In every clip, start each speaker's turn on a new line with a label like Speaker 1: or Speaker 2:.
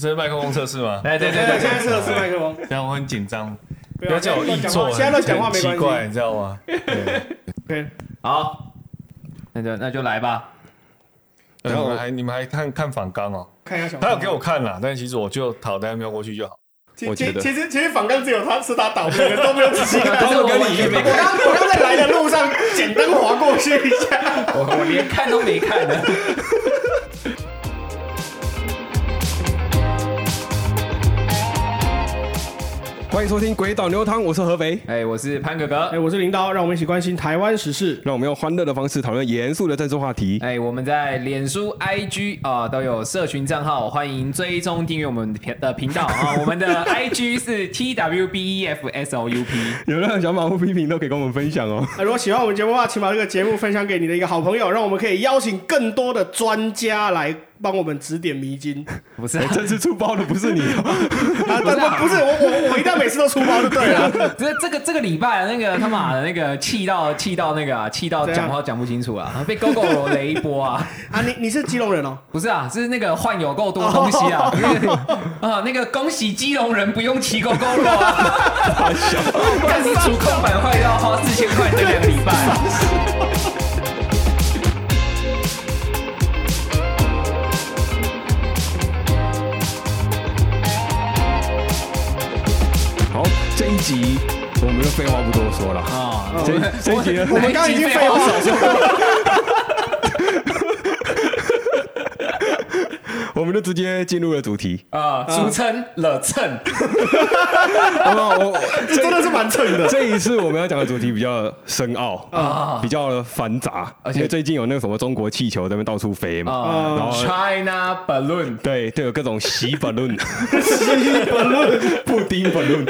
Speaker 1: 这是麦克风测试吗？
Speaker 2: 哎，对对
Speaker 3: 对，
Speaker 2: 对，
Speaker 3: 现在测试麦克风，
Speaker 1: 这样我很紧张，
Speaker 3: 不
Speaker 1: 不要叫我硬做，
Speaker 3: 现在乱讲话
Speaker 1: 很
Speaker 3: 没关
Speaker 1: 奇怪，
Speaker 3: 系。
Speaker 1: 你知道吗？对
Speaker 3: ，OK，
Speaker 2: 好，那就那就来吧。
Speaker 1: 呃你们还你们还看看反纲哦？
Speaker 3: 看一下小。
Speaker 1: 他有给我看啦，但其实我就讨单瞄过去就好。
Speaker 3: 其，
Speaker 4: 我觉得
Speaker 3: 其其实其实反刚只有他是他倒霉的，都没有仔细看。
Speaker 2: 都跟你一样
Speaker 3: 我刚我刚在来的路上简单划过去一下。
Speaker 2: 我我连看都没看呢。
Speaker 4: 迎收听《鬼岛牛汤》，我是合肥。
Speaker 2: 哎，我是潘哥哥
Speaker 3: 哎，。我是林刀，让我们一起关心台湾时事。
Speaker 4: 让我们用欢乐的方式讨论严肃的政治话题。
Speaker 2: 哎，我们在脸书、IG 啊、都有社群账号，欢迎追踪订阅我们的频的频道 啊、我们的 IG 是 T W B E F S O U P。
Speaker 4: 有任何想法或批评都可以跟我们分享哦。
Speaker 3: 那如果喜欢我们节目的话，请把这个节目分享给你的一个好朋友，让我们可以邀请更多的专家来帮我们指点迷津。
Speaker 2: 不是、啊，
Speaker 4: 这次出包的 不是你哦，
Speaker 3: 啊，但不不是我我我一定要每次都出包就对了。
Speaker 2: 这这个这个礼拜那个他妈的那个气到气到那个啊，气到讲话讲不清楚啊，被 GoGo 雷一波啊！
Speaker 3: 啊，你你是基隆人哦？
Speaker 2: 不是啊，是那个换有够多东西啊！啊，那个恭喜基隆人不用骑 GoGo 了啊！但是主控板坏要花四千块，这两个礼拜。
Speaker 4: 这一集我们就废话不多说了。
Speaker 2: 啊，
Speaker 4: 这这一集
Speaker 3: 我们刚刚已经废话少说了。
Speaker 4: 我们就直接进入了主题。
Speaker 2: 啊，俗称了蹭
Speaker 4: 好不好？我
Speaker 3: 这 真的是蛮蹭的。
Speaker 4: 这一次我们要讲的主题比较深奥
Speaker 2: 啊
Speaker 4: 比较繁杂，
Speaker 2: 而且
Speaker 4: 最近有那个什么中国气球在那边到处飞嘛，
Speaker 2: 啊
Speaker 4: 然后
Speaker 2: ，China balloon
Speaker 4: 对，对有各种洗本论、布丁本论，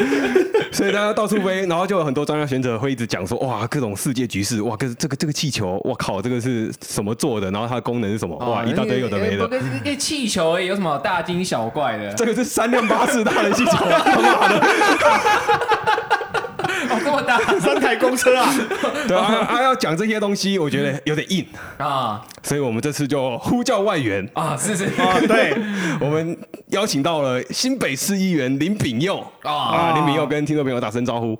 Speaker 4: 所以大家到处飞，然后就有很多专家学者会一直讲说，哇，各种世界局势，哇，这这个这个气球，我靠，这个是什么做的？然后它的功能是什么？哇，一大堆有的没的。
Speaker 2: 气球而已有什么大惊小怪的？
Speaker 4: 这个是三辆巴士大的气球，他妈的！
Speaker 2: 哦，这么大
Speaker 3: 三台公车啊，
Speaker 4: 对啊，啊要讲这些东西，我觉得有点硬，
Speaker 2: 啊
Speaker 4: 所以我们这次就呼叫外援，
Speaker 2: 啊！是是
Speaker 3: 啊，对，
Speaker 4: 我们邀请到了新北市议员林炳佑
Speaker 2: 啊
Speaker 4: 啊，林炳佑跟听众朋友打声招呼。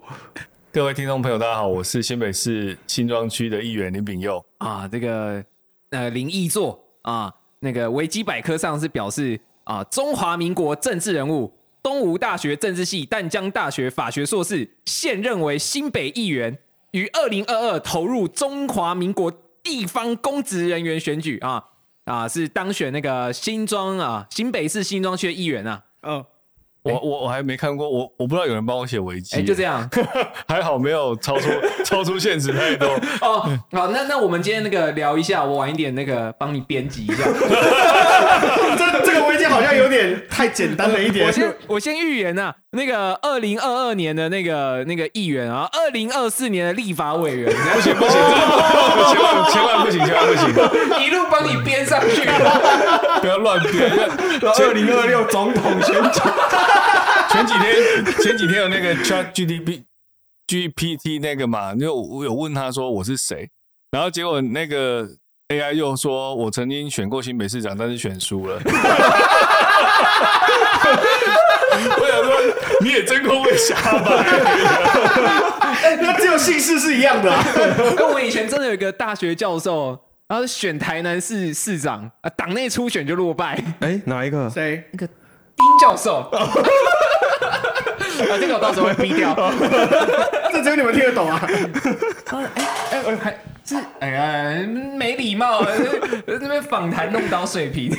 Speaker 1: 各位听众朋友，大家好，我是新北市新庄区的议员林炳佑。
Speaker 2: 啊！这个呃林毅作啊，那个维基百科上是表示啊，中华民国政治人物，东吴大学政治系、淡江大学法学硕士，现任为新北议员，于二零二二投入中华民国地方公职人员选举啊啊，是当选那个新庄啊新北市新庄区议员啊。
Speaker 3: 嗯，
Speaker 1: 我我我还没看过，我我不知道有人帮我写维基，
Speaker 2: 哎，就这样
Speaker 1: 还好没有超出超出现实太多。
Speaker 2: 哦。好，那那我们今天那个聊一下，我晚一点那个帮你编辑一下。
Speaker 3: 这这个危机好像有点太简单了一点
Speaker 2: 我。先我先预言呐、那个二零二二年的那个那个议员啊，二零二四年的立法委员，
Speaker 1: 不 行不行，这个千万千万不行，千万不行，
Speaker 2: 一路帮你编上去。
Speaker 1: 不要乱编。
Speaker 4: 二零二六总统选举，
Speaker 1: 前几天前几天有那个 Chat GDP GPT 那个嘛，就我有问他说我是谁，然后结果那个 AI 又说我曾经选过新北市长，但是选输了。我想说你也真够会瞎吧？
Speaker 3: 那只有姓氏是一样的啊。
Speaker 2: 跟我以前真的有一个大学教授，然后选台南市市长啊，党内初选就落败，
Speaker 4: 哎，哪一个？
Speaker 3: 谁？
Speaker 2: 那个丁教授。啊，这个我到时候会逼掉。
Speaker 3: 这只有你们听得懂啊。
Speaker 2: 哎哎，还是哎呀，没礼貌，那边访谈弄到水平。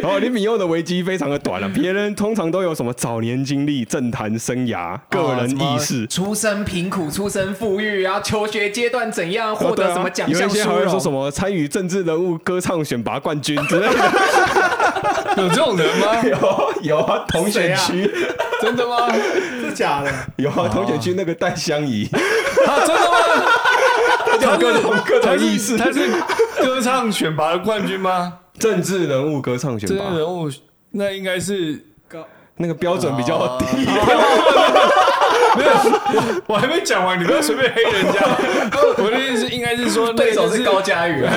Speaker 4: 然后林炳佑的危机非常的短了，别人通常都有什么早年经历、政坛生涯、个人意识。
Speaker 2: 出身贫苦，出身富裕，然后求学阶段怎样获得什么奖项
Speaker 4: 有一些还？会说什么参与政治人物歌唱选拔冠军之类的。
Speaker 1: 有这种人吗？
Speaker 4: 有 有啊，同选区
Speaker 1: 真的吗？
Speaker 3: 是假的？
Speaker 4: 有啊，同选区那个戴香怡，
Speaker 1: 啊，真的吗？
Speaker 4: 有各种各
Speaker 1: 他
Speaker 4: 种意识。
Speaker 1: 是他是歌唱选拔的冠军吗？
Speaker 4: 政治人物歌唱选
Speaker 1: 这
Speaker 4: 拔
Speaker 1: 个人物那应该是高
Speaker 4: 那个标准比较低。
Speaker 1: 没有，我还没讲完，你不要随便黑人家。我的意思应该是说，
Speaker 2: 对手是高佳宇啊，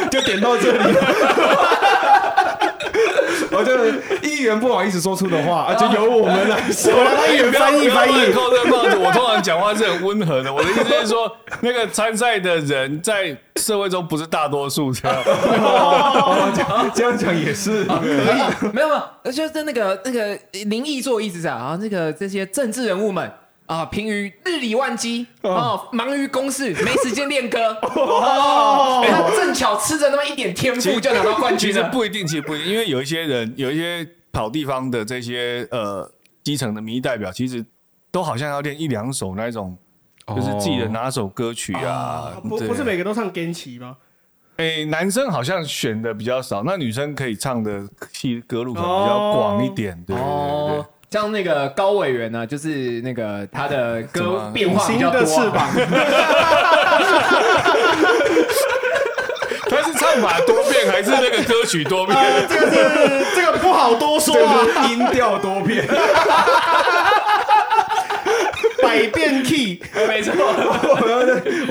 Speaker 4: 就点点到这里了。我就议员不好意思说出的话，啊，就由我们来说。
Speaker 3: 我来帮议员翻译翻译。
Speaker 1: 扣这个帽子。我通常讲话是很温和的。我的意思是说，那个参赛的人在社会中不是大多数这样。
Speaker 4: 哦这样这样讲也是可以，
Speaker 2: 没有没有，就是那个那个林毅做意思是啊，啊那个这些政治人物们啊，疲于日理万机哦，忙于公事，没时间练歌。哦，他正巧吃着那么一点天赋就拿到冠
Speaker 1: 其
Speaker 2: 军其。
Speaker 1: 实不一定，其实不一定，因为有一些人，有一些跑地方的这些呃基层的民意代表，其实都好像要练一两首那种，就是自己的拿手歌曲啊。
Speaker 3: 不不是每个都唱 g 旗吗？
Speaker 1: 哎，男生好像选的比较少，那女生可以唱的戏歌路可能比较广一点。对对对对
Speaker 2: 哦，像那个高委员呢，就是那个他的歌变化比较多啊。
Speaker 3: 的翅膀，
Speaker 1: 他是唱法多变还是那个歌曲多变？
Speaker 3: 这个是这个不好多说啊，
Speaker 4: 音调多变。
Speaker 3: 百变 key。
Speaker 2: 没错，
Speaker 4: 我要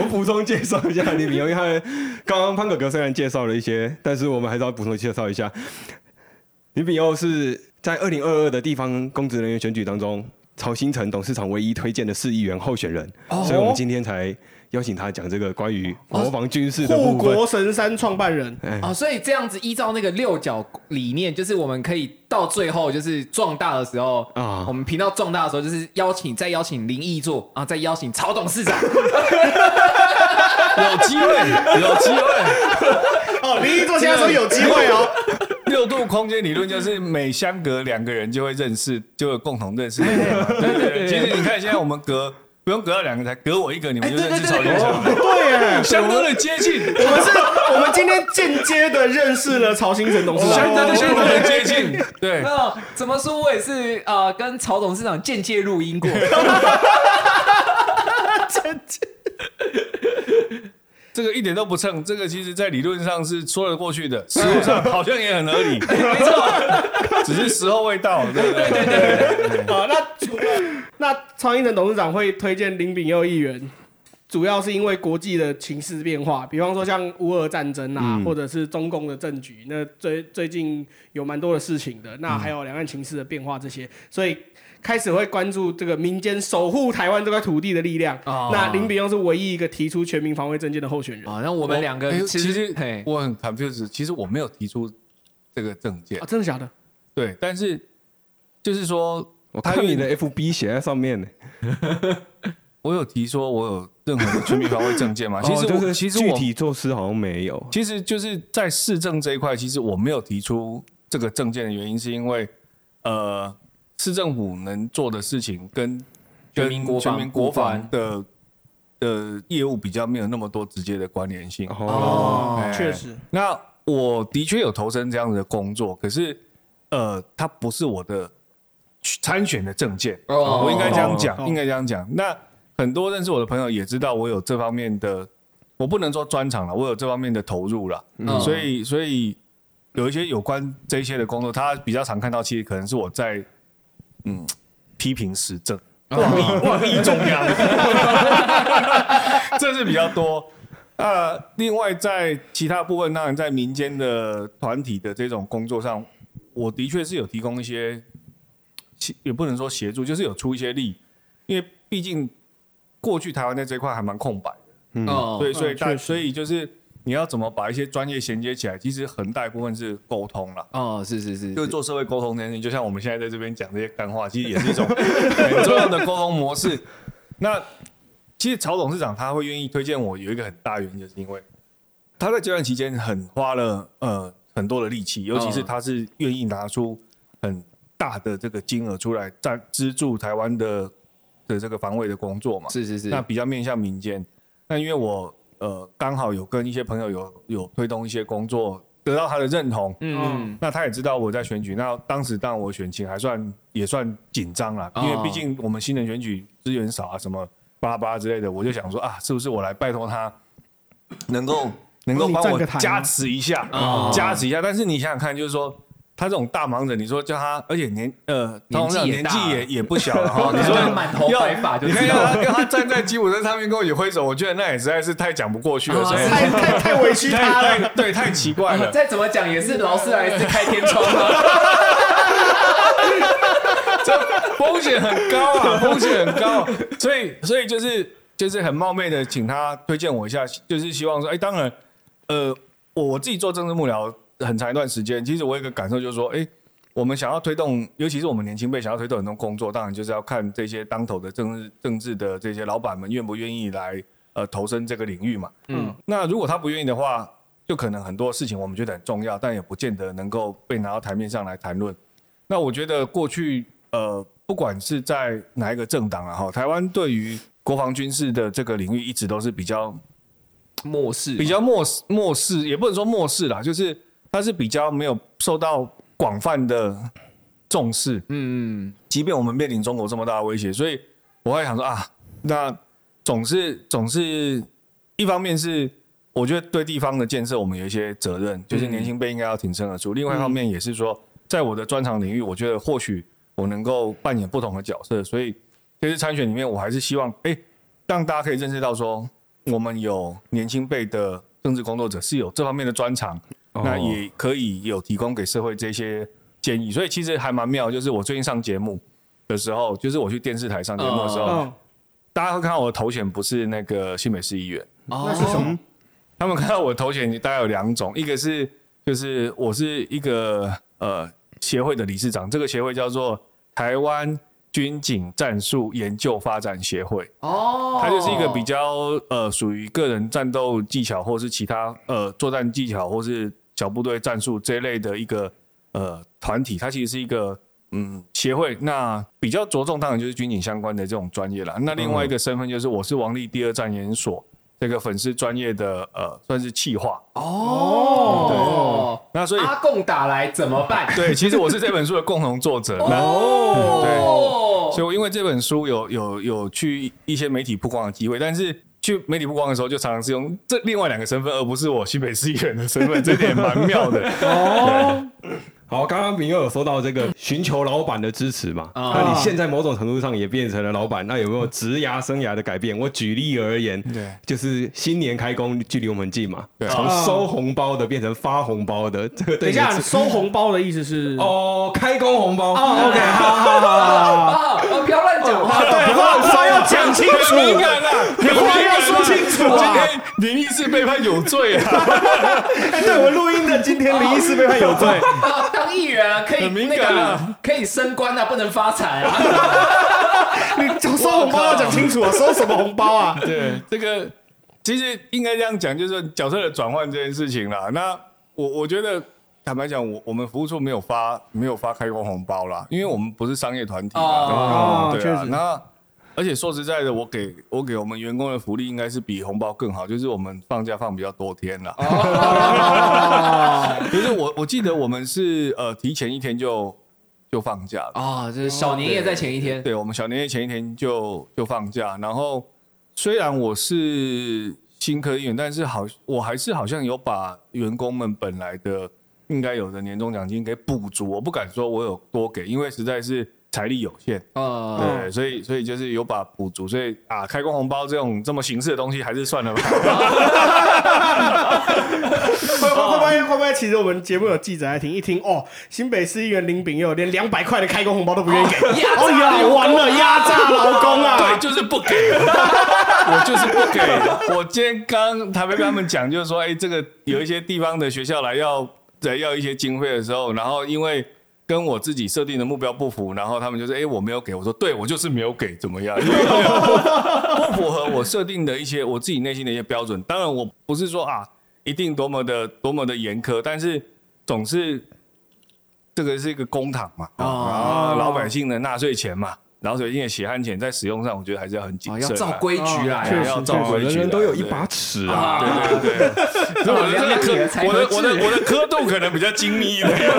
Speaker 4: 我补充介绍一下李敏佑，因为他刚刚潘哥哥虽然介绍了一些，但是我们还是要补充介绍一下，李炳佑是在二零二二的地方公职人员选举当中，曹新成董事长唯一推荐的市议员候选人，所以我们今天才邀请他讲这个关于国防军事的
Speaker 3: 护
Speaker 4: 部分。
Speaker 3: 国神山创办人，
Speaker 2: 哦，所以这样子依照那个六角理念，就是我们可以到最后就是壮大的时候啊。
Speaker 4: 啊，
Speaker 2: 我们频道壮大的时候，就是邀请再邀请林毅座啊，再邀请曹董事长，
Speaker 1: 有机会，有机会。
Speaker 3: 哦，林毅座现在说有机会哦，
Speaker 1: 六度空间理论就是每相隔两个人就会认识，就有共同认识。对对对，其实你看现在我们隔不用隔到两个才隔我一个，你们就认识曹先生，
Speaker 3: 对哎，
Speaker 1: 相当的接近，
Speaker 3: 我们是，我们今天间接的认识了曹新成董事长，
Speaker 1: 相当的相当的接近。对，
Speaker 2: 那怎么说？我也是呃，跟曹董事长间接录音过。
Speaker 1: 这个一点都不蹭，这个其实在理论上是说得过去的，实物上好像也很合理，
Speaker 2: 没错，
Speaker 1: 只是时候未到，对不对？对对对。
Speaker 3: 好，那除了那曹英的董事长会推荐林炳佑议员，主要是因为国际的情势变化，比方说像乌俄战争啊，或者是中共的政局，那最最近有蛮多的事情的，那还有两岸情势的变化这些，所以。开始会关注这个民间守护台湾这块土地的力量。
Speaker 2: 哦
Speaker 3: 那林炳庸是唯一一个提出全民防卫证件的候选人。
Speaker 2: 啊，那我们两个
Speaker 1: 哎
Speaker 2: 其
Speaker 1: 其实
Speaker 2: 嘿
Speaker 1: 我很 confused，其实我没有提出这个证件
Speaker 3: 啊，，真的假的？
Speaker 1: 对，但是就是说，
Speaker 4: 我看你的 FB 写在上面呢，
Speaker 1: 我有提说我有任何的全民防卫证件吗？其实我、
Speaker 4: 哦就是
Speaker 1: 其实我
Speaker 4: 具体措施好像没有。
Speaker 1: 其实就是在市政这一块，其实我没有提出这个证件的原因，是因为呃，市政府能做的事情跟
Speaker 2: 全民国防
Speaker 1: 全民国防的的业务比较没有那么多直接的关联性。
Speaker 2: 哦
Speaker 1: 哎
Speaker 3: 确实，
Speaker 1: 那我的确有投身这样子的工作，可是呃，它不是我的参选的证件。
Speaker 2: 哦
Speaker 1: 我应该这样讲，
Speaker 3: 哦
Speaker 1: 应该这样讲。那很多认识我的朋友也知道我有这方面的，我不能说专长了，我有这方面的投入了。
Speaker 2: 嗯
Speaker 1: 所以，所以有一些有关这一些的工作，他比较常看到，其实可能是我在嗯批评时政，妄议妄议中央，这是比较多。那另外在其他部分，当然在民间的团体的这种工作上，我的确是有提供一些协也不能说协助，就是有出一些力，因为毕竟过去台湾在这一块还蛮空白的，
Speaker 2: 哦
Speaker 1: 所以所以大所以就是你要怎么把一些专业衔接起来，其实很大一部分是沟通了。
Speaker 2: 哦，是是是，
Speaker 1: 就是做社会沟通这件事情，就像我们现在在这边讲这些干话，其实也是一种很重要的沟通模式。那其实曹董事长他会愿意推荐我，有一个很大原因，就是因为他在这段期间很花了呃很多的力气，尤其是他是愿意拿出很大的这个金额出来赞资助台湾的的这个防卫的工作嘛。
Speaker 2: 是是是，
Speaker 1: 那比较面向民间。那因为我呃刚好有跟一些朋友有有推动一些工作，得到他的认同，
Speaker 2: 嗯。
Speaker 1: 那他也知道我在选举，那当时当然我选情还算也算紧张啦，
Speaker 2: 哦
Speaker 1: 因为毕竟我们新人选举资源少啊，什么巴拉巴拉之类的，我就想说啊，是不是我来拜托他，能够能够帮我加持一下，
Speaker 2: 哦
Speaker 1: 加持一下。但是你想想看，就是说。他这种大忙人，你说叫他，而且年呃，
Speaker 2: 年纪也
Speaker 1: 年纪也 也不小了 哈。你说要
Speaker 2: 白发就
Speaker 1: 你看要他要他站在吉普车上面跟我一起挥手，我觉得那也实在是太讲不过去了，
Speaker 3: 太太太委屈他了。
Speaker 1: 太对太奇怪了。
Speaker 2: 再怎么讲也是劳斯莱斯开天窗啊。
Speaker 1: 这风险很高啊，风险很高，所以所以就是就是很冒昧的请他推荐我一下，就是希望说，哎，当然，呃，我我自己做政治幕僚很长一段时间，其实我有一个感受就是说，哎，我们想要推动，尤其是我们年轻辈想要推动很多工作，当然就是要看这些当头的政治政治的这些老板们愿不愿意来呃投身这个领域嘛。
Speaker 2: 嗯，
Speaker 1: 那如果他不愿意的话，就可能很多事情我们觉得很重要，但也不见得能够被拿到台面上来谈论。那我觉得过去呃，不管是在哪一个政党啊，哈，台湾对于国防军事的这个领域一直都是比较
Speaker 2: 漠视
Speaker 1: 比较漠视漠视，也不能说漠视啦，就是它是比较没有受到广泛的重视。
Speaker 2: 嗯嗯
Speaker 1: 即便我们面临中国这么大的威胁，所以我会想说啊，那总是总是一方面是我觉得对地方的建设我们有一些责任，就是年轻辈应该要挺身而出。另外一方面也是说，在我的专长领域，我觉得或许我能够扮演不同的角色，所以这次参选里面，我还是希望哎，让大家可以认识到说，我们有年轻辈的政治工作者是有这方面的专长，那也可以有提供给社会这些建议，所以其实还蛮妙。就是我最近上节目的时候，就是我去电视台上节目的时候，
Speaker 3: 嗯，
Speaker 1: 大家会看到我的头衔不是那个新北市议员，
Speaker 2: 哦，
Speaker 3: 那是什么？
Speaker 1: 他们看到我的头衔大概有两种，一个是就是我是一个呃协会的理事长，这个协会叫做台湾军警战术研究发展协会。
Speaker 2: 哦，
Speaker 1: 它就是一个比较呃属于个人战斗技巧，或是其他呃作战技巧，或是小部队战术这一类的一个呃团体。它其实是一个嗯协会，那比较着重当然就是军警相关的这种专业啦。那另外一个身份就是我是王力第二战研所这个粉丝专业的呃算是企划。
Speaker 2: 哦，对
Speaker 1: 那所以
Speaker 2: 阿贡打来怎么办？
Speaker 1: 对，其实我是这本书的共同作者。那
Speaker 2: 哦，
Speaker 1: 所以我因为这本书有有有去一些媒体曝光的机会，但是去媒体曝光的时候，就常常是用这另外两个身份，而不是我新北市议员的身份，这点蛮妙的。
Speaker 3: 哦，
Speaker 4: 好，刚刚明佑有说到这个寻求老板的支持嘛？
Speaker 2: 啊
Speaker 4: 那你现在某种程度上也变成了老板，那有没有职涯生涯的改变？我举例而言，
Speaker 1: 对
Speaker 4: 就是新年开工，距离我们近嘛，
Speaker 1: 对
Speaker 4: 从收红包的变成发红包的，这个
Speaker 3: 等一下，收红包的意思是？
Speaker 4: 哦，开工红包
Speaker 3: 哦，OK，好好好好好。
Speaker 2: 哦，不要乱讲话，
Speaker 3: 对，话话要讲清楚，
Speaker 1: 敏感啊，
Speaker 3: 你话要说清楚
Speaker 1: 今
Speaker 3: 啊！
Speaker 1: 天林义是被判有罪啊，
Speaker 3: 哎，对我们录音的今天林医师被判有罪，
Speaker 2: 啊当议员啊，可以
Speaker 1: 很敏
Speaker 2: 那
Speaker 1: 感啊
Speaker 2: 个可以升官啊，不能发财啊。
Speaker 3: 你收红包要讲清楚啊，收什么红包啊？
Speaker 1: 对这个其实应该这样讲，就是角色的转换这件事情啦。那我我觉得。坦白讲，我我们服务处没有发没有发开工红包啦，因为我们不是商业团体嘛。
Speaker 3: 哦
Speaker 1: 对啊
Speaker 3: 确，实
Speaker 1: 那而且说实在的，我给我给我们员工的福利应该是比红包更好，就是我们放假放比较多天啦。
Speaker 3: 哦，
Speaker 1: 就是我我记得我们是呃提前一天就就放假了，
Speaker 2: 啊，就是小年夜在前一天。
Speaker 1: 对我们小年夜前一天就就放假，然后虽然我是新科议员，但是好我还是好像有把员工们本来的应该有的年终奖金给补足，我不敢说我有多给，因为实在是财力有限。
Speaker 2: 呃，
Speaker 1: 对，所以所以就是有把补足，所以啊，开工红包这种这么形式的东西还是算了吧。
Speaker 3: 会会会不会会不会？其实我们节目有记者来听，一听哦，新北市议员林炳佑连两百块的开工红包都不愿意给，哦呀，完了，压榨劳工啊！
Speaker 1: 对，就是不给，我就是不给。我今天刚台北跟他们讲，就是说，哎，这个有一些地方的学校来要来要一些经费的时候，然后因为跟我自己设定的目标不符，然后他们就说，哎，我没有给，我说对，我就是没有给，怎么样？不 不符合我设定的一些我自己内心的一些标准。当然，我不是说啊，一定多么的多么的严苛，但是总是这个是一个公堂嘛，啊，老百姓的纳税钱嘛，老百姓的血汗钱在使用上，我觉得还是要很谨
Speaker 2: 哦，
Speaker 1: 慎啊，
Speaker 2: 要照规矩来。
Speaker 1: 要照规矩啊，
Speaker 4: 人人都有一把尺啊。
Speaker 2: 啊
Speaker 1: 对对对，我的我的我的我的刻度可能比较精密一点。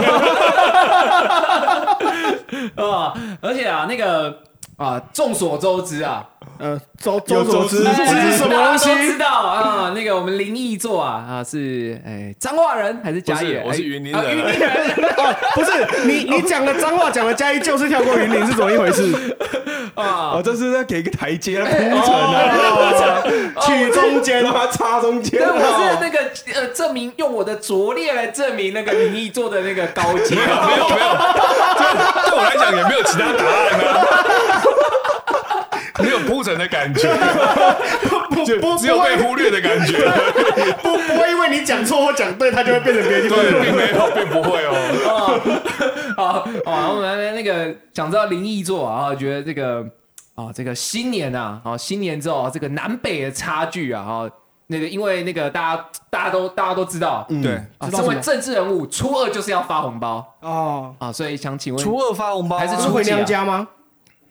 Speaker 2: 啊，而且啊，那个啊，众所周知啊，
Speaker 3: 呃，周
Speaker 4: 有
Speaker 3: 周所知，
Speaker 4: 周知
Speaker 3: 这是什么
Speaker 2: 大
Speaker 3: 东西？
Speaker 2: 家都知道啊，那个我们灵异座啊啊是哎彰化人还是嘉义人？
Speaker 1: 不是我是云林人
Speaker 2: 啊云林人
Speaker 3: 哦，不是你 你讲的脏话，讲的嘉义就是跳过云林，是怎么一回事？
Speaker 2: 啊
Speaker 4: 哦，这是在给一个台阶铺陈啊，
Speaker 3: 取中间
Speaker 4: 让它插中间
Speaker 2: 对，我
Speaker 4: 啊。
Speaker 2: 是那个呃，证明用我的拙劣来证明那个灵异座的那个高阶啊。
Speaker 1: 没有没有，对对我来讲也没有其他答案啊，没有铺陈的感觉，就
Speaker 3: 不
Speaker 1: 只有被忽略的感觉，
Speaker 3: 不不会因为你讲错或讲对，它就会变成别的地方。
Speaker 1: 对，并没有，并不会哦。
Speaker 2: 好，好，我们来那个想知道灵异座啊，觉得这个啊，这个新年啊，啊，新年之后啊这个南北的差距啊，啊，那个因为那个大家大家都大家都知道，
Speaker 1: 对，
Speaker 2: 啊，
Speaker 3: 知道什么？
Speaker 2: 身为政治人物，初二就是要发红包。
Speaker 3: 哦，
Speaker 2: 啊，所以想请问，
Speaker 1: 初二发红包啊。
Speaker 2: 还是
Speaker 3: 是回娘家吗？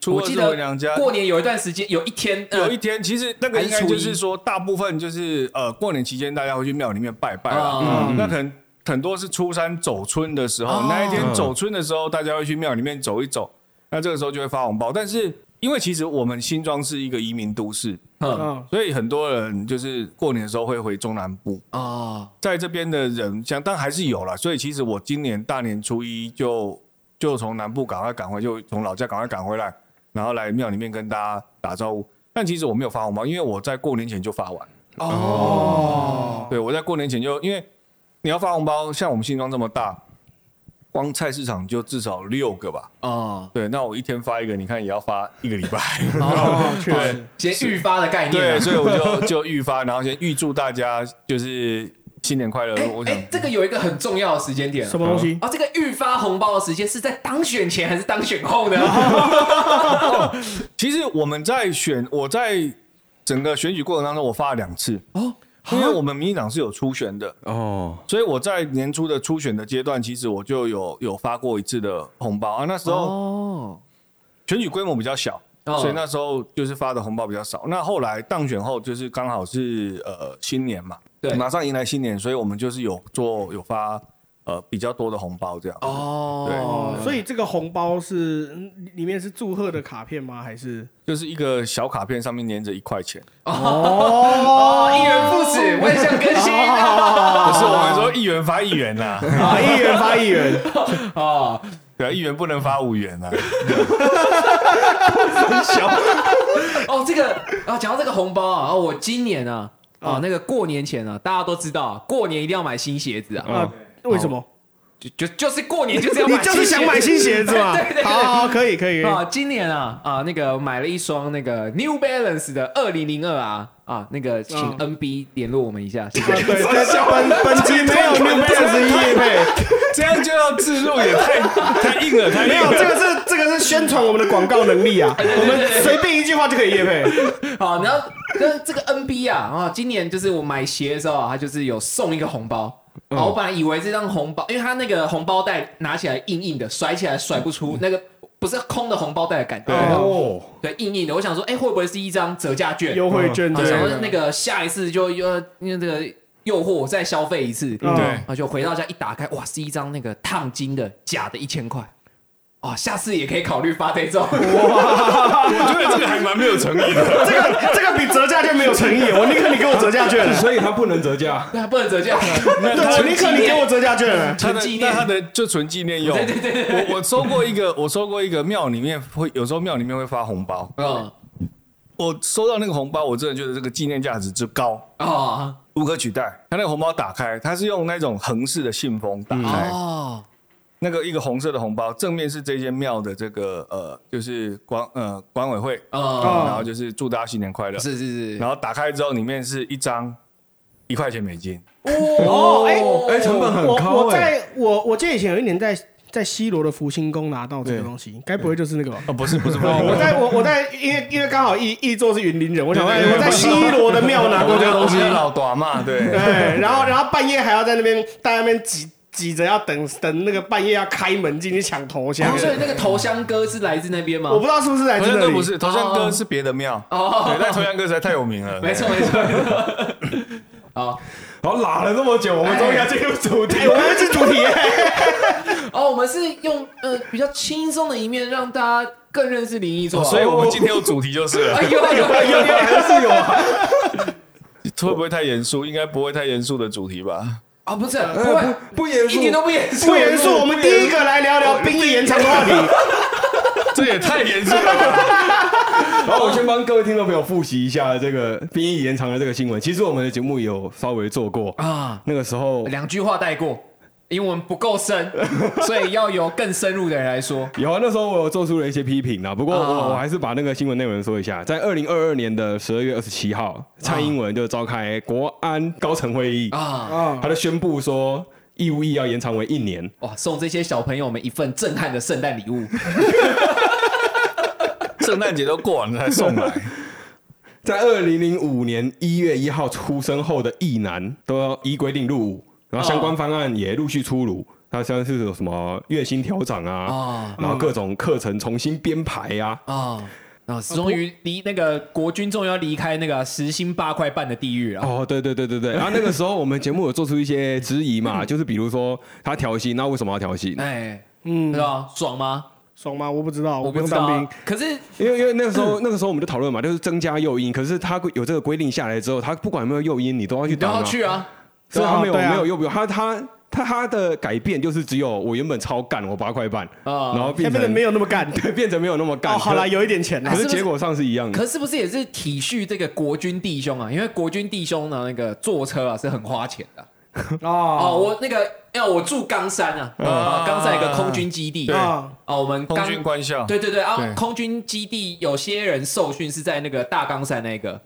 Speaker 1: 初二是
Speaker 2: 我记得
Speaker 1: 回娘家，
Speaker 2: 过年有一段时间，有一天，呃
Speaker 1: 有一天，其实那个应该就是说，大部分就是呃，过年期间大家会去庙里面拜拜啦。
Speaker 2: 嗯
Speaker 1: 那可能很多是初三走春的时候，
Speaker 2: 哦
Speaker 1: 那一天走春的时候，大家会去庙里面走一走，那这个时候就会发红包。但是因为其实我们新庄是一个移民都市，
Speaker 2: 嗯。
Speaker 3: 嗯，
Speaker 1: 所以很多人就是过年的时候会回中南部，
Speaker 2: 哦，
Speaker 1: 在这边的人像但还是有了。所以其实我今年大年初一就就从南部赶快赶回，就从老家赶快赶回来，然后来庙里面跟大家打招呼。但其实我没有发红包，因为我在过年前就发完。
Speaker 2: 哦，
Speaker 1: 对，我在过年前就因为你要发红包，像我们新庄这么大，光菜市场就至少六个吧。
Speaker 2: 哦，
Speaker 1: 对，那我一天发一个，你看也要发一个礼拜。
Speaker 3: 哦，确实，
Speaker 2: 先预发的概念
Speaker 1: 对，
Speaker 2: 啊。
Speaker 1: 所以我就就预发，然后先预祝大家就是新年快乐。
Speaker 2: 哎
Speaker 1: 我想
Speaker 2: 哎，这个有一个很重要的时间点啊
Speaker 3: 什么东西？
Speaker 2: 啊，这个预发红包的时间是在当选前还是当选后呢？
Speaker 1: 其实我们在选，我在整个选举过程当中，我发了两次
Speaker 2: 哦，
Speaker 1: 因为我们民进党是有初选的，
Speaker 4: 哦，
Speaker 1: 所以我在年初的初选的阶段，其实我就有有发过一次的红包啊。那时候
Speaker 2: 哦，
Speaker 1: 选举规模比较小，
Speaker 2: 哦
Speaker 1: 所以那时候就是发的红包比较少。那后来当选后，就是刚好是呃新年嘛，
Speaker 2: 对。
Speaker 1: 马上迎来新年，所以我们就是有做有发呃比较多的红包这样。
Speaker 2: 哦，
Speaker 3: 对，所以这个红包是嗯里面是祝贺的卡片吗？还是？
Speaker 1: 就是一个小卡片，上面粘着一块钱，
Speaker 2: 哦，一元不止，我也想更新。
Speaker 1: 不是我们说一元发一元呐、
Speaker 3: 啊，一元发一元，
Speaker 2: 哦，
Speaker 1: 对啊，一元不能发五元啊。
Speaker 2: 哦，这个啊，讲到这个红包啊，哦，我今年啊，啊，那个过年前啊，大家都知道啊，过年一定要买新鞋子啊，
Speaker 3: 啊，为什么？
Speaker 2: 就就就是过年就是要 买，
Speaker 3: 你就是想买新鞋子嘛？
Speaker 2: 对对对
Speaker 3: 好好，可以可以。
Speaker 2: 啊，今年啊啊，那个买了一双那个 New Balance 的二零零二啊啊，那个请
Speaker 3: 嗯
Speaker 2: NB 联络我们一下，谢
Speaker 3: 啊
Speaker 2: 谢。
Speaker 3: 对，本 本集没有 New Balance 业配，
Speaker 1: 这样就要自录也太太硬了，太硬了
Speaker 3: 没有，
Speaker 1: 了。
Speaker 3: 这个是这个是宣传我们的广告能力啊，我们随便一句话就可以夜配。
Speaker 2: 好，然后跟这个 NB 啊啊，今年就是我买鞋的时候啊，他就是有送一个红包。啊，我本来以为这张红包，因为他那个红包袋拿起来硬硬的，甩起来甩不出那个不是空的红包袋的感觉，
Speaker 4: 哦，
Speaker 2: 对，硬硬的。我想说，哎，会不会是一张折价券？
Speaker 3: 优惠券
Speaker 2: 啊，
Speaker 3: 之类的。
Speaker 2: 想说那个下一次就又因为这个诱惑我再消费一次，
Speaker 3: 嗯。
Speaker 1: 对
Speaker 2: 啊，就回到家一打开，哇，是一张那个烫金的假的一千块，啊，下次也可以考虑发这种。
Speaker 1: 我觉得这个还蛮没有诚意的。
Speaker 3: 这个这个比折价券没有诚意，我宁可你给我折价券，
Speaker 4: 所以它不能折价。
Speaker 2: 对啊，不能折价。
Speaker 3: 对我宁可你给我折价券。
Speaker 1: 他的
Speaker 2: 纯纪念
Speaker 1: 那他的就纯纪念用。
Speaker 2: 对对对对
Speaker 1: 我我收过一个，我收过一个庙里面会有时候庙里面会发红包，
Speaker 2: 嗯
Speaker 1: 我收到那个红包，我真的觉得这个纪念价值之高，
Speaker 2: 啊
Speaker 1: 无可取代。他那个红包打开，它是用那种横式的信封打开，
Speaker 2: 哦
Speaker 1: 那个一个红色的红包，正面是这间庙的这个呃，就是管呃管委会，
Speaker 2: 哦，
Speaker 1: 然后就是祝大家新年快乐。
Speaker 2: 是是是，
Speaker 1: 然后打开之后，里面是一张一块钱美金，
Speaker 3: 哦，哎
Speaker 4: 哎，成本很高哎。
Speaker 3: 我在我我记得以前有一年在在西罗的福星宫拿到这个东西，该不会就是那个吧？
Speaker 1: 哦，不是不是不是，
Speaker 3: 我在我我在因为因为刚好一一座是云林人，我想说哎
Speaker 1: 对对对
Speaker 3: 我在西罗的庙拿过这个东西
Speaker 1: 我，老短嘛，对。
Speaker 3: 对，然后然后半夜还要在那边在那边挤挤着要等等那个半夜要开门进去抢头香
Speaker 2: 哦，所以那个头香哥是来自那边吗？
Speaker 3: 我不知道是不是来自那里，
Speaker 1: 头香哥不是，头香哥是别的庙，
Speaker 2: 哦
Speaker 1: 对，但头香哥实在太有名了，
Speaker 2: 没 错没错。好，
Speaker 4: 好拉了这么久，我们终于要进入主题
Speaker 3: 哎，我们要进主题，
Speaker 2: 哦，我们是用呃比较轻松的一面让大家更认识林一座啊，
Speaker 1: 所以我们今天有主题就是了
Speaker 2: 哎。有有有有
Speaker 4: 还是有啊。
Speaker 1: 会不会太严肃？应该不会太严肃的主题吧？
Speaker 2: 啊，不是
Speaker 4: 呃
Speaker 2: 不会，
Speaker 4: 不不严肃。
Speaker 2: 一点都不严肃，
Speaker 3: 不严肃，我们第一个来聊聊兵役延长的话题。
Speaker 1: 这也太严肃了吧！
Speaker 4: 然后我先帮各位听众朋友复习一下这个兵役延长的这个新闻。其实我们的节目有稍微做过。
Speaker 2: 啊，
Speaker 4: 那个时候
Speaker 2: 两句话带过，英文不够深，所以要由更深入的人来说。
Speaker 4: 有啊，那时候我有做出了一些批评啊。不过我、
Speaker 2: 啊
Speaker 4: 我还是把那个新闻内容说一下。在二零二二年的十二月二十七号，蔡英文就召开国安高层会议，
Speaker 2: 啊，
Speaker 3: 啊
Speaker 4: 他就宣布说义务役要延长为一年。
Speaker 2: 哇，送这些小朋友们一份震撼的圣诞礼物。
Speaker 1: 圣诞节都过完了才送来，
Speaker 4: 在二零零五年一月一号出生后的役男都要依规定入伍，然后相关方案也陆续出炉。它像是有什么月薪调整啊，
Speaker 2: 啊
Speaker 4: 然后各种课程重新编排呀、
Speaker 2: 啊啊！终于离那个国军终于要离开那个时薪八块半的地狱了。
Speaker 4: 哦，对对对对对，然后那个时候我们节目有做出一些质疑嘛，就是比如说他调薪，那为什么要调薪？
Speaker 2: 哎，
Speaker 3: 嗯
Speaker 2: 对，吧？爽吗？
Speaker 3: 爽吗？我不知道，我不用当兵。。
Speaker 2: 可是
Speaker 4: 因为因为那个时候那个时候我们就讨论嘛，就是增加诱因，可是他有这个规定下来之后，他不管有没有诱因，你都要去
Speaker 2: 都。要去啊。
Speaker 4: 所以他没有没有诱不他他他他的改变就是只有我原本超干我八块半，
Speaker 2: 啊。
Speaker 4: 然后变成
Speaker 3: 没有那么干。
Speaker 4: 对变成没有那么干。
Speaker 3: 哦，好啦，有一点钱啦。
Speaker 4: 可。是
Speaker 2: 是不是？
Speaker 4: 结果上是一样的。
Speaker 2: 可是不是也是体恤这个国军弟兄啊？因为国军弟兄呢，那个坐车啊是很花钱的。哦，
Speaker 3: 哦，
Speaker 2: 我那个要我住冈山啊，啊，冈山有个空军基地。
Speaker 1: 对。
Speaker 3: 啊，
Speaker 2: 哦，我们
Speaker 1: 空军官校，
Speaker 2: 对对对啊
Speaker 1: 对，
Speaker 2: 空军基地有些人受训是在那个大冈山那个，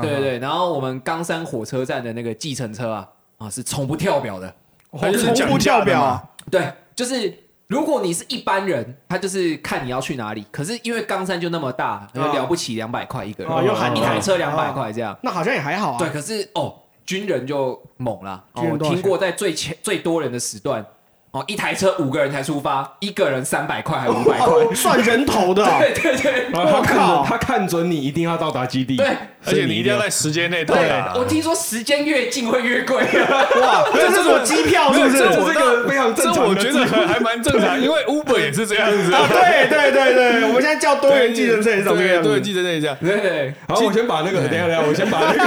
Speaker 2: 对对，然后我们冈山火车站的那个计程车啊啊是从不跳表的，
Speaker 1: 他就是
Speaker 3: 从不跳表啊。
Speaker 2: 对，就是如果你是一般人，他就是看你要去哪里，可是因为冈山就那么大，
Speaker 3: 啊
Speaker 2: 了不起两百块一个人，
Speaker 3: 哦又含
Speaker 2: 一台车两百
Speaker 3: 啊
Speaker 2: 块这样。
Speaker 3: 那好像也还好啊。
Speaker 2: 对，可是哦，军人就猛了。哦我听过在最前最多人的时段，哦，一台车五个人才出发，一个人三百块还五百块。
Speaker 3: 哦，算人头的 哦。
Speaker 2: 对对对
Speaker 4: 然后他看
Speaker 3: 我靠
Speaker 4: 准他看准你一定要到达基地，
Speaker 2: 对，
Speaker 1: 而且你一定要在时间内到
Speaker 2: 对
Speaker 1: 达，。
Speaker 2: 我听说时间越近会越贵。
Speaker 3: 哇，这是什么机票？是不是？
Speaker 1: 这我
Speaker 4: 这是个非常正常的
Speaker 1: 这我觉得还还蛮正常，因为 Uber 也是这样子
Speaker 3: 啊，对对对对，我们现在叫多元计程车也是长这个样子。
Speaker 1: 对，计程车也这样。
Speaker 2: 对对，
Speaker 4: 好，我先把那个，等一下等一下，我先把那个，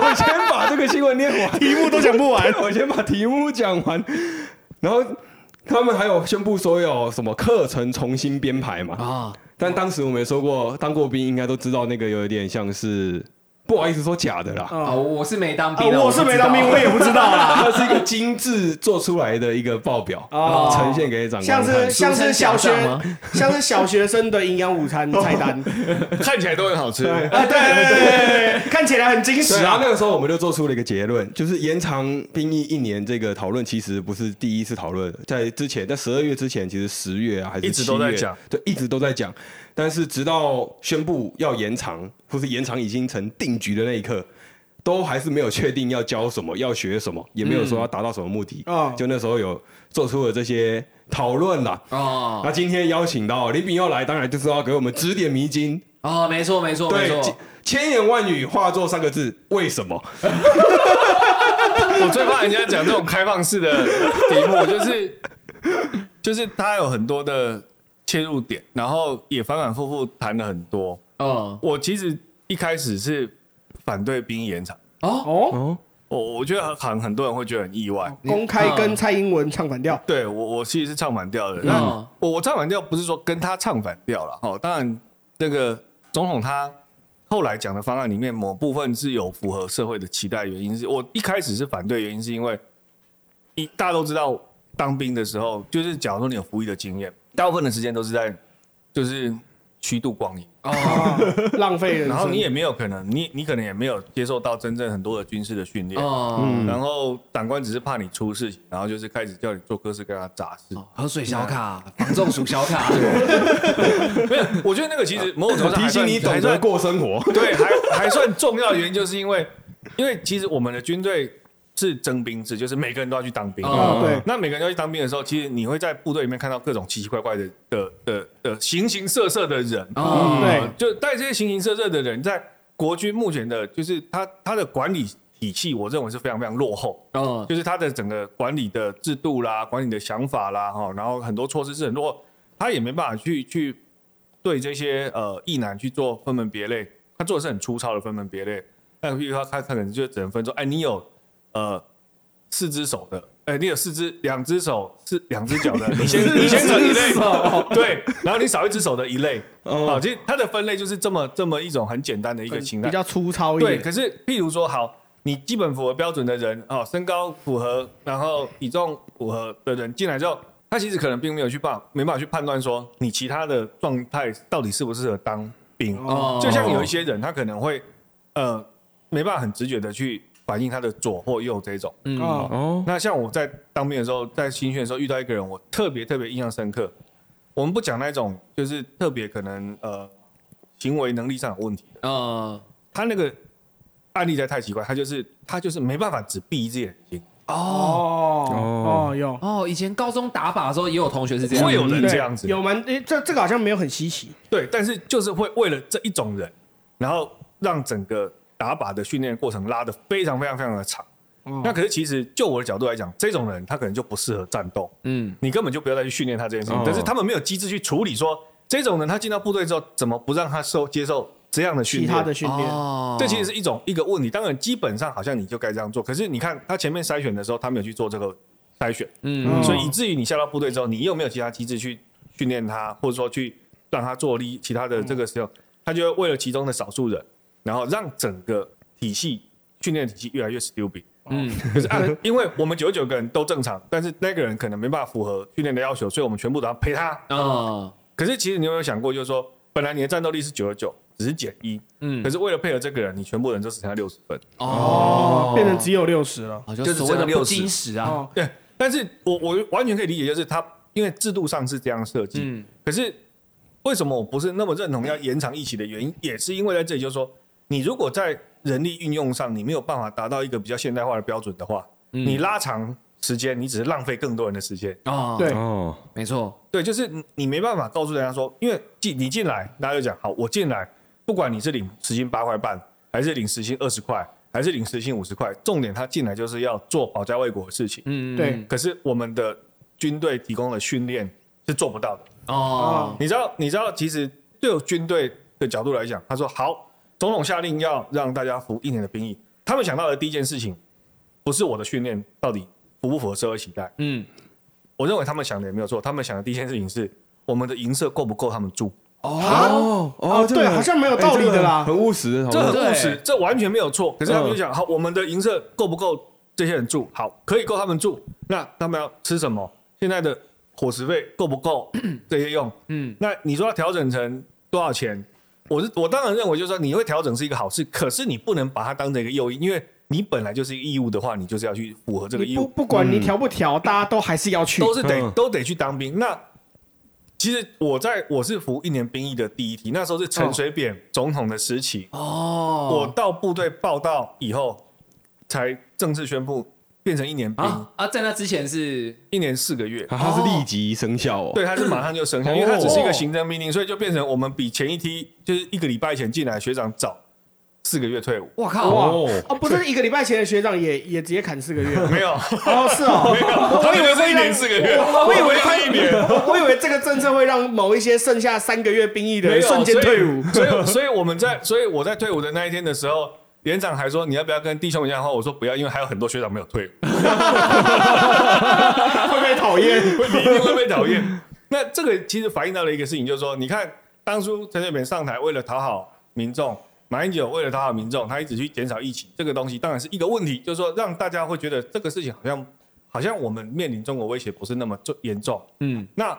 Speaker 4: 我先把这个新闻念完，
Speaker 3: 题目都讲不完。
Speaker 4: 我先把题目讲完，然后他们还有宣布说有什么课程重新编排嘛？
Speaker 2: 啊，
Speaker 4: 但当时我们也说过，当过兵应该都知道那个有点像是，不好意思说假的啦，
Speaker 2: 啊，
Speaker 3: 啊，
Speaker 2: 我是没当
Speaker 3: 啊
Speaker 2: 兵的，
Speaker 3: 我是没当兵，我也不知道啦。
Speaker 4: 它是一个精致做出来的一个报表，
Speaker 3: 哦
Speaker 4: 呈现给长
Speaker 3: 像
Speaker 4: 官像
Speaker 3: 是。像是小学像是小学生的营养午餐菜单
Speaker 1: 看起来都很好吃。
Speaker 3: 啊，对对对对，看起来很精
Speaker 4: 对，
Speaker 3: 实啊
Speaker 4: 然后。那个时候我们就做出了一个结论，就是延长兵役一年这个讨论其实不是第一次讨论，在之前，在十二月之前，其实十月啊还是
Speaker 1: 一直都在
Speaker 4: 7月
Speaker 1: 讲，
Speaker 4: 对，一直都在讲。但是直到宣布要延长，或是延长已经成定局的那一刻，都还是没有确定要教什么，要学什么，也没有说要达到什么目的。
Speaker 3: 哦
Speaker 4: 就那时候有做出了这些讨论啦。
Speaker 2: 哦
Speaker 4: 那今天邀请到林炳耀来，当然就是要给我们指点迷津。
Speaker 2: 哦，没错没错没
Speaker 4: 对，
Speaker 2: 错，
Speaker 4: 千言万语化作三个字：为什么？
Speaker 1: 我最怕人家讲这种开放式的题目，就是就是他有很多的切入点，然后也反反复复谈了很多。
Speaker 2: 嗯，
Speaker 1: 我其实一开始是反对兵役延长，
Speaker 2: 哦，
Speaker 3: 哦，
Speaker 4: 哦，
Speaker 1: 我我觉得很很多人会觉得很意外。
Speaker 3: 公开跟蔡英文唱反调。
Speaker 1: 对我，我其实是唱反调的。那、
Speaker 2: 嗯
Speaker 1: 我我唱反调不是说跟他唱反调了哦，当然那个总统他后来讲的方案里面某部分是有符合社会的期待，原因是我一开始是反对，原因是因为一大家都知道当兵的时候，就是假如说你有服役的经验，大部分的时间都是在就是虚度光阴，
Speaker 2: 哦，
Speaker 3: 啊，浪费人生。
Speaker 1: 然后你也没有可能，你你可能也没有接受到真正很多的军事的训练。
Speaker 2: 哦，
Speaker 1: 然后长官只是怕你出事情，然后就是开始叫你做各式各样的杂事。
Speaker 2: 喝水小卡，防中暑小卡，
Speaker 1: 没有，我觉得那个其实某种程度上
Speaker 4: 提醒你懂得过生活。
Speaker 1: 对，还还算重要的原因，就是因为因为其实我们的军队是征兵制，就是每个人都要去当兵。
Speaker 2: 哦
Speaker 3: 对
Speaker 1: 那每个人都要去当兵的时候，其实你会在部队里面看到各种奇奇怪怪的的的的形形色色的人。
Speaker 2: 哦
Speaker 3: 对
Speaker 1: 就带这些形形色色的人，在国军目前的，就是他他的管理体系，我认为是非常非常落后。
Speaker 2: 哦，
Speaker 1: 就是他的整个管理的制度啦、管理的想法啦，哈，然后很多措施是很多，他也没办法去去对这些呃异男去做分门别类，他做的是很粗糙的分门别类。那比如说他他可能就只能分说，哎，你有呃四只手的，哎，你有四只两只手是两只脚的，你先你先成一类，对，然后你少一只手的一类，哦，其实它的分类就是这么这么一种很简单的一个情况
Speaker 3: 比，较粗糙一点对，
Speaker 1: 可是譬如说，好，你基本符合标准的人，哦，身高符合，然后体重符合的人进来之后，他其实可能并没有去办，没办法去判断说你其他的状态到底适不适合当兵。
Speaker 2: 哦
Speaker 1: 就像有一些人，他可能会，呃，没办法很直觉的去反映他的左或右这种。
Speaker 2: 嗯。
Speaker 3: 哦，
Speaker 4: 哦，
Speaker 1: 那像我在当兵的时候，在新训的时候遇到一个人，我特别特别印象深刻。我们不讲那种就是特别可能呃行为能力上有问题的。
Speaker 2: 呃，
Speaker 1: 他那个案例实在太奇怪，他就是他就是没办法只闭一只眼睛，
Speaker 2: 哦。
Speaker 3: 哦。哦，有。
Speaker 2: 哦，以前高中打靶的时候也有同学是这样，
Speaker 1: 会有人
Speaker 3: 对。
Speaker 1: 这样子，
Speaker 3: 有蛮诶，这这个好像没有很稀奇。
Speaker 1: 对，但是就是会为了这一种人，然后让整个打靶的训练过程拉得非常非常非常的长。
Speaker 3: 哦
Speaker 1: 那可是其实就我的角度来讲，这种人他可能就不适合战斗，
Speaker 2: 嗯，
Speaker 1: 你根本就不要再去训练他这件事情。
Speaker 4: 哦
Speaker 1: 但是他们没有机制去处理说，这种人他进到部队之后，怎么不让他受接受这样的训
Speaker 3: 其
Speaker 1: 练？
Speaker 3: 他的训练，
Speaker 2: 哦
Speaker 1: 这其实是一种一个问题。当然，基本上好像你就该这样做。可是你看他前面筛选的时候，他没有去做这个筛选，
Speaker 2: 嗯
Speaker 1: 所以以至于你下到部队之后，你又没有其他机制去训练他，或者说去让他做力其他的这个时候，他就会为了其中的少数人，然后让整个体系训练体系越来越 stupid。
Speaker 2: 嗯。
Speaker 1: 可是啊，因为我们九十九个人都正常，但是那个人可能没办法符合训练的要求，所以我们全部都要陪他。
Speaker 2: 哦
Speaker 1: 可是其实你有没有想过，就是说本来你的战斗力是九十九，只是减一，
Speaker 2: 嗯。
Speaker 1: 可是为了配合这个人，你全部人都只剩下六十分。
Speaker 3: 哦，变成只有六十了。
Speaker 2: 哦，就
Speaker 1: 就是
Speaker 2: 所谓的不
Speaker 1: 这样60
Speaker 2: 矜持啊，
Speaker 3: 哦，
Speaker 1: 对，但是我我完全可以理解，就是他因为制度上是这样设计，
Speaker 2: 嗯。
Speaker 1: 可是为什么我不是那么认同要延长一起的原因，也是因为在这里，就是说，你如果在人力运用上你没有办法达到一个比较现代化的标准的话，你拉长时间，你只是浪费更多人的时间。
Speaker 2: 哦，
Speaker 3: 对，
Speaker 4: 哦，
Speaker 2: 没错，
Speaker 1: 对，就是你你没办法告诉人家说，因为进你进来，大家就讲好，我进来，不管你是领时薪八块半，还是领时薪二十块，还是领时薪五十块，重点他进来就是要做保家卫国的事情。
Speaker 2: 嗯，
Speaker 3: 对
Speaker 1: 可是我们的军队提供的训练是做不到的。
Speaker 2: 哦，
Speaker 1: 你知道，你知道，其实对军队的角度来讲，他说好，总统下令要让大家服一年的兵役，他们想到的第一件事情，不是我的训练到底符不符合社会期待，
Speaker 2: 嗯，
Speaker 1: 我认为他们想的也没有错，他们想的第一件事情是我们的营舍够不够他们住，
Speaker 4: 哦
Speaker 3: 哦对好像没有道理的啦
Speaker 4: 很务实，
Speaker 1: 这很
Speaker 2: 对
Speaker 1: 务实，这完全没有错。可是他们就讲，好，我们的营舍够不够这些人住？好，可以够他们住。那他们要吃什么？现在的伙食费够不够这些用？
Speaker 2: 嗯，
Speaker 1: 那你说要调整成多少钱？我是我当然认为，就是说你会调整是一个好事，可是你不能把它当成一个诱因，因为你本来就是一个义务的话，你就是要去符合这个义务，
Speaker 3: 不不管你调不调，大家都还是要去。
Speaker 1: 都是得
Speaker 4: 嗯
Speaker 1: 都得去当兵。那其实我在我是服一年兵役的第一题，那时候是陈水扁总统的时期哦，我
Speaker 2: 哦，
Speaker 1: 到部队报道以后，才正式宣布变成一年兵，
Speaker 2: 啊啊，在那之前是
Speaker 1: 一年四个月。
Speaker 4: 啊它是立即生效哦。
Speaker 1: 对，它是马上就生效，
Speaker 4: 哦
Speaker 1: 因为它只是一个行政命令，所以就变成我们比前一梯就是一个礼拜前进来的学长早四个月退伍。
Speaker 2: 我靠，
Speaker 3: 哇
Speaker 4: 哦
Speaker 3: 哦，不是一个礼拜前的学长也也直接砍四个月，
Speaker 1: 没有，
Speaker 3: 哦是哦，
Speaker 1: 没有，他以为是一年四个月，
Speaker 3: 我以为他
Speaker 1: 一年。
Speaker 3: 我以为这个政策会让某一些剩下三个月兵役的人瞬间退伍。
Speaker 1: 所以，所以所以我们在，所以我在退伍的那一天的时候，连长还说你要不要跟弟兄一样的话，我说不要，因为还有很多学长没有退伍，
Speaker 3: 会被讨厌。
Speaker 1: 会你一定会被讨厌。那这个其实反映到了一个事情，就是说，你看当初陈水扁上台，为了讨好民众，马英九为了讨好民众，他一直去减少疫情，这个东西当然是一个问题，就是说让大家会觉得这个事情好像好像我们面临中国威胁不是那么重严重。
Speaker 2: 嗯，
Speaker 1: 那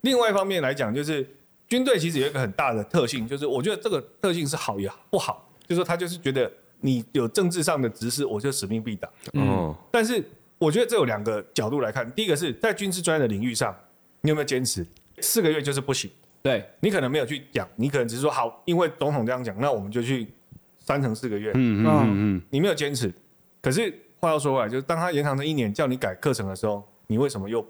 Speaker 1: 另外一方面来讲，就是军队其实有一个很大的特性，就是我觉得这个特性是好也不好，就是说他就是觉得你有政治上的指示，我就使命必达。
Speaker 4: 哦，
Speaker 1: 但是我觉得这有两个角度来看，第一个是在军事专业的领域上，你有没有坚持？四个月就是不行，
Speaker 2: 对，
Speaker 1: 你可能没有去讲，你可能只是说好，因为总统这样讲，那我们就去三乘四个月，
Speaker 4: 嗯嗯嗯嗯，
Speaker 1: 你没有坚持。可是话又说回来，就是当他延长成一年，叫你改课程的时候，你为什么又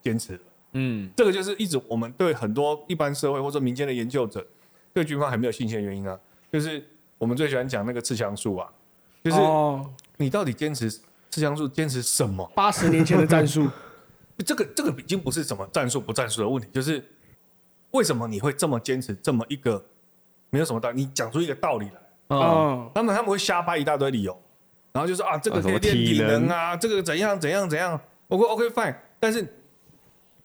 Speaker 1: 坚持？
Speaker 2: 嗯，
Speaker 1: 这个就是一直我们对很多一般社会或者民间的研究者对军方还没有信心的原因啊，就是我们最喜欢讲那个刺枪术啊，就是
Speaker 3: 哦，
Speaker 1: 你到底坚持刺枪术坚持什么？
Speaker 3: 八十年前的战术，
Speaker 1: 这个这个已经不是什么战术不战术的问题，就是为什么你会这么坚持这么一个没有什么道理？你讲出一个道理来，
Speaker 2: 嗯，
Speaker 3: 嗯，
Speaker 1: 他们他们会瞎掰一大堆理由，然后就说啊，这个可以练体
Speaker 4: 体能
Speaker 1: 能啊，这个怎样怎样怎样，OK OK fine，但是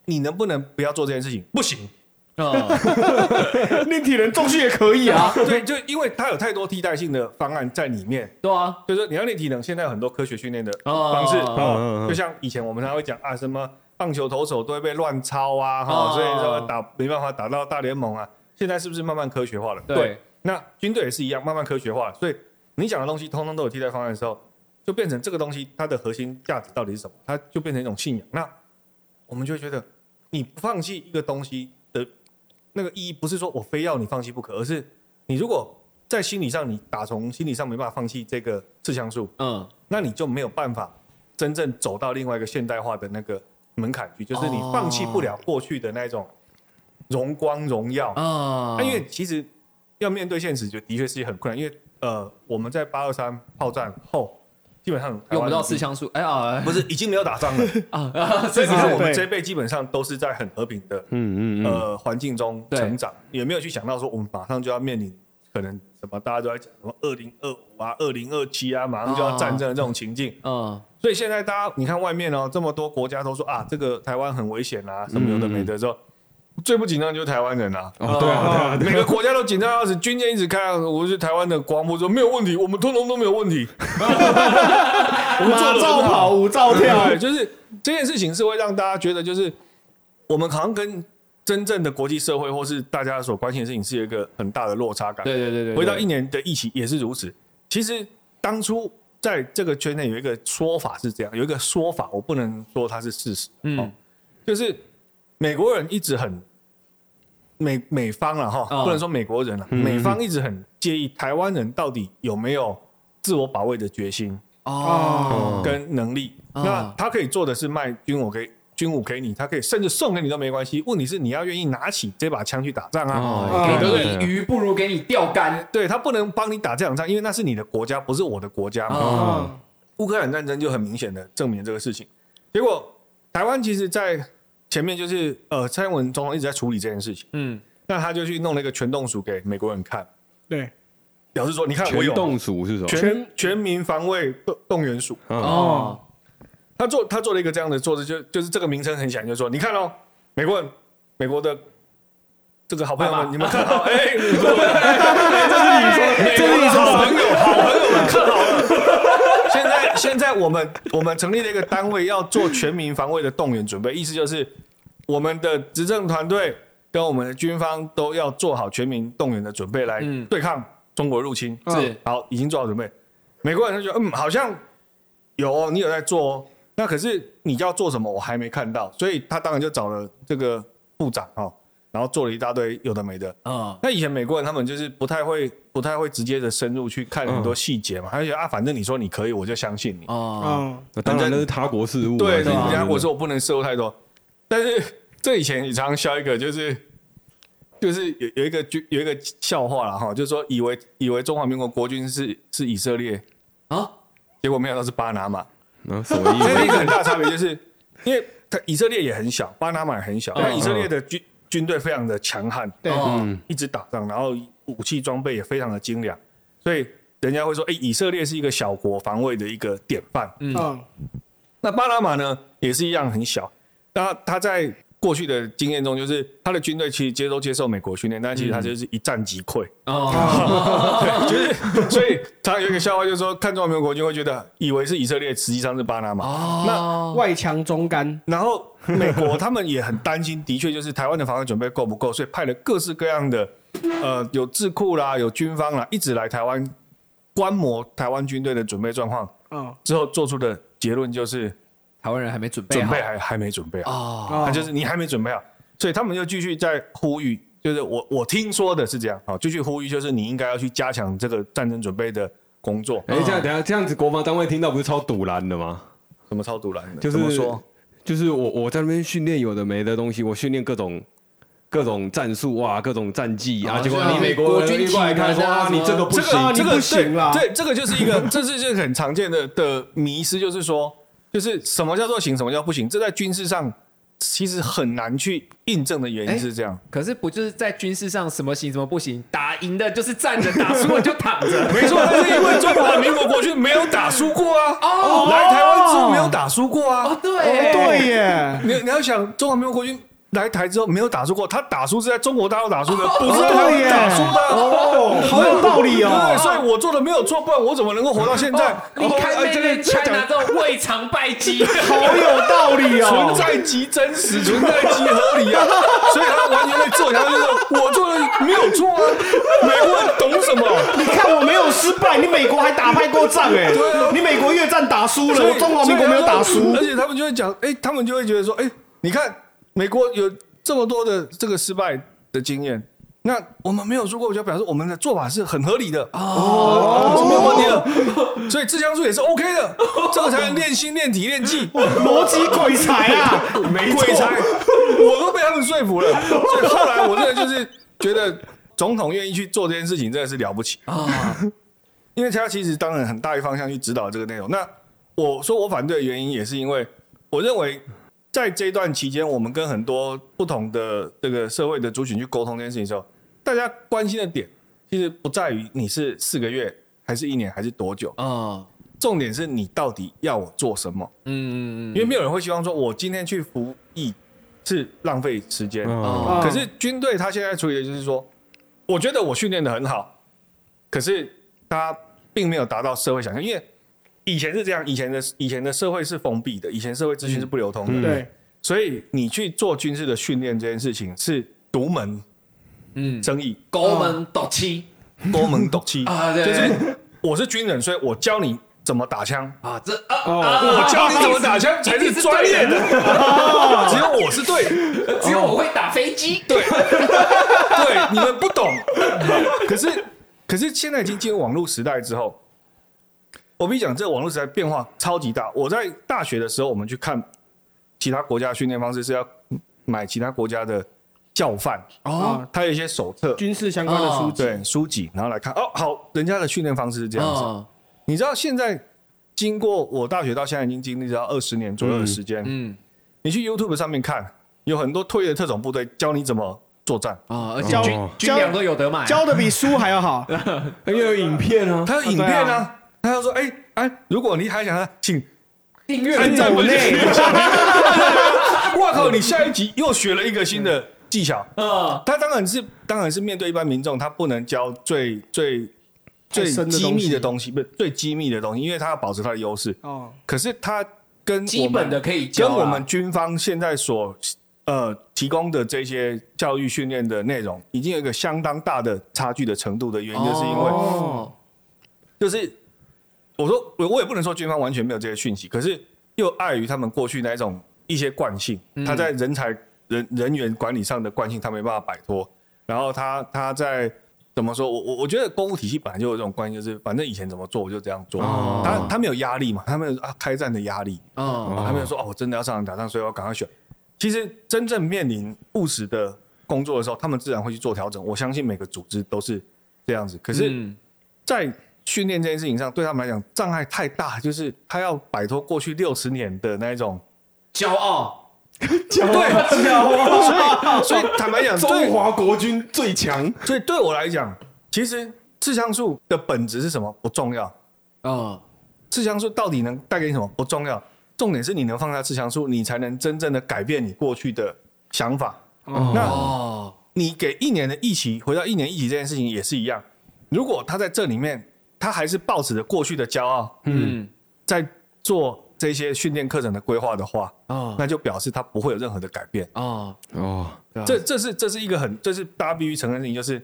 Speaker 1: 你能不能不要做这件事情？不行，
Speaker 2: 嗯
Speaker 3: 练体能重训也可以啊。
Speaker 1: 对，就因为它有太多替代性的方案在里面，
Speaker 2: 对啊，
Speaker 1: 就是你要练体能，现在有很多科学训练的
Speaker 2: 哦
Speaker 1: 方式，就像以前我们常会讲啊，什么棒球投手都会被乱抄啊，哈，
Speaker 2: 哦
Speaker 1: 所以说打没办法打到大联盟啊。现在是不是慢慢科学化了？
Speaker 2: 对，
Speaker 1: 那军队也是一样，慢慢科学化。所以你讲的东西通通都有替代方案的时候，就变成这个东西它的核心价值到底是什么？它就变成一种信仰。那我们就会觉得，你不放弃一个东西的那个意义，不是说我非要你放弃不可，而是你如果在心理上你打从心理上没办法放弃这个刺枪术，
Speaker 2: 嗯，
Speaker 1: 那你就没有办法真正走到另外一个现代化的那个门槛去，就是你放弃不了过去的那种荣光荣耀。
Speaker 2: 啊
Speaker 1: 那因为其实要面对现实，就的确是很困难，因为呃，我们在八二三炮战后，基本上
Speaker 2: 用不到四枪术，哎啊，
Speaker 1: 不是已经没有打仗了，
Speaker 2: 啊 啊，
Speaker 1: 所以你看我们这一辈基本上都是在很和平的
Speaker 4: 嗯嗯嗯，
Speaker 1: 呃环境中成长，也没有去想到说我们马上就要面临可能什么大家都在讲什么二零二五啊、二零二七啊，马上就要战争的这种情境。
Speaker 2: 嗯，
Speaker 1: 所以现在大家你看外面哦，这么多国家都说啊，这个台湾很危险啊，什么有的没的之后，最不紧张就是台湾人啊。
Speaker 4: 哦对啊对啊，
Speaker 1: 每个国家都紧张要死，军舰一直开，我是台湾的国防部说没有问题，我们通通都没有问题。我们做
Speaker 3: 照跑，舞照跳
Speaker 1: 对，，就是这件事情是会让大家觉得，就是我们好像跟真正的国际社会或是大家所关心的事情是有一个很大的落差感。
Speaker 2: 对对对对，
Speaker 1: 回到一年的疫情也是如此。其实当初在这个圈内有一个说法是这样，有一个说法，我不能说它是事实，
Speaker 2: 嗯
Speaker 1: 哦，就是美国人一直很美美方了哈，
Speaker 2: 哦
Speaker 1: 不能说美国人了，美方一直很介意台湾人到底有没有自我保卫的决心
Speaker 2: 哦，
Speaker 1: 跟能力。
Speaker 2: 哦
Speaker 1: 那他可以做的是卖军火给军武给你，他可以甚至送给你都没关系。问题是你要愿意拿起这把枪去打仗啊。
Speaker 2: 哦，给
Speaker 4: 对
Speaker 2: 你鱼不如给你钓竿，
Speaker 1: 对他不能帮你打这场仗，因为那是你的国家，不是我的国家嘛。
Speaker 2: 哦
Speaker 3: 嗯，
Speaker 1: 乌克兰战争就很明显的证明这个事情。结果台湾其实，在前面就是呃，蔡英文总统一直在处理这件事情，
Speaker 2: 嗯，
Speaker 1: 那他就去弄了一个全动署给美国人看，
Speaker 3: 对，
Speaker 1: 表示说你看我
Speaker 4: 全
Speaker 1: 有
Speaker 4: 动署是什么？
Speaker 1: 全全民防卫动动员署，
Speaker 4: 哦。
Speaker 2: 哦，
Speaker 1: 他做他做了一个这样的做的，就就是这个名称很响，就是说你看哦，美国人美国的。这个好朋友们，你们看好，哎，这是你说，美国的。好朋友，好朋友们看好了。现在我们 我们成立了一个单位，要做全民防卫的动员准备，意思就是我们的执政团队跟我们的军方都要做好全民动员的准备，来
Speaker 2: 嗯
Speaker 1: 对抗中国入侵。
Speaker 2: 是
Speaker 1: 好，已经做好准备。美国人就觉得，嗯，好像有哦，你有在做哦。那可是你要做什么，我还没看到，所以他当然就找了这个部长哦，然后做了一大堆有的没的。
Speaker 2: 嗯，
Speaker 1: 那以前美国人他们就是不太会不太会直接的深入去看很多细节嘛，他就觉得啊，反正你说你可以，我就相信你。
Speaker 2: 哦，
Speaker 3: 嗯，
Speaker 4: 当然那是他国事务啊，
Speaker 1: 对，
Speaker 4: 是吧
Speaker 1: 人家我说我不能摄入太多，但是 这以前你常常笑一个就是。就是有有一个就有一个笑话了哈，就是说以为以为中华民国国军是是以色列，
Speaker 2: 啊，
Speaker 1: 结果没想到是巴拿马，
Speaker 4: 啊什么意
Speaker 1: 所以一个？很大差别就是，因为他以色列也很小，巴拿马也很小，但以色列的军军队非常的强悍，
Speaker 3: 对，
Speaker 2: 哦，
Speaker 1: 一直打仗，然后武器装备也非常的精良，所以人家会说，哎，以色列是一个小国防卫的一个典范。
Speaker 3: 嗯，
Speaker 1: 那巴拿马呢，也是一样很小，那他在过去的经验中，就是他的军队其实接都接受美国训练，但其实他就是一战即溃。
Speaker 2: 哦，
Speaker 1: 对，就是所以常常有一个笑话，就是说看中华民国国军会觉得以为是以色列，实际上是巴拿马。
Speaker 2: 哦，
Speaker 3: 外强中干，
Speaker 1: 然后美国他们也很担心，的确就是台湾的防卫准备够不够，所以派了各式各样的呃有智库啦、有军方啦，一直来台湾观摩台湾军队的准备状况，
Speaker 3: 嗯，
Speaker 1: 之后做出的结论就是
Speaker 2: 台湾人还没准备好。
Speaker 1: 准备还还没准备好，
Speaker 2: 哦，
Speaker 3: 哦
Speaker 1: 那就是你还没准备好，所以他们就继续在呼吁，就是我我听说的是这样，好，继续呼吁就是你应该要去加强这个战争准备的工作，
Speaker 4: 哎，这样等一下这样子，国防单位听到不是超堵拦的吗？
Speaker 1: 什么超堵拦的，
Speaker 4: 就是
Speaker 1: 怎么说？
Speaker 4: 就是我我在那边训练有的没的东西，我训练各种各种战术哇，各种战绩啊，
Speaker 2: 哦
Speaker 4: 结果你美国
Speaker 2: 国军
Speaker 4: 人过来看说你这个不行，
Speaker 1: 个这个
Speaker 3: 你不行啦。
Speaker 1: 对，对这个就是一个，这是就是很常见的的迷失，就是说，就是什么叫做行，什么叫不行，这在军事上其实很难去印证的原因是这样。
Speaker 2: 可是不就是在军事上什么行什么不行？打赢的就是站着，打输了就躺着。
Speaker 1: 没错，但是因为中华民国国军没有打输过啊，
Speaker 2: 哦
Speaker 1: 来台湾之后没有打输过啊。
Speaker 2: 哦，对
Speaker 3: 对耶，
Speaker 1: 你你要想，中华民国国军来台之后没有打输过，他打输是在中国大陆打输的，不是在台湾打输的啊。
Speaker 3: 哦，好有道理
Speaker 1: 对不对？
Speaker 3: 哦。
Speaker 1: 所以我做的没有错，不然我怎么能够活到现在？
Speaker 2: 你看
Speaker 1: 哦
Speaker 2: 那边
Speaker 1: 这个
Speaker 2: China 这种未尝败绩，
Speaker 3: 好有道理哦
Speaker 1: 存
Speaker 3: 哦。
Speaker 1: 在即真实，存在即合理啊！所以他完全在做，然后就说我做的没有错啊。美国人懂什么？
Speaker 3: 你看我没有失败，你美国还打败过仗哎
Speaker 1: 对啊，
Speaker 3: 你美国越战打输了，我中华民国没有打输
Speaker 1: 而。且他们就会讲，哎，他们就会觉得说，哎，你看美国有这么多的这个失败的经验。那我们没有输过，就表示我们的做法是很合理的哦，是没有问题的，所以自强术也是 OK 的，这个才能练心、练体、练技。
Speaker 3: 逻辑鬼才啊！
Speaker 1: 没鬼才，我都被他们说服了。所以后来我真的就是觉得，总统愿意去做这件事情，真的是了不起啊！因为他其实当然很大一方向去指导这个内容。那我说我反对的原因，也是因为我认为在这段期间，我们跟很多不同的这个社会的族群去沟通这件事情的时候，大家关心的点其实不在于你是四个月还是一年还是多久，
Speaker 2: 哦，
Speaker 1: 重点是你到底要我做什么。
Speaker 2: 嗯嗯
Speaker 1: 因为没有人会希望说，我今天去服役是浪费时间。可是军队他现在处理的就是说，我觉得我训练的很好，可是他并没有达到社会想象，因为以前是这样，以前的以前的社会是封闭的，以前社会资讯是不流通的，
Speaker 3: 对，
Speaker 1: 所以你去做军事的训练这件事情是独门
Speaker 2: 嗯，
Speaker 1: 争议，
Speaker 2: 高门斗气
Speaker 1: 高门斗气
Speaker 2: 啊对
Speaker 1: 就是我是军人，所以我教你怎么打枪。
Speaker 2: 啊，这啊
Speaker 1: 我教你怎么打枪才是专业的，只有我是对。
Speaker 2: 只有我会打飞机。
Speaker 1: 对，对，你们不懂。可是，可是现在已经进入网络时代之后，我跟你讲，这个网络时代变化超级大。我在大学的时候，我们去看其他国家的训练方式，是要买其他国家的教范，
Speaker 3: 哦，
Speaker 1: 它有一些手册，
Speaker 3: 军事相关的书籍，
Speaker 1: 对书籍，然后来看哦，好，人家的训练方式是这样子。
Speaker 2: 哦
Speaker 1: 你知道现在经过我大学到现在已经经历了二十年左右的时间，
Speaker 2: 嗯
Speaker 1: 你去 YouTube 上面看，有很多退役的特种部队教你怎么作战。
Speaker 2: 啊，而且
Speaker 3: 教
Speaker 2: 军军粮都有得买啊，
Speaker 3: 教的比书还要好。
Speaker 4: 因为有影片啊，
Speaker 1: 他有影片啊，他就说：“哎、哎，如果你还想要，请
Speaker 2: 订阅
Speaker 1: 按赞
Speaker 3: 我内。
Speaker 1: 哇靠，你下一集又学了一个新的技巧。
Speaker 2: 嗯，
Speaker 1: 他当然是当然是面对一般民众，他不能教最最最机密的东西，不是最机密的东西，因为他要保持他的优势。
Speaker 3: 哦，
Speaker 1: 可是他跟
Speaker 2: 基本的可以
Speaker 1: 跟我们军方现在所呃提供的这些教育训练的内容，已经有一个相当大的差距的程度的原因，就是因为
Speaker 2: 哦。
Speaker 1: 就是我说我我也不能说军方完全没有这些讯息，可是又碍于他们过去那一种一些惯性，他在人才人人员管理上的惯性，他没办法摆脱。然后他他在怎么说？我我我觉得公务体系本来就有这种关系，就是反正以前怎么做我就这样做。
Speaker 2: 哦
Speaker 1: 他他没有压力嘛，他没有啊开战的压力，
Speaker 2: 哦
Speaker 1: 啊他没有说哦我真的要上场打仗，所以我要赶快选。其实真正面临务实的工作的时候，他们自然会去做调整。我相信每个组织都是这样子。可是，
Speaker 2: 嗯
Speaker 1: 在训练这件事情上，对他们来讲障碍太大，就是他要摆脱过去六十年的那一种，
Speaker 2: 骄傲。
Speaker 1: 对，所以所以坦白讲，对
Speaker 4: 中华国军最强，
Speaker 1: 所以对我来讲，其实刺枪术的本质是什么不重要，
Speaker 2: 啊，
Speaker 1: 刺枪术到底能带给你什么不重要，重点是你能放下刺枪术，你才能真正的改变你过去的想法。那
Speaker 2: 哦，
Speaker 1: 你给一年的役期，回到一年一期这件事情也是一样。如果他在这里面，他还是抱持着过去的骄傲，
Speaker 2: 嗯
Speaker 1: 在做这些训练课程的规划的话，
Speaker 2: 哦
Speaker 1: 那就表示他不会有任何的改变。
Speaker 2: 哦，
Speaker 4: 哦，
Speaker 2: 对啊
Speaker 1: 这这是这是一个很，这是大家必须承认的事情，就是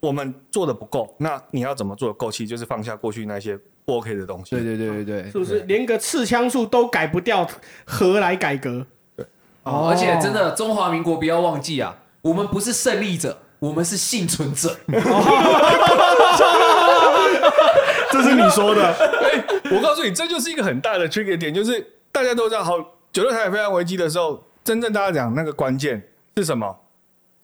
Speaker 1: 我们做的不够。那你要怎么做的够？其实就是放下过去那些不 OK 的东西。
Speaker 2: 对对对对对
Speaker 3: 是不是连个刺枪术都改不掉，何来改革？
Speaker 2: 哦，而且真的中华民国不要忘记啊，我们不是胜利者，我们是幸存者。
Speaker 3: 这是你说的，
Speaker 1: 哎，我告诉你，这就是一个很大的 trigger 点，就是大家都知道，好，九六台海飞弹危机的时候，真正大家讲那个关键是什么？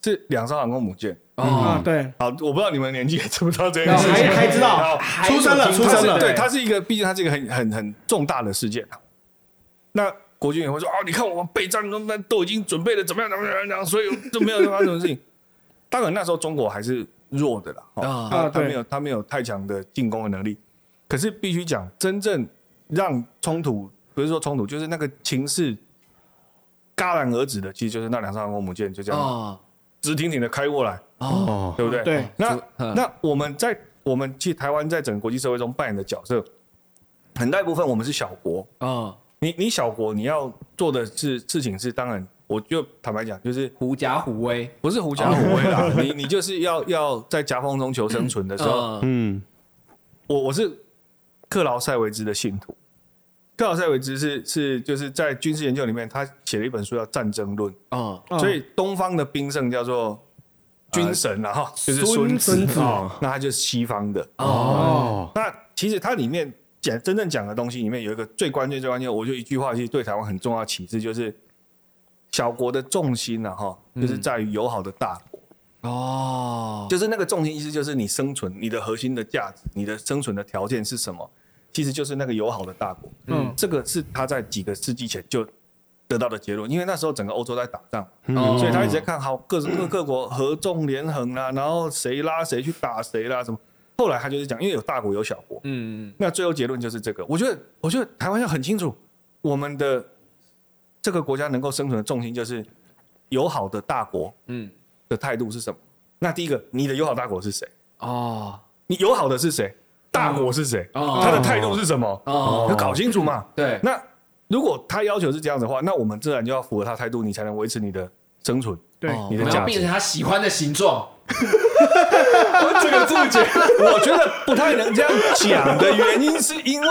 Speaker 1: 是两艘航空母舰。
Speaker 3: 啊，
Speaker 2: 哦，
Speaker 3: 对，
Speaker 1: 好，我不知道你们年纪知不知道这件事情，
Speaker 3: 还还知道
Speaker 1: 好，
Speaker 3: 出生了，出生了，
Speaker 1: 对，它是一个，毕竟它是一个很很很重大的事件啊。那国军也会说，哦，你看我们备战都都已经准备的怎么样怎么样怎么样，所以就没有发生什么事情。当然那时候中国还是弱的啦，哦
Speaker 2: 啊。
Speaker 1: 他没有他没有太强的进攻的能力。可是必须讲，真正让冲突不是说冲突，就是那个情势戛然而止的，其实就是那两艘航空母舰就这样
Speaker 2: 哦。
Speaker 1: 直挺挺的开过来，
Speaker 2: 哦，
Speaker 4: 哦，
Speaker 1: 对不对？
Speaker 3: 对，
Speaker 1: 那
Speaker 2: 嗯
Speaker 1: 那我们在我们其实台湾在整个国际社会中扮演的角色，很大一部分我们是小国。
Speaker 2: 哦，
Speaker 1: 你你小国你要做的是事情是，当然我就坦白讲，就是
Speaker 2: 狐假虎威
Speaker 1: 不是狐假虎威啦，你你就是要要在夹缝中求生存的时候，
Speaker 2: 嗯
Speaker 4: 嗯，
Speaker 1: 我我是克劳塞维兹的信徒。克劳塞维兹是是就是在军事研究里面，他写了一本书叫《战争论》，
Speaker 2: 啊
Speaker 3: 嗯
Speaker 1: 所以东方的兵圣叫做军神啊，哈、就是孙
Speaker 3: 孙子
Speaker 1: 哦，那他就是西方的。
Speaker 4: 哦，
Speaker 1: 那其实它里面讲真正讲的东西里面有一个最关键、最关键，我就一句话，其实对台湾很重要的启示就是，小国的重心呢，哈，就是在于友好的大国，
Speaker 2: 哦，
Speaker 1: 就是那个重心意思就是你生存，你的核心的价值，你的生存的条件是什么？其实就是那个友好的大国。
Speaker 3: 嗯
Speaker 1: 这个是他在几个世纪前就得到的结论，因为那时候整个欧洲在打仗，
Speaker 2: 嗯
Speaker 1: 所以他一直在看好各各各国合纵连横啦，然后谁拉谁去打谁啦，什么。后来他就是讲，因为有大国有小国，
Speaker 2: 嗯
Speaker 1: 那最后结论就是这个。我觉得，我觉得台湾要很清楚，我们的这个国家能够生存的重心就是友好的大国
Speaker 2: 嗯
Speaker 1: 的态度是什么？那第一个，你的友好大国是谁？
Speaker 2: 哦
Speaker 1: 你友好的是谁？大国是谁？
Speaker 2: 哦
Speaker 1: 他的态度是什么？
Speaker 2: 哦
Speaker 1: 要搞清楚嘛。
Speaker 2: 对
Speaker 1: 那如果他要求是这样的话，那我们自然就要符合他态度，你才能维持你的生存。
Speaker 3: 对，
Speaker 1: 你的价值
Speaker 2: 变成他喜欢的形状，
Speaker 1: 这个注解，我觉得不太能这样讲的原因，是因为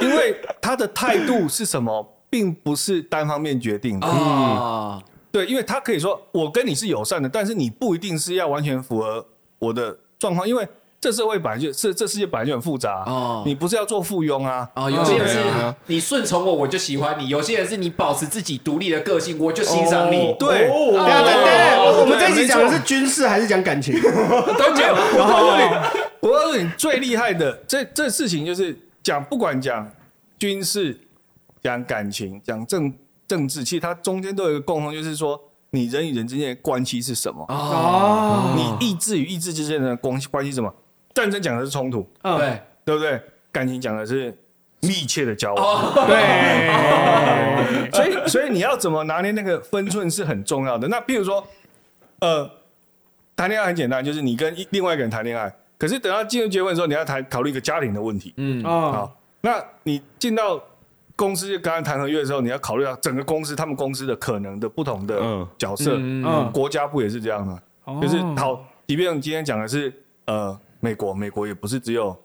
Speaker 1: 因为他的态度是什么，并不是单方面决定的。
Speaker 2: 哦
Speaker 1: 对，因为他可以说我跟你是友善的，但是你不一定是要完全符合我的状况，因为这社会本来就这这世界本来就很复杂，
Speaker 2: 哦
Speaker 1: 你不是要做附庸啊。
Speaker 2: 哦，有些人是
Speaker 4: 对啊
Speaker 2: 你顺从我，我就喜欢你；有些人是你保持自己独立的个性，我就欣赏你。
Speaker 1: 对，
Speaker 3: 等一下等一下等一下
Speaker 1: 哦
Speaker 3: 我们这一集讲的
Speaker 1: 没
Speaker 3: 是军事还是讲感情？
Speaker 1: 都讲。我告诉你，我告诉你，最厉害的这这事情就是讲，不管讲军事、讲感情、讲政政治，其实它中间都有一个共同，就是说你人与人之间的关系是什么，
Speaker 3: 哦，
Speaker 1: 你意志与意志之间的关系关系是什么？战争讲的是冲突，
Speaker 3: 嗯，
Speaker 2: 对
Speaker 1: 对不对？感情讲的是密切的交往。
Speaker 3: 对，
Speaker 1: 所以，所以你要怎么拿捏那个分寸是很重要的。那比如说，呃，谈恋爱很简单，就是你跟另外一个人谈恋爱，可是等到进入结婚的时候，你要谈考虑一个家庭的问题。
Speaker 2: 嗯
Speaker 3: 哦，
Speaker 1: 好，那你进到公司刚刚谈合约的时候，你要考虑到整个公司他们公司的可能的不同的
Speaker 4: 嗯
Speaker 1: 角色。
Speaker 2: 嗯
Speaker 3: 嗯
Speaker 1: 国家不也是这样吗？
Speaker 3: 哦
Speaker 1: 就是好，即便今天讲的是呃美国，美国也不是只有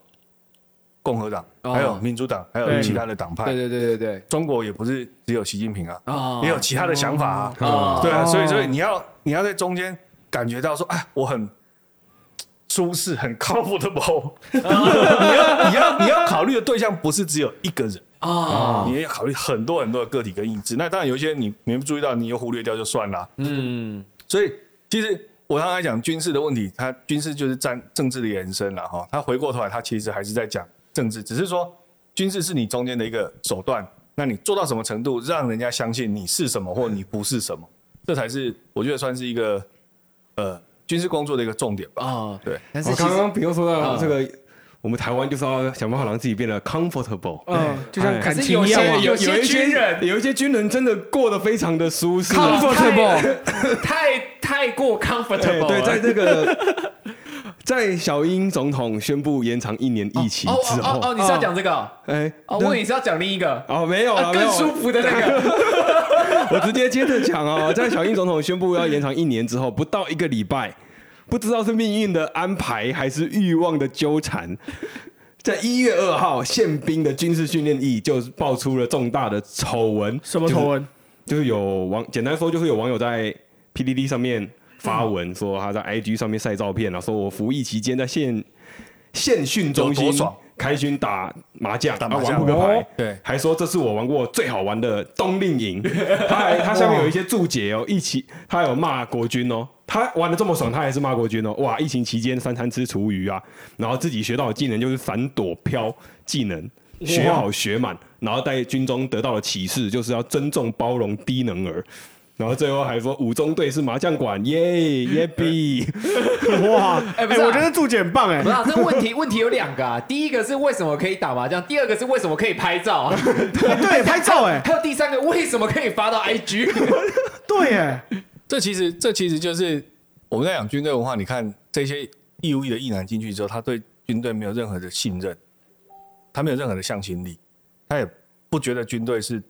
Speaker 1: 共和党，
Speaker 2: 哦
Speaker 1: 还有民主党，还有其他的党派。
Speaker 2: 对对对对对，
Speaker 1: 中国也不是只有习近平啊，
Speaker 2: 哦
Speaker 1: 也有其他的想法啊。
Speaker 2: 哦
Speaker 1: 对啊，所以
Speaker 3: 哦
Speaker 1: 所以你要你要在中间感觉到说，哎，我很舒适，很 comfortable。你要你要你要考虑的对象不是只有一个人，
Speaker 2: 啊，
Speaker 1: 你也要考虑很多很多的个体跟意志。那当然有一些你没注意到，你又忽略掉就算了。
Speaker 2: 嗯
Speaker 1: 所以其实我刚才讲军事的问题，它军事就是战政治的延伸了哈。它回过头来，它其实还是在讲政治，只是说军事是你中间的一个手段。那你做到什么程度，让人家相信你是什么或你不是什么，这才是我觉得算是一个呃军事工作的一个重点吧。
Speaker 2: 啊，
Speaker 1: 对，
Speaker 4: 我
Speaker 2: 但是
Speaker 4: 刚刚比如说到
Speaker 2: 啊
Speaker 4: 这个，我们台湾就是要想办法让自己变得 comfortable。
Speaker 3: 嗯，就像
Speaker 4: 哎
Speaker 3: 感情一样嘛
Speaker 2: 些有些
Speaker 4: 一
Speaker 2: 军人
Speaker 4: 有一些军人真的过得非常的舒适啊。
Speaker 3: ，comfortable，
Speaker 2: 太太过 comfortable
Speaker 4: 对，
Speaker 2: 了
Speaker 4: 在这个 在小英总统宣布延长一年疫情
Speaker 2: 哦
Speaker 4: 之后，
Speaker 2: 哦你是要讲这个？
Speaker 4: 哎，
Speaker 2: 哦，我以为你是要讲另一个
Speaker 4: 哦没有了，
Speaker 2: 啊更舒服的那个。
Speaker 4: 我直接接着讲哦，在小英总统宣布要延长一年之后，不到一个礼拜，不知道是命运的安排还是欲望的纠缠，在一月二号，宪兵的军事训练役就爆出了重大的丑闻。
Speaker 3: 什么丑闻？
Speaker 4: 就是有网，简单说就是有网友在 PDD 上面发文说他在 IG 上面晒照片啊，说我服役期间在现现训中心开军打麻将，
Speaker 1: 打麻将
Speaker 4: 啊玩扑克牌
Speaker 3: 哦，
Speaker 1: 对
Speaker 4: 还说这是我玩过最好玩的冬令营。他还他下面有一些注解哦，一起他有骂国军哦，他玩的这么爽，他还是骂国军哦。哇，疫情期间三餐吃厨余啊，然后自己学到的技能就是反躲飘技能。学好学满，然后在军中得到了启示就是要尊重包容低能儿，然后最后还说五中队是麻将馆，耶耶 比，
Speaker 3: 哇，哎、
Speaker 2: 哎不是啊
Speaker 3: 我觉得注解很棒哎、
Speaker 2: 不是、啊，这问题问题有两个啊。第一个是为什么可以打麻将，第二个是为什么可以拍照啊？
Speaker 3: 对，拍照哎、
Speaker 2: 还有第三个为什么可以发到 IG？
Speaker 3: 对哎、
Speaker 1: 这其实这其实就是我们在讲军队文化。你看这些义务役的役男进去之后，他对军队没有任何的信任，他没有任何的向心力，他也不觉得军队是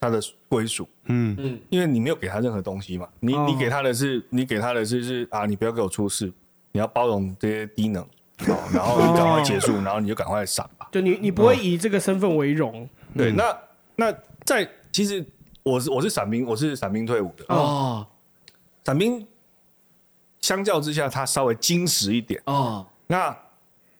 Speaker 1: 他的归属。
Speaker 4: 嗯
Speaker 2: 嗯，
Speaker 1: 因为你没有给他任何东西嘛，你
Speaker 3: 哦
Speaker 1: 你给他的是，你给他的是是啊，你不要给我出事，你要包容这些低能，哦，然后你赶快结束，然后你就赶快闪吧。
Speaker 3: 就你你不会以这个身份为荣
Speaker 1: 对，那那在其实我是我是伞兵，我是伞兵退伍的，
Speaker 2: 哦
Speaker 1: 伞兵相较之下，他稍微矜持一点。
Speaker 2: 哦，
Speaker 1: 那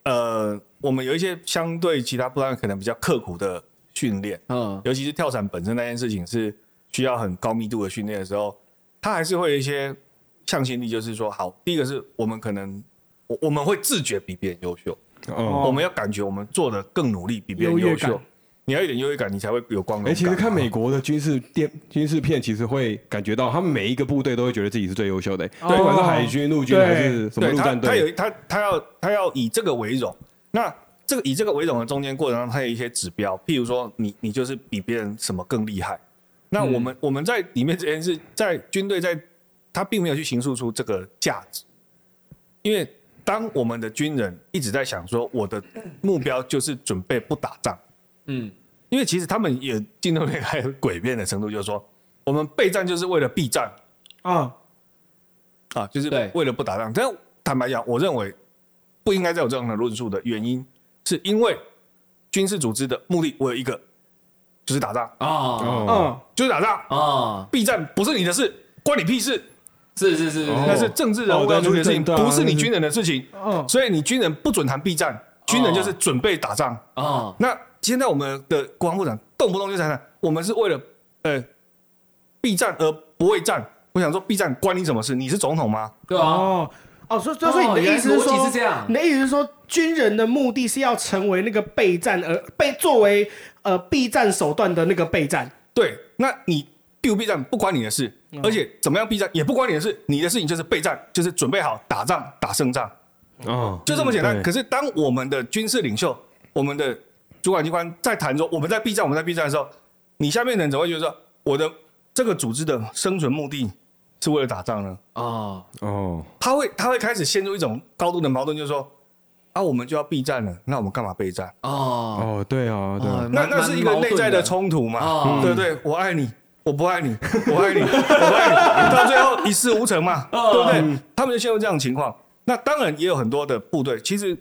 Speaker 1: 呃，我们有一些相对其他部队可能比较刻苦的训练，
Speaker 2: 嗯
Speaker 1: 尤其是跳伞本身那件事情是需要很高密度的训练的时候，他还是会有一些向心力，就是说，好，第一个是我们可能我我们会自觉比别人优秀，
Speaker 4: 哦，
Speaker 1: 我们要感觉我们做的更努力，比别人优秀。你要有一点优越感，你才会有光荣
Speaker 4: 哎、
Speaker 1: 感。
Speaker 4: 其实看美国的军事电军事片，其实会感觉到他们每一个部队都会觉得自己是最优秀的、不管是海军、陆军还是什么
Speaker 1: 他
Speaker 4: 陆战队，
Speaker 1: 他有他他要他要以这个为荣。那这个以这个为荣的中间过程中，它有一些指标，譬如说你你就是比别人什么更厉害。那我们、我们在里面这件事，在军队在他并没有去形塑出这个价值，因为当我们的军人一直在想说我的目标就是准备不打仗，
Speaker 2: 嗯。
Speaker 1: 因为其实他们也进入那个还有诡辩的程度，就是说我们备战就是为了避战，
Speaker 3: 啊，
Speaker 1: 啊，就是
Speaker 2: 对。
Speaker 1: 为了不打仗。但坦白讲，我认为不应该再有这样的论述的原因，是因为军事组织的目的，我有一个，就是打仗，
Speaker 2: 啊。
Speaker 4: 哦，
Speaker 3: 嗯，
Speaker 1: 就是打仗。
Speaker 2: 啊，
Speaker 1: 避战不是你的事，关你屁事，
Speaker 2: 是是是
Speaker 1: 那是政治人物
Speaker 4: 哦对
Speaker 1: 要处理的事情，不是你军人的事情。
Speaker 3: 嗯。
Speaker 1: 所以你军人不准谈避战，军人就是准备打仗。
Speaker 2: 啊。
Speaker 1: 那现在我们的国防部长动不动就在那，我们是为了呃避战而不畏战。我想说，避战关你什么事？你是总统吗？
Speaker 2: 对啊，
Speaker 3: 哦哦，所以所以你的意思是说，
Speaker 2: 是这样
Speaker 3: 你的意思是说，军人的目的是要成为那个备战，而被作为呃避战手段的那个备战。
Speaker 1: 对，那你避不避战不关你的事，而且怎么样避战也不关你的事，你的事情就是备战，就是准备好打仗打胜仗，
Speaker 4: 哦，
Speaker 1: 就这么简单。
Speaker 4: 对
Speaker 1: 可是当我们的军事领袖、我们的主管机关在谈说我们在 B 站、我们在 B 站的时候，你下面的人怎么会觉得说我的这个组织的生存目的是为了打仗呢？
Speaker 2: 哦
Speaker 4: 哦，
Speaker 1: 他会他会开始陷入一种高度的矛盾，就是说啊，我们就要避战了，那我们干嘛备战？
Speaker 2: 哦
Speaker 4: 哦，对啊，对
Speaker 1: 那那是一个内在的冲突嘛，
Speaker 2: 哦
Speaker 1: 对不对？我爱你，我不爱你，我爱你，我不爱你，到最后一事无成嘛，对不对？他们就陷入这样的情况。那当然也有很多的部队，其实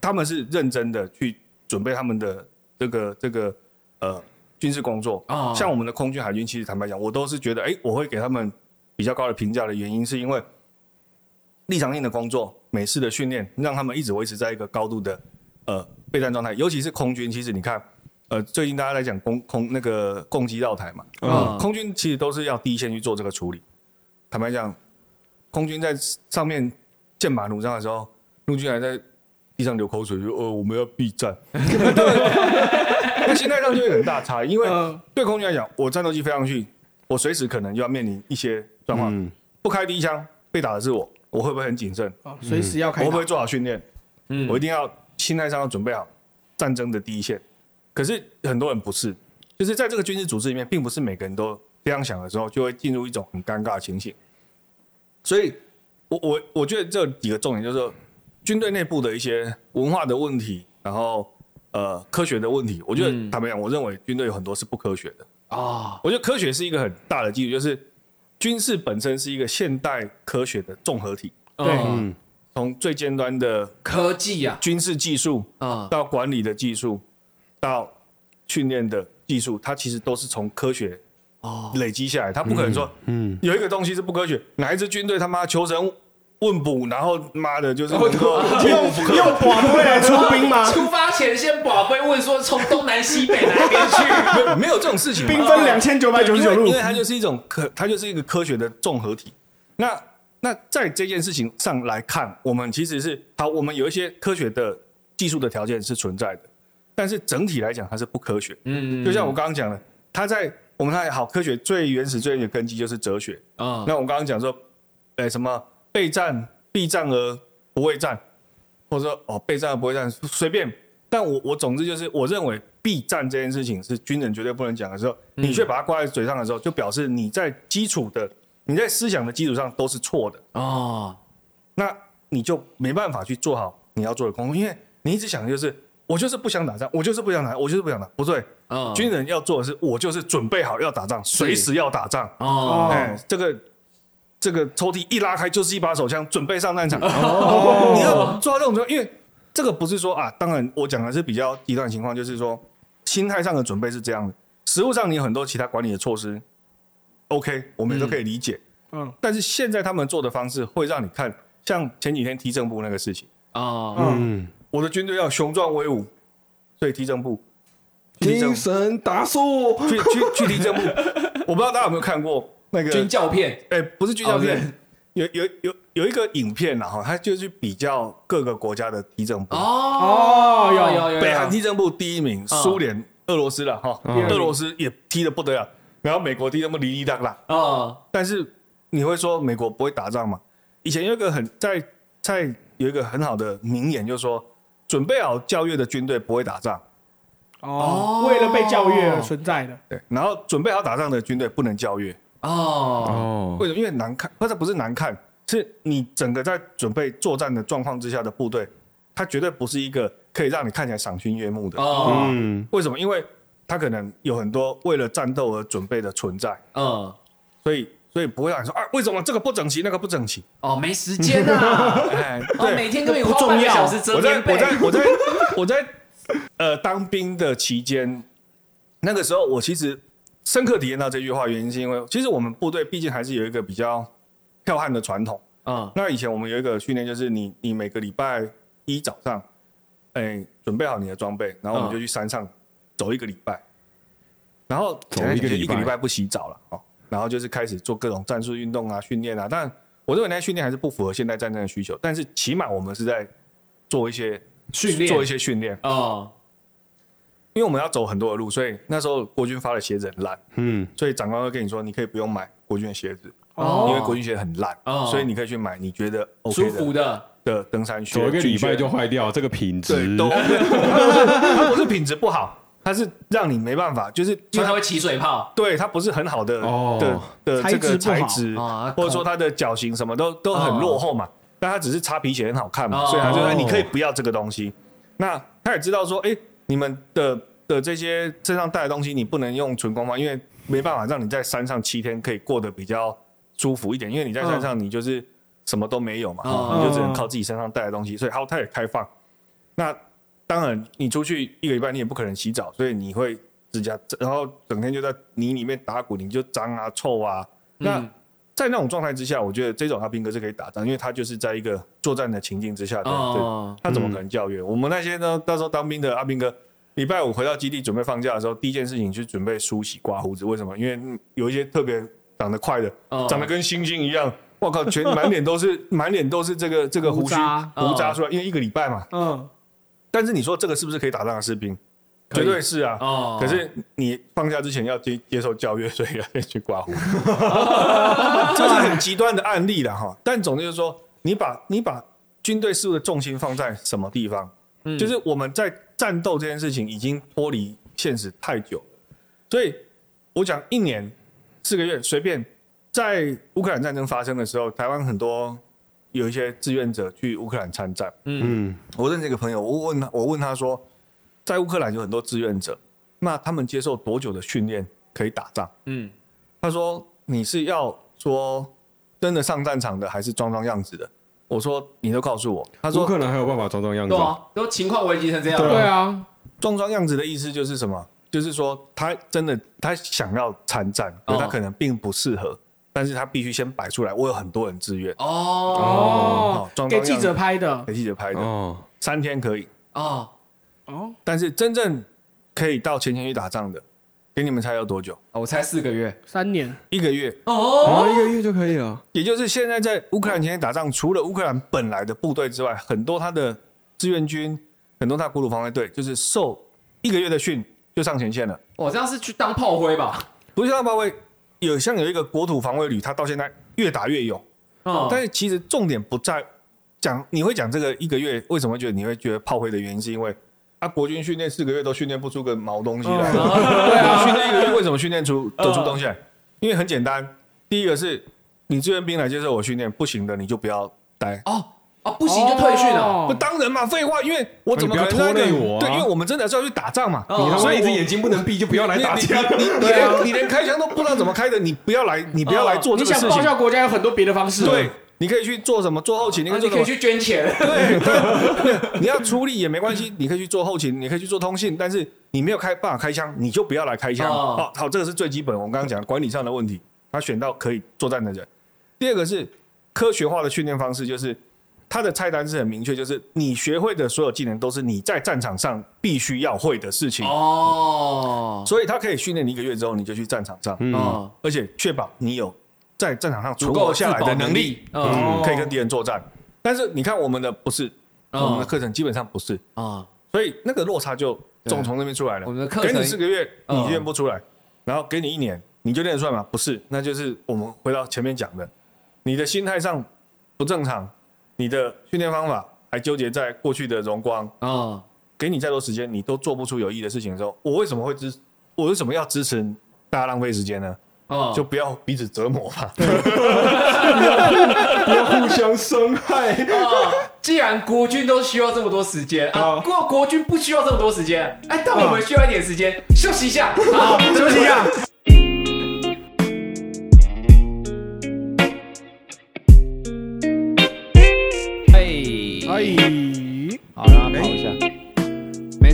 Speaker 1: 他们是认真的去准备他们的这个这个呃军事工作。
Speaker 2: 哦
Speaker 1: 像我们的空军、海军，其实坦白讲，我都是觉得，哎，我会给他们比较高的评价的原因，是因为立场性的工作、美式的训练，让他们一直维持在一个高度的呃备战状态。尤其是空军，其实你看，呃，最近大家在讲攻空那个攻击绕台嘛，
Speaker 2: 嗯
Speaker 1: 空军其实都是要第一线去做这个处理。坦白讲，空军在上面剑拔弩张的时候，陆军还在地上流口水，说：“呃，我们要避战。”那心态上就会有很大差异，因为
Speaker 3: 嗯
Speaker 1: 对空军来讲，我战斗机飞上去，我随时可能就要面临一些状况，
Speaker 4: 嗯
Speaker 1: 不开第一枪被打的是我，我会不会很谨慎？
Speaker 3: 哦随时要开打
Speaker 1: 我会不会做好训练？
Speaker 2: 嗯
Speaker 1: 我一定要心态上要准备好战争的第一线。可是很多人不是，就是在这个军事组织里面，并不是每个人都这样想的时候，就会进入一种很尴尬的情形。所以，我我我觉得这几个重点就是说军队内部的一些文化的问题，然后呃科学的问题。我觉得
Speaker 2: 嗯。
Speaker 1: 坦白讲，我认为军队有很多是不科学的。
Speaker 2: 哦
Speaker 1: 我觉得科学是一个很大的基础，就是军事本身是一个现代科学的综合体，
Speaker 3: 对。
Speaker 2: 嗯。
Speaker 1: 从最尖端的
Speaker 2: 科技啊。
Speaker 1: 军事技术
Speaker 2: 啊。
Speaker 1: 到管理的技术，到训练的技术，它其实都是从科学
Speaker 2: 哦。
Speaker 1: 累积下来。它不可能说，
Speaker 4: 嗯，
Speaker 1: 有一个东西是不科学，哪一支军队他妈求神问卜，然后妈的就是
Speaker 4: 哦
Speaker 1: 能够
Speaker 3: 用 用寡龟来出兵吗？
Speaker 2: 出发前先宝贝问说从东南西北哪边去？
Speaker 1: 没有没有这种事情，
Speaker 3: 兵分两千九百九十九路
Speaker 1: 因为，它就是一种科，它就是一个科学的综合体。那那在这件事情上来看，我们其实是好，我们有一些科学的技术的条件是存在的，但是整体来讲它是不科学。
Speaker 2: 嗯
Speaker 1: 就像我刚刚讲的，它在我们看好科学最原始最原始的根基就是哲学。
Speaker 2: 啊
Speaker 1: 那我刚刚讲说，哎，什么备战必战而不会战，或者说哦备战而不会战，随便。但我我总之就是，我认为必战这件事情是军人绝对不能讲的时候，你却把它挂在嘴上的时候，就表示你在基础的你在思想的基础上都是错的，
Speaker 2: 哦，
Speaker 1: 那你就没办法去做好你要做的工作，因为你一直想的就是我就是不想打仗，我就是不想打，我就是不想打，不对，
Speaker 2: 嗯。
Speaker 1: 军人要做的是我就是准备好要打仗，随时要打仗。
Speaker 2: 哦，
Speaker 1: 哎，这个这个抽屉一拉开就是一把手枪，准备上战场。哦，你要做到这种因为这个不是说啊，当然我讲的是比较极端情况，就是说心态上的准备是这样的，实物上你有很多其他管理的措施，OK，我们也都可以理解。
Speaker 3: 嗯。
Speaker 1: 但是现在他们做的方式会让你看，像前几天踢正部那个事情，
Speaker 2: 哦，
Speaker 3: 嗯，
Speaker 1: 我的军队要雄壮威武，所以踢正部，
Speaker 4: 精神打数，
Speaker 1: 去去去踢正部，我不知道大家有没有看过那个
Speaker 2: 军教片，
Speaker 1: 哎、不是军教
Speaker 2: 哦
Speaker 1: 片，有有有有一个影片然后他就去比较各个国家的地震部。
Speaker 2: 哦，有有有，
Speaker 1: 北韩地震部第一名，苏联、俄罗斯了哈，
Speaker 3: 嗯
Speaker 1: 俄罗斯也踢的不得了，然后美国踢正部哩哩当啦。
Speaker 2: 哦，
Speaker 1: 但是你会说美国不会打仗吗？以前有一个很在在有一个很好的名言，就是说准备好教育的军队不会打仗，
Speaker 3: 哦，为了被教育而存在的，
Speaker 1: 对，然后准备好打仗的军队不能教育。
Speaker 2: 哦，
Speaker 4: 哦，
Speaker 1: 为什么？因为难看，不是不是难看，是你整个在准备作战的状况之下的部队，它绝对不是一个可以让你看起来赏心悦目的。
Speaker 2: 哦，
Speaker 4: 嗯，
Speaker 1: 为什么？因为它可能有很多为了战斗而准备的存在，
Speaker 2: 嗯，
Speaker 1: 所以所以不会让你说啊，为什么这个不整齐，那个不整齐？
Speaker 2: 哦，没时间啊，
Speaker 1: 哎，
Speaker 2: 哦，
Speaker 1: 对，
Speaker 2: 每天都有花半个小时折
Speaker 1: 我在我在我在我在呃当兵的期间，那个时候我其实深刻体验到这句话，原因是因为其实我们部队毕竟还是有一个比较剽悍的传统。
Speaker 2: 嗯，
Speaker 1: 那以前我们有一个训练，就是你你每个礼拜一早上，哎，准备好你的装备，然后我们就去山上走一个礼拜，然后
Speaker 4: 走一个礼拜
Speaker 1: 一个礼拜不洗澡了哦，然后就是开始做各种战术运动啊、训练啊。但我认为那些训练还是不符合现代战争的需求，但是起码我们是在做一些
Speaker 2: 训练
Speaker 1: 做一些训练，
Speaker 2: 哦，
Speaker 1: 因为我们要走很多的路，所以那时候国军发的鞋子很烂，
Speaker 4: 嗯，
Speaker 1: 所以长官会跟你说，你可以不用买国军的鞋子，
Speaker 2: 哦。
Speaker 1: 因为国军鞋很烂，
Speaker 2: 哦。
Speaker 1: 所以你可以去买你觉得 OK
Speaker 2: 舒服
Speaker 1: 的。
Speaker 2: 的，
Speaker 1: 登山靴，
Speaker 4: 走一个礼拜就坏掉，这个品质。
Speaker 1: 对，都 OK。它不是它不是品质不好，它是让你没办法，就是因为它
Speaker 2: 会起水泡，
Speaker 1: 对它不是很好的
Speaker 4: 哦。
Speaker 1: 的的这个材
Speaker 3: 材质
Speaker 1: 或者说它的脚型什么都都很落后嘛。但它只是擦皮鞋很好看嘛，
Speaker 2: 哦。
Speaker 1: 所以他就说哎你可以不要这个东西。那他也知道说，哎，你们的的这些身上带的东西，你不能用纯光方，因为没办法让你在山上七天可以过得比较舒服一点，因为你在山上你就是什么都没有嘛，
Speaker 2: 哦
Speaker 1: 你就只能靠自己身上带的东西，所以好，它也开放。那当然，你出去一个礼拜，你也不可能洗澡，所以你会指甲，然后整天就在泥里面打滚，你就脏啊、臭啊。那、
Speaker 2: 嗯
Speaker 1: 在那种状态之下，我觉得这种阿兵哥是可以打仗，因为他就是在一个作战的情境之下的，
Speaker 2: 哦
Speaker 1: 对，他怎么可能教育？我们那些呢，到时候当兵的阿兵哥，礼拜五回到基地准备放假的时候，第一件事情去准备梳洗、刮胡子。为什么？因为嗯有一些特别长得快的，
Speaker 2: 哦
Speaker 1: 长得跟猩猩一样，我靠，全 满脸都是满脸都是这个这个胡须
Speaker 3: 胡渣
Speaker 1: 出来，因为一个礼拜嘛。
Speaker 3: 嗯，
Speaker 1: 但是你说这个是不是可以打仗的士兵？绝对是啊。
Speaker 2: 哦
Speaker 1: 可是你放假之前要接接受教育，所以要先去刮胡子，这是很极端的案例了哈。但总之就是说，你把你把军队事务的重心放在什么地方？就是我们在战斗这件事情已经脱离现实太久，所以我讲一年四个月随便。在乌克兰战争发生的时候，台湾很多有一些志愿者去乌克兰参战。
Speaker 4: 嗯，
Speaker 1: 我认识一个朋友，我问他，我问他说，在乌克兰有很多志愿者，那他们接受多久的训练可以打仗？
Speaker 2: 嗯，
Speaker 1: 他说你是要说真的上战场的，还是装装样子的？我说你都告诉我。他说
Speaker 4: 乌
Speaker 1: 说
Speaker 4: 克兰还有办法装装样子？
Speaker 2: 对，啊，都情况危急成这样，
Speaker 3: 对啊，
Speaker 1: 装装样子的意思就是什么？就是说他真的他想要参战，可他可能并不适合但是他必须先摆出来，我有很多人自愿，
Speaker 2: 哦。
Speaker 3: 哦给记者拍的。
Speaker 1: 给记者拍的，
Speaker 4: 哦，
Speaker 1: 三天可以，
Speaker 2: 哦
Speaker 3: 哦，
Speaker 1: 但是真正可以到前线去打仗的，给你们猜要多久？
Speaker 2: 哦，我猜四个月
Speaker 3: 三年
Speaker 1: 一个月，
Speaker 2: 哦
Speaker 4: 哦，一个月就可以了。
Speaker 1: 也就是现在在乌克兰前线打仗，除了乌克兰本来的部队之外，很多他的志愿军，很多他国土防卫队，就是受一个月的训就上前线了。
Speaker 2: 我这样是去当炮灰吧？
Speaker 1: 不是当炮灰，有像有一个国土防卫旅，他到现在越打越勇。
Speaker 2: 哦
Speaker 1: 但是其实重点不在讲，你会讲这个一个月为什么觉得你会觉得炮灰的原因，是因为啊，国军训练四个月都训练不出个毛东西来。对啊，训练一个月 为什么训练出得出东西来？因为很简单，第一个是你志愿兵来接受我训练，不行的你就不要待。
Speaker 2: 哦哦，不行就退训了。
Speaker 3: 哦
Speaker 1: 不当然嘛，废话，因为我怎么可能
Speaker 4: 拖累我啊
Speaker 1: 对，因为我们真的是要去打仗嘛。
Speaker 2: 哦
Speaker 4: 你他妈
Speaker 1: 所以我
Speaker 4: 一只眼睛不能闭，就不要来
Speaker 1: 你你
Speaker 4: 打架。
Speaker 1: 你 你你连你连开枪都不知道怎么开的，你不要来，你不要来做
Speaker 3: 你想
Speaker 1: 这个事情。
Speaker 3: 报效国家有很多别的方式。
Speaker 1: 对，你可以去做什么？做后勤，你可以做？
Speaker 2: 啊你可以去捐钱。
Speaker 1: 对，但你要出力也没关系，你可以去做后勤，你可以去做通信，但是你没有开办法开枪，你就不要来开枪。
Speaker 2: 哦
Speaker 1: 好，好，这个是最基本。我们刚刚讲管理上的问题，他选到可以作战的人。第二个是科学化的训练方式，就是他的菜单是很明确，就是你学会的所有技能都是你在战场上必须要会的事情。
Speaker 2: 哦
Speaker 1: 所以他可以训练你一个月之后，你就去战场上，
Speaker 2: 哦，
Speaker 1: 而且确保你有在战场上存
Speaker 2: 足够
Speaker 1: 活下来的能力，可以跟敌人作战。但是你看我们的不是，
Speaker 2: 哦
Speaker 1: 我们的课程基本上不是，
Speaker 2: 啊
Speaker 1: 所以那个落差就
Speaker 2: 对
Speaker 1: 总从那边出来了。
Speaker 2: 我们的课程
Speaker 1: 给你四个月，
Speaker 2: 嗯
Speaker 1: 你练不出来，然后给你一年，你就练得出来吗？不是，那就是我们回到前面讲的，你的心态上不正常，你的训练方法还纠结在过去的荣光，
Speaker 2: 啊
Speaker 1: 给你再多时间，你都做不出有意义的事情的时候，我为什么会支？我为什么要支持大家浪费时间呢？
Speaker 2: 哦，
Speaker 1: 就不要彼此折磨吧。
Speaker 4: 不要互相伤害。
Speaker 2: 啊，既然国军都需要这么多时间啊，
Speaker 4: 好
Speaker 2: 国国军不需要这么多时间，哎，但我们需要一点时间休息一下。好，
Speaker 3: 休息一下。
Speaker 2: 哎
Speaker 3: 哎，
Speaker 2: 好，让他跑一下。没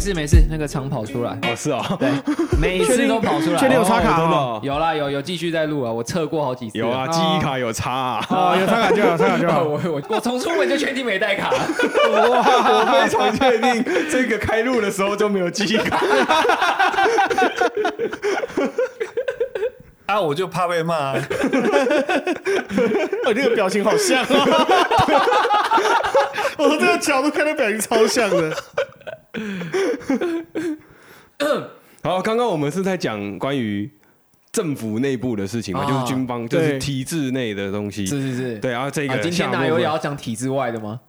Speaker 2: 事没事，那个常跑出来，
Speaker 4: 哦，是哦，
Speaker 2: 对，每次都跑出来。
Speaker 3: 确定有插卡哦
Speaker 4: 哦真的哦
Speaker 2: 有啦有有继续在录啊，我测过好几次。
Speaker 4: 有啊，记忆卡有插啊。
Speaker 3: 哦，有插卡就有插卡就
Speaker 2: 啊，
Speaker 3: 好。
Speaker 2: 我我我从出门就确定没带卡。
Speaker 4: 我非常确定，这个开录的时候就没有记忆卡。
Speaker 1: 啊，我就怕被骂、啊。
Speaker 3: 哦，这个表情好像啊！我从这个角度看，那表情超像的。
Speaker 4: 好，刚刚我们是在讲关于政府内部的事情嘛，
Speaker 2: 啊
Speaker 4: 就是军方，就是
Speaker 3: 对。
Speaker 4: 体制内的东西。
Speaker 2: 是是是，
Speaker 4: 对，然后这
Speaker 2: 啊，
Speaker 4: 个
Speaker 2: 今天哪有也要讲体制外的吗？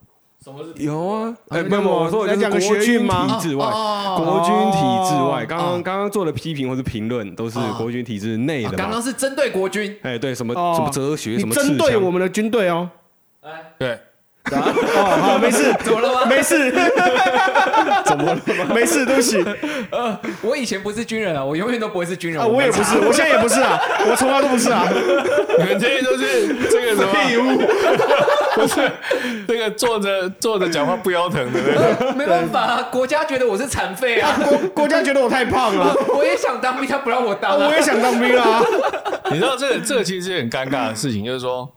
Speaker 4: 有啊，哎，
Speaker 3: 啊
Speaker 4: 没有没有，我说的就
Speaker 3: 讲
Speaker 4: 国军体制外，
Speaker 2: 哦
Speaker 4: 国军体制外。
Speaker 3: 哦
Speaker 4: 刚刚刚刚做的批评或是评论都是
Speaker 2: 哦
Speaker 4: 国军体制内的
Speaker 2: 刚刚是针对国军，
Speaker 4: 哎，对，什么
Speaker 3: 哦。
Speaker 4: 什么哲学，
Speaker 3: 你
Speaker 4: 什么
Speaker 3: 针对我们的军队哦。
Speaker 1: 哎对，
Speaker 3: 哦，好，没事，
Speaker 2: 怎么了吗？
Speaker 3: 没事，怎么了吗？没事，对不起
Speaker 2: 我以前不是军人啊，我永远都不会是军人
Speaker 3: 啊，我也不是，我现在也不是啊，我从来都不是啊。
Speaker 1: 你们这些都是这个什么废物，不是这个坐着坐着讲话不腰疼的那个。
Speaker 2: 没办法啊，国家觉得我是残废啊，
Speaker 3: 国国家觉得我太胖了，
Speaker 2: 我也想当兵，他不让我当啊
Speaker 3: 我。也想当兵啊。
Speaker 1: 你知道这个这个其实是很尴尬的事情，就是说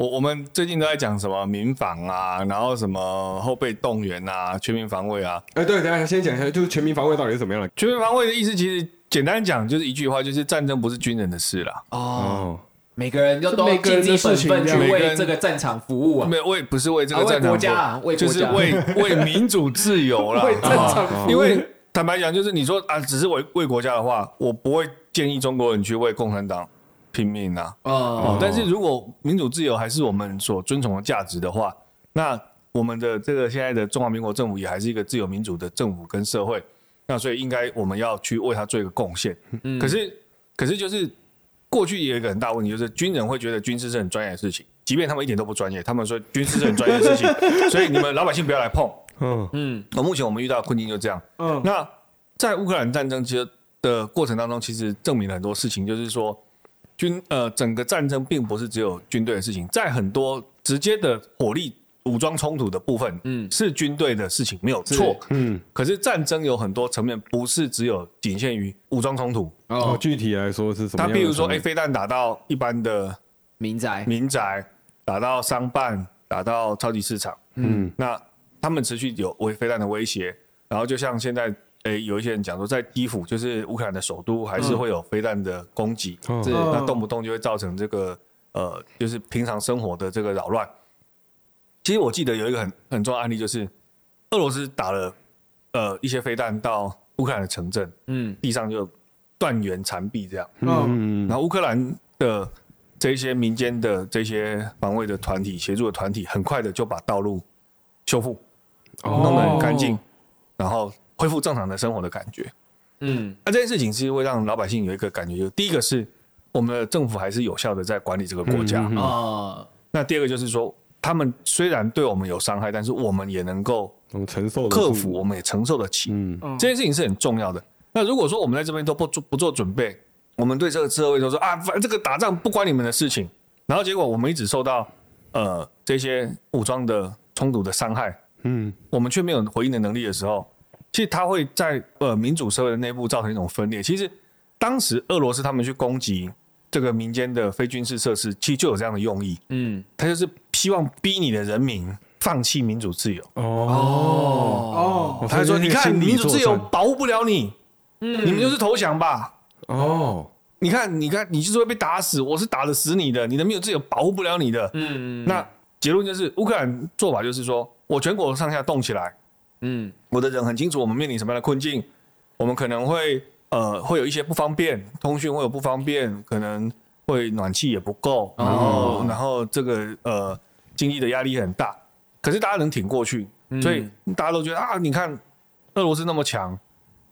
Speaker 1: 我我们最近都在讲什么民防啊，然后什么后备动员啊，全民防卫啊。
Speaker 4: 哎，对，等下先讲一下，就是全民防卫到底是怎么样的？
Speaker 1: 全民防卫的意思其实简单讲就是一句话，就是战争不是军人的事啦。
Speaker 2: 哦，
Speaker 4: 哦，
Speaker 2: 每个人要都尽自己本分去为这个战场服务啊。
Speaker 1: 没有为不是为这个战场
Speaker 2: 国家啊
Speaker 1: 服务就是
Speaker 2: 为
Speaker 1: 为为民主自由啦。
Speaker 3: 为战场
Speaker 1: 啊因为坦白讲，就是你说啊，只是为为国家的话，我不会建议中国人去为共产党拼命啊。
Speaker 2: 哦
Speaker 1: 哦，但是如果民主自由还是我们所尊崇的价值的话，那我们的这个现在的中华民国政府也还是一个自由民主的政府跟社会，那所以应该我们要去为他做一个贡献。嗯可是，可是就是过去也有一个很大问题，就是军人会觉得军事是很专业的事情，即便他们一点都不专业，他们说军事是很专业的事情，所以你们老百姓不要来碰。
Speaker 4: 嗯，
Speaker 2: 嗯
Speaker 1: 那目前我们遇到的困境就这样。
Speaker 3: 嗯，
Speaker 1: 那在乌克兰战争其实的过程当中，其实证明了很多事情，就是说军呃整个战争并不是只有军队的事情，在很多直接的火力武装冲突的部分，
Speaker 2: 嗯
Speaker 1: 嗯，是军队的事情没有错，
Speaker 4: 嗯，
Speaker 1: 可是战争有很多层面，不是只有仅限于武装冲突。
Speaker 4: 哦，
Speaker 2: 哦
Speaker 4: 具体来说是什么样的层面？
Speaker 1: 它譬如说，哎，飞弹打到一般的
Speaker 2: 民宅，
Speaker 1: 民宅，打到商办，打到超级市场。
Speaker 4: 嗯，
Speaker 1: 那他们持续有威飞弹的威胁，然后就像现在，诶，有一些人讲说，在基辅，就是乌克兰的首都，还是会有飞弹的攻击，
Speaker 3: 嗯。
Speaker 1: 那动不动就会造成这个呃，就是平常生活的这个扰乱。其实我记得有一个很很重要案例，就是俄罗斯打了呃一些飞弹到乌克兰的城镇，
Speaker 2: 嗯，
Speaker 1: 地上就断垣残壁这样。
Speaker 3: 嗯，
Speaker 4: 嗯。
Speaker 1: 然后乌克兰的这些民间的这些防卫的团体、协助的团体，很快的就把道路修复，
Speaker 4: 哦
Speaker 1: 弄得很干净，然后恢复正常的生活的感觉。
Speaker 2: 嗯，
Speaker 1: 那这件事情其实会让老百姓有一个感觉，就是第一个是我们的政府还是有效的在管理这个国家，
Speaker 4: 啊嗯嗯
Speaker 2: 哦，
Speaker 1: 那第二个就是说，他们虽然对我们有伤害，但是我们也能够
Speaker 4: 我们承受
Speaker 1: 克服，，我们也承受得起。
Speaker 4: 嗯，
Speaker 3: 嗯
Speaker 1: 这件事情是很重要的。那如果说我们在这边都不做不做准备，我们对这个社会都说啊，反正这个打仗不关你们的事情，然后结果我们一直受到呃这些武装的冲突的伤害，
Speaker 4: 嗯，
Speaker 1: 我们却没有回应的能力的时候，其实它会在呃民主社会的内部造成一种分裂。其实当时俄罗斯他们去攻击这个民间的非军事设施，其实就有这样的用意，
Speaker 2: 嗯，
Speaker 1: 他就是希望逼你的人民放弃民主自由。
Speaker 4: 哦，
Speaker 2: 哦，
Speaker 3: 哦，
Speaker 1: 他就说：“你看，民主自由
Speaker 4: 哦
Speaker 1: 保护不了你，嗯你们就是投降吧。
Speaker 4: 哦，
Speaker 1: 你看，你看，你就是会被打死，我是打得死你的，你的民主自由保护不了你的。
Speaker 2: 嗯，
Speaker 1: 那结论就是，乌克兰做法就是说，我全国上下动起来，
Speaker 2: 嗯，
Speaker 1: 我的人很清楚我们面临什么样的困境，我们可能会呃会有一些不方便，通讯会有不方便，可能会暖气也不够，然后、
Speaker 2: 哦
Speaker 1: 然后这个呃经济的压力很大，可是大家能挺过去，所以大家都觉得啊，你看俄罗斯那么强，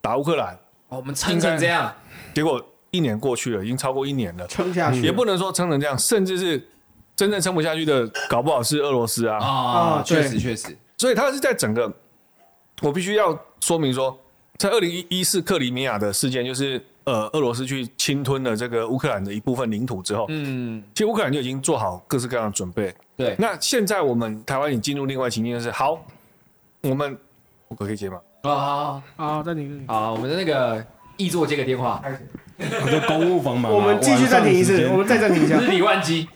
Speaker 1: 打乌克兰，
Speaker 2: 哦我们撑成这样，
Speaker 1: 结果一年过去了，已经超过一年了，
Speaker 3: 撑下去
Speaker 1: 也不能说撑成这样，甚至是真正撑不下去的，搞不好是俄罗斯啊。
Speaker 2: 啊，
Speaker 3: 啊
Speaker 2: 确实确实，
Speaker 1: 所以他是在整个，我必须要说明说，在二零一一四克里米亚的事件，就是呃俄罗斯去侵吞了这个乌克兰的一部分领土之后，
Speaker 2: 嗯，
Speaker 1: 其实乌克兰就已经做好各式各样的准备。
Speaker 2: 对，
Speaker 1: 那现在我们台湾已经进入另外情境，就是好，我们我可以接吗？
Speaker 2: 啊，
Speaker 3: 好，暂停。
Speaker 2: 好，我们的那个易座接个电话，
Speaker 4: 就公务房嘛，
Speaker 3: 我们继续暂停一次，我们再暂停一下
Speaker 2: 日。理万机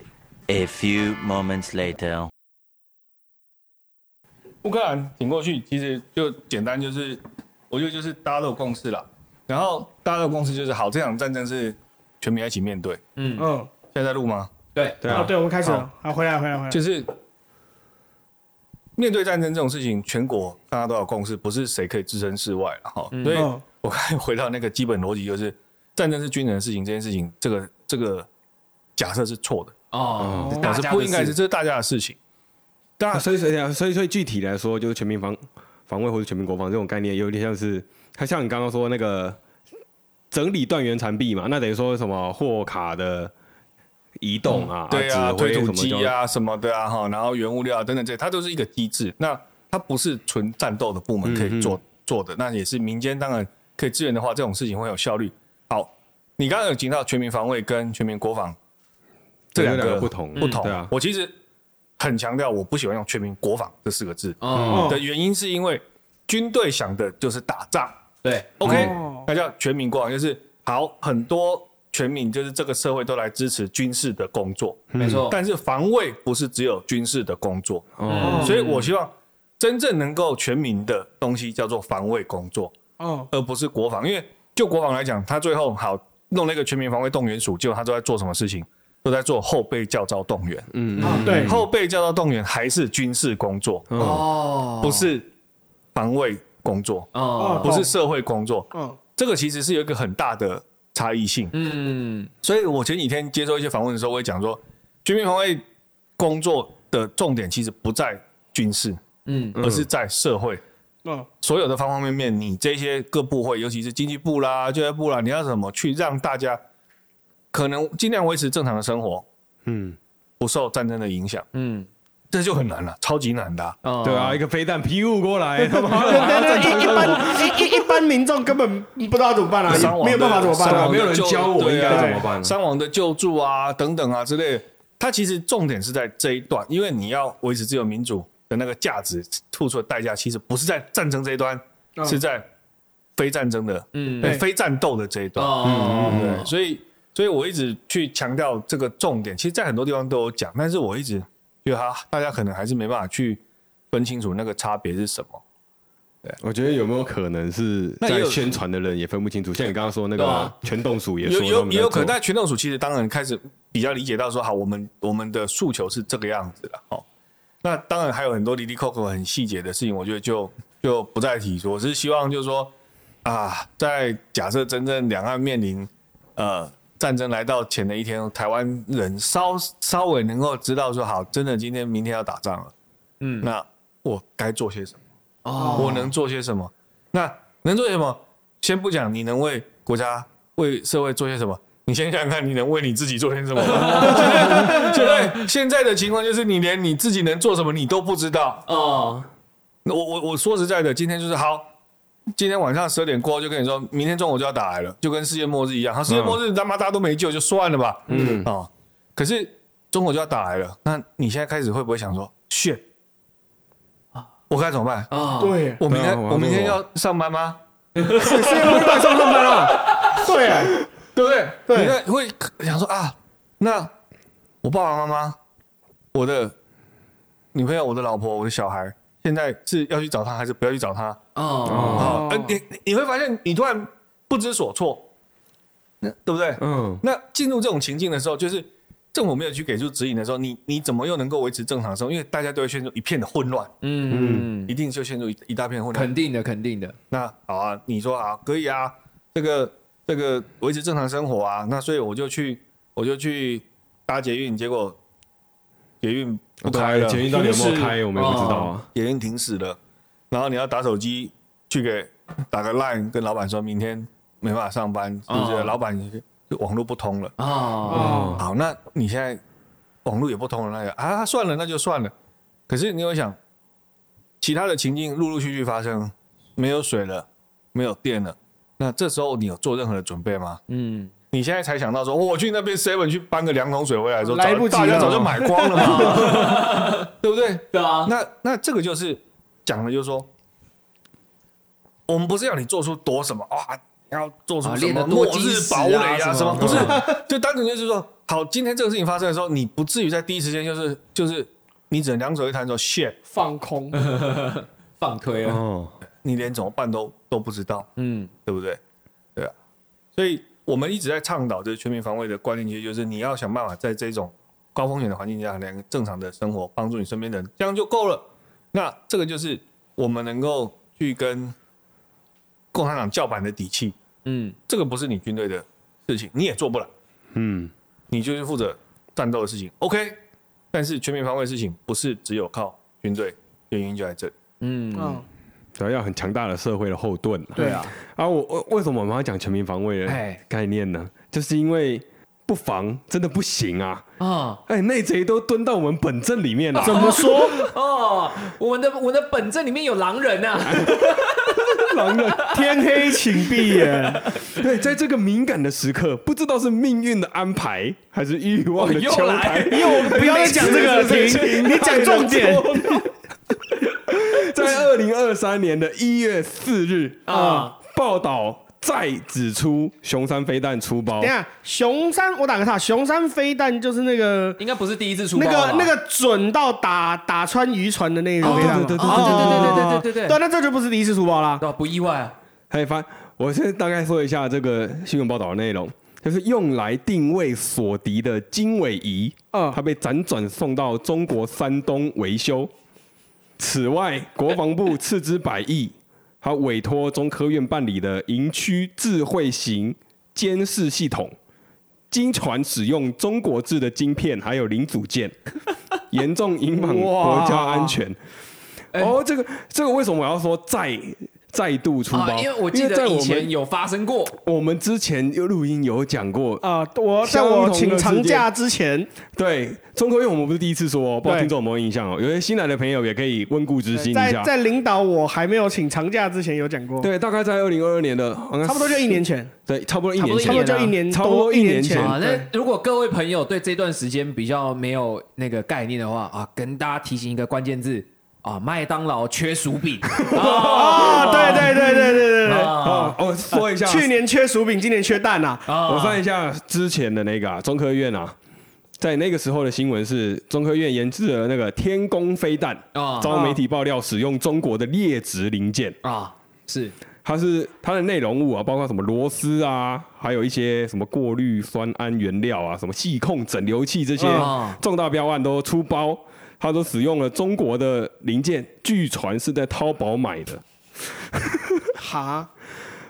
Speaker 5: ，A few moments later.
Speaker 1: 乌克兰挺过去，其实就简单，就是我觉得就是大家都有共识了。然后大家都有共识就是好，这场战争是全民一起面对。
Speaker 2: 嗯，
Speaker 3: 嗯，
Speaker 1: 现在在录吗？
Speaker 2: 对，
Speaker 3: 哦，
Speaker 4: 对啊，
Speaker 3: 对，我们开始了。好，回来，回来，回来。
Speaker 1: 就是面对战争这种事情，全国大家都有共识，不是谁可以置身事外了哈。所以
Speaker 3: 嗯
Speaker 1: 我刚才回到那个基本逻辑，就是战争是军人的事情，这件事情，这个这个假设是错的，
Speaker 2: 哦，
Speaker 3: 哦
Speaker 1: 表示
Speaker 2: 大家
Speaker 1: 不应该是，这是大家的事情。当然，
Speaker 4: 啊所以所以所以所以具体来说，就是全民防防卫或者全民国防这种概念，有点像是，它像你刚刚说那个整理断垣残壁嘛，那等于说什么货卡的移动啊，
Speaker 1: 对啊，推土机啊什么的啊哈，然后原物料啊等等这些，它都是一个机制。那它不是纯战斗的部门可以做、做的，那也是民间当然可以支援的话，这种事情会有效率。好，你刚刚有提到全民防卫跟全民国防这两个
Speaker 4: 个不同
Speaker 1: 不同。
Speaker 4: 对啊
Speaker 1: 我其实很强调，我不喜欢用全民国防这四个字。
Speaker 2: 哦，
Speaker 1: 的原因，是因为军队想的就是打仗。
Speaker 2: 对
Speaker 1: ，OK，、
Speaker 3: 哦。
Speaker 1: 那叫全民国防，就是好很多全民就是这个社会都来支持军事的工作，
Speaker 2: 没错，
Speaker 1: 但是防卫不是只有军事的工作，
Speaker 4: 哦，
Speaker 1: 所以我希望真正能够全民的东西叫做防卫工作，
Speaker 3: 哦，
Speaker 1: 而不是国防。因为就国防来讲，他最后好弄那个全民防卫动员署，结果他都在做什么事情？都在做后备教招动员，
Speaker 4: 嗯
Speaker 3: 啊，对，
Speaker 1: 后备教招动员还是军事工作，
Speaker 4: 嗯。
Speaker 2: 哦，
Speaker 1: 不是防卫工作，
Speaker 2: 哦，
Speaker 1: 不是社会工作。
Speaker 3: 嗯，
Speaker 1: 这个其实是有一个很大的差异性。
Speaker 2: 嗯，
Speaker 1: 所以我前几天接受一些访问的时候，我也讲说，全民防卫工作的重点其实不在军事，
Speaker 2: 嗯，
Speaker 1: 而是在社会。
Speaker 3: 嗯，
Speaker 1: 所有的方方面面，你这些各部会，尤其是经济部啦、教育部啦，你要怎么去让大家可能尽量维持正常的生活，
Speaker 4: 嗯，
Speaker 1: 不受战争的影响，
Speaker 2: 嗯，
Speaker 1: 这就很难了，超级难的啊、
Speaker 2: 哦。
Speaker 4: 对啊，一个飞弹劈雾过来，他妈的。
Speaker 3: 对对对，一一般一一一般民众根本不知道怎么办啊，
Speaker 1: 伤亡
Speaker 3: 没有办法怎么办啊？
Speaker 4: 没有人教我应该怎么办
Speaker 1: 伤亡的救助啊，等等啊之类的。它其实重点是在这一段，因为你要维持自由民主的那个价值，付出的代价其实不是在战争这一端，
Speaker 3: 嗯。
Speaker 1: 是在非战争的，
Speaker 2: 嗯。
Speaker 1: 非战斗的这一段。
Speaker 2: 哦，
Speaker 1: 对，所以所以我一直去强调这个重点，其实在很多地方都有讲，但是我一直觉得他大家可能还是没办法去分清楚那个差别是什么。
Speaker 4: 对我觉得有没有可能是在宣传的人也分不清楚？像你刚刚说那个全动鼠也说
Speaker 1: 有也有可能，但全动署其实当然开始比较理解到说，好，我们我们的诉求是这个样子了，哦。那当然还有很多离离扣扣很细节的事情，我觉得就就不再提。我是希望就是说啊，在假设真正两岸面临呃战争来到前的一天，台湾人稍稍微能够知道说，好，真的今天明天要打仗了，嗯，那我该做些什么？
Speaker 2: 哦，
Speaker 1: 我能做些什么？那能做些什么？先不讲你能为国家、为社会做些什么，你先想想看，你能为你自己做些什么吗？现在现在的情况就是，你连你自己能做什么你都不知道。
Speaker 2: 哦，
Speaker 1: 那我我我说实在的，今天就是好，今天晚上十二点过后就跟你说，明天中午就要打来了，就跟世界末日一样。他，世界末日他妈大家都没救，就算了吧。嗯哦，可是中国就要打来了，那你现在开始会不会想说，shit，我该怎么办？
Speaker 2: 啊，
Speaker 3: 对，
Speaker 1: 我明天
Speaker 4: 啊我
Speaker 1: 明天要上班吗？
Speaker 3: 世界末日上不上班了？对，
Speaker 1: 对不对？
Speaker 3: 对
Speaker 1: 你看会想说啊，那我爸爸妈妈、我的女朋友、我的老婆、我的小孩，现在是要去找他，还是不要去找他？
Speaker 2: 哦，
Speaker 3: 哦
Speaker 1: 呃，你你会发现，你突然不知所措，那对不对？
Speaker 4: 嗯，
Speaker 1: 那进入这种情境的时候，就是政府没有去给出指引的时候，你你怎么又能够维持正常生活？因为大家都会陷入一片的混乱，
Speaker 2: 嗯嗯，
Speaker 1: 一定就陷入一一大片混乱。
Speaker 2: 肯定的，肯定的，
Speaker 1: 那好啊，你说啊，可以啊，这个这个维持正常生活啊，那所以我就去我就去搭捷运，结果捷运不开了，
Speaker 4: 捷运到底有没有开，我们也不知道啊。
Speaker 1: 捷运停驶了，然后你要打手机去给打个 line 跟老板说明天没办法上班，是不是？
Speaker 2: 哦
Speaker 1: 老板网络不通了，
Speaker 2: 哦，
Speaker 3: 哦，
Speaker 1: 好，那你现在网络也不通了，那个啊，算了，那就算了。可是你有想，其他的情境陆陆续续发生，没有水了，没有电了，那这时候你有做任何的准备吗？
Speaker 2: 嗯，
Speaker 1: 你现在才想到说，哦我去那边 seven 去搬个两桶水回来的时候，
Speaker 3: 来不及了
Speaker 1: 早大家早就买光了嘛，对不对？
Speaker 2: 对啊，
Speaker 1: 那那这个就是讲的，就是说，我们不是要你做出多什么哇，你要做出
Speaker 2: 啊
Speaker 1: 什么末日堡垒
Speaker 2: 啊
Speaker 1: 啊什么？不是，就单纯就是说，好，今天这个事情发生的时候，你不至于在第一时间就是就是你只能两手一摊说 shit，
Speaker 3: 放空，
Speaker 2: 放推啊，
Speaker 4: 哦，
Speaker 1: 你连怎么办都都不知道，
Speaker 2: 嗯，
Speaker 1: 对不对？对啊，所以我们一直在倡导这全民防卫的观念，其实就是你要想办法在这种高风险的环境下，能正常的生活，帮助你身边的人，这样就够了。那这个就是我们能够去跟共产党叫板的底气。
Speaker 2: 嗯，
Speaker 1: 这个不是你军队的事情，你也做不来，
Speaker 4: 嗯，
Speaker 1: 你就是负责战斗的事情。OK，但是全民防卫的事情不是只有靠军队，原因就在这里。
Speaker 2: 嗯，
Speaker 3: 嗯，
Speaker 4: 主要要很强大的社会的后盾啊。
Speaker 3: 对啊，
Speaker 4: 啊，我我为什么我们要讲全民防卫的
Speaker 2: 哎
Speaker 4: 概念呢？就是因为不防真的不行啊！
Speaker 2: 啊，
Speaker 4: 哎，内贼都蹲到我们本镇里面了，
Speaker 3: 怎么说？
Speaker 2: 哦，我们的我们的本镇里面有狼人啊，
Speaker 4: 狼人？
Speaker 3: 天黑请闭眼，
Speaker 4: 对，在这个敏感的时刻，不知道是命运的安排，还是欲望的
Speaker 2: 哦又
Speaker 4: 秋
Speaker 2: 来
Speaker 4: 台。
Speaker 3: 又不要再讲这个，停，你讲重点
Speaker 4: 在二零二三年的一月四日
Speaker 2: 啊
Speaker 4: 啊，报道再指出熊山飞弹出包
Speaker 3: 等，下，熊山，我打个岔，熊山飞弹就是那个
Speaker 2: 应该不是第一次出包
Speaker 3: 那个那个准到打打穿渔船的那个
Speaker 2: 哦
Speaker 3: 飞弹吗，
Speaker 4: 对对对对
Speaker 2: 对对对对对对对
Speaker 3: 对，那这就不是第一次出包啦。
Speaker 2: 对吧？不意外啊，
Speaker 4: 还发，我先大概说一下这个新闻报道的内容，就是用来定位锁敌的经纬仪，
Speaker 3: 嗯
Speaker 4: 它被辗转送到中国山东维修。此外，国防部斥资百亿，还委托中科院办理的营区智慧型监视系统，经传使用中国制的晶片还有零组件，严重影响国家安全。哦，这个这个为什么我要说再再度出包？
Speaker 2: 啊，因为我记得以
Speaker 4: 在我们
Speaker 2: 前有发生过，
Speaker 4: 我们之前有录音有讲过，
Speaker 3: 啊，我在我请长假之前，
Speaker 4: 对中科院我们不是第一次说哦，不知道听众有没有印象哦？有些新来的朋友也可以温故知新一下。
Speaker 3: 在在领导我还没有请长假之前有讲过，
Speaker 4: 对，大概在二零二二年的，
Speaker 3: 差不多就一年前，
Speaker 4: 对，差不多一年前。
Speaker 3: 差不多就一年
Speaker 4: 差不多
Speaker 3: 多
Speaker 4: 一年前。
Speaker 3: 前。
Speaker 2: 啊，那如果各位朋友对这段时间比较没有那个概念的话啊，跟大家提醒一个关键字：啊，麦当劳缺薯饼。
Speaker 3: 啊，对对对对对对对，
Speaker 4: 哦，我说一下，
Speaker 3: 去年缺薯饼，今年缺蛋呐。
Speaker 2: 啊。
Speaker 4: 我算一下之前的那个啊，中科院啊，在那个时候的新闻是，中科院研制了那个天宫飞弹，
Speaker 2: 啊。
Speaker 4: 遭媒体爆料使用中国的劣质零件，
Speaker 2: 啊，是。
Speaker 4: 它是它的内容物啊，包括什么螺丝啊，还有一些什么过滤酸铵原料啊，什么细控整流器这些
Speaker 2: 啊。
Speaker 4: 重大标案都出包，它都使用了中国的零件，据传是在淘宝买的。
Speaker 3: 哈，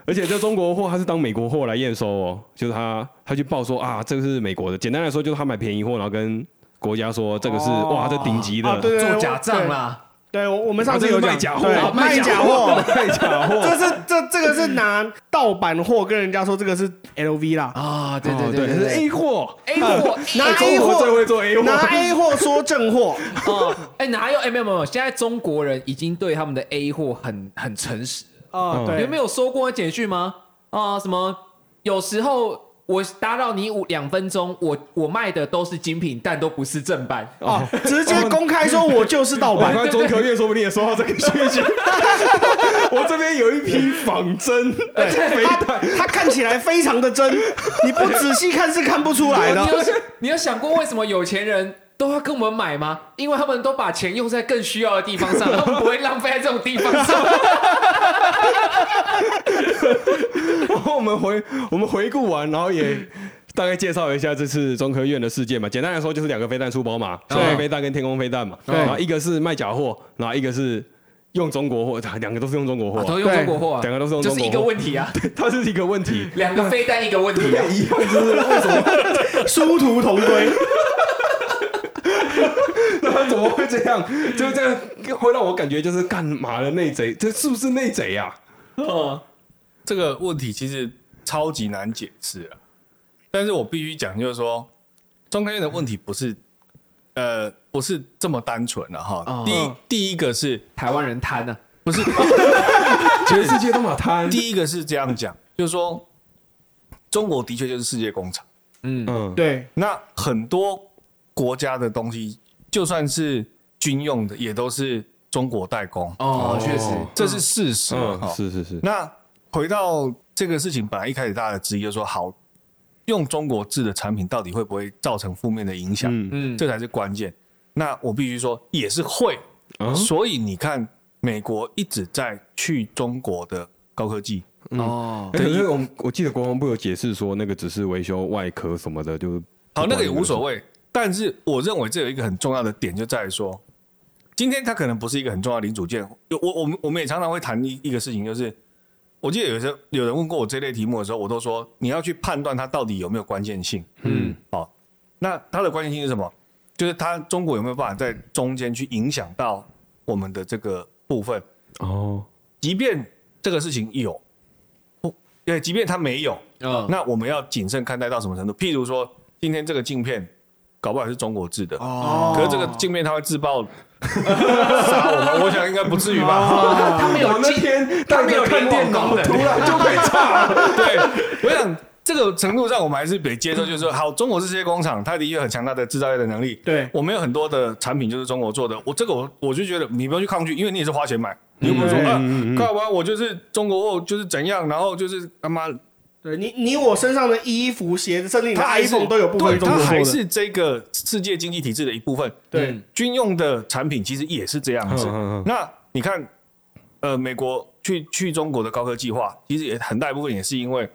Speaker 4: 而且这中国货他是当美国货来验收哦，就是他他去报说啊，这个是美国的。简单来说，就是他买便宜货，然后跟国家说这个是、
Speaker 3: 哦
Speaker 4: 哇，这顶级的，
Speaker 3: 啊对对
Speaker 2: 做假账啦，
Speaker 3: 对，我我们上次有讲
Speaker 4: 卖假货
Speaker 3: 卖假货，
Speaker 4: 卖假货。
Speaker 3: 这是这这个是拿盗版货跟人家说这个是 LV 啦，
Speaker 2: 啊，对
Speaker 4: 哦
Speaker 2: 对对
Speaker 4: 是 A 货
Speaker 2: ，A 货
Speaker 3: 拿
Speaker 4: 哎
Speaker 3: A
Speaker 4: 货最
Speaker 3: 货
Speaker 4: 会做 A 货，
Speaker 3: 拿 A 货说正货，
Speaker 2: 哦，哎，哪有？哎，没有没有，现在中国人已经对他们的 A 货很很诚实。
Speaker 3: 啊，
Speaker 2: 有没有收过简讯吗？啊，什么？有时候我打扰你五两分钟，我我卖的都是精品，但都不是正版。
Speaker 3: 哦，直接公开说我就是盗版，
Speaker 4: 中科院说不定也收到这个讯息。我这边有一批仿真对
Speaker 3: 它看起来非常的真，你不仔细看是看不出来的
Speaker 2: 你。有你有想过为什么有钱人都要跟我们买吗？因为他们都把钱用在更需要的地方上，他们不会浪费在这种地方上。
Speaker 4: 然 后我们回我们回顾完，然后也大概介绍一下这次中科院的事件嘛。简单来说，就是两个飞弹出包嘛，
Speaker 2: 对
Speaker 4: 水飞弹跟天空飞弹嘛。
Speaker 3: 对
Speaker 4: 然后一个是卖假货，然后一个是用中国货，两个都是用中国货，
Speaker 2: 都用中国货啊，
Speaker 4: 两个都是用
Speaker 2: 就是一个问题啊，
Speaker 4: 它是一个问题。
Speaker 2: 两个飞弹一个问题啊。
Speaker 4: 一样就是为什么
Speaker 3: 殊途同归，
Speaker 4: 么会这样？就这样会让我感觉就是干嘛的内贼，这是不是内贼呀啊？
Speaker 1: 这个问题其实超级难解释啊。但是我必须讲，就是说，中科院的问题不是，呃，不是这么单纯的哈。
Speaker 2: 哦
Speaker 1: 第一，第一个是
Speaker 2: 台湾人贪啊，
Speaker 1: 不是？
Speaker 4: 全世界都嘛贪。
Speaker 1: 第一个是这样讲，就是说，中国的确就是世界工厂。
Speaker 2: 嗯，
Speaker 4: 嗯，
Speaker 3: 对，
Speaker 1: 那很多国家的东西，就算是军用的，也都是中国代工，
Speaker 2: 哦，确实，
Speaker 1: 这是事实。
Speaker 4: 嗯，是是是，
Speaker 1: 那回到这个事情，本来一开始大家的质疑就是说，好，用中国制的产品到底会不会造成负面的影响？
Speaker 4: 嗯
Speaker 2: 嗯，
Speaker 1: 这才是关键。那我必须说，也是会。
Speaker 4: 啊
Speaker 1: 所以你看，美国一直在去中国的高科技，
Speaker 2: 哦，
Speaker 4: 哎可是我们我记得国防部有解释说，那个只是维修外壳什么的，就是
Speaker 1: 好，那个也无所
Speaker 4: 谓。
Speaker 1: 谓。但是我认为这有一个很重要的点，就在于说，今天它可能不是一个很重要的零组件。有我我们我们也常常会谈一一个事情，就是我记得有时候有人问过我这类题目的时候，我都说你要去判断它到底有没有关键性。
Speaker 2: 嗯，
Speaker 1: 好，那它的关键性是什么？就是它中国有没有办法在中间去影响到我们的这个部分？
Speaker 4: 哦，
Speaker 1: 即便这个事情有，不，对，即便它没有，
Speaker 2: 嗯，
Speaker 1: 那我们要谨慎看待到什么程度？譬如说，今天这个镜片搞不好是中国制的，
Speaker 3: 哦。
Speaker 1: 可是这个镜面它会自爆。杀我们，我想应该不至于吧？
Speaker 2: 他他没有
Speaker 4: 我那
Speaker 2: 进
Speaker 4: 天
Speaker 2: 他没有
Speaker 4: 看电脑，突然就被炸了。
Speaker 1: 对，我想这个程度上我们还是得接受，就是说，好，中国是世界工厂，它的确有很强大的制造业的能力。
Speaker 3: 对。
Speaker 1: 我们有很多的产品就是中国做的，我这个我我就觉得你不用去抗拒，因为你也是花钱买，你又不是说啊，干嘛？我就是中国货就是怎样，然后就是他妈
Speaker 3: 对你你我身上的衣服、鞋子，甚至你的
Speaker 1: 它还是
Speaker 3: iPhone 都有部分
Speaker 1: 对它还。是这个世界经济体制的一部分。
Speaker 3: 对
Speaker 2: 嗯
Speaker 1: 军用的产品其实也是这样子。
Speaker 4: 嗯嗯嗯
Speaker 1: 那你看，呃，美国去去中国的高科技化，其实也很大一部分也是因为，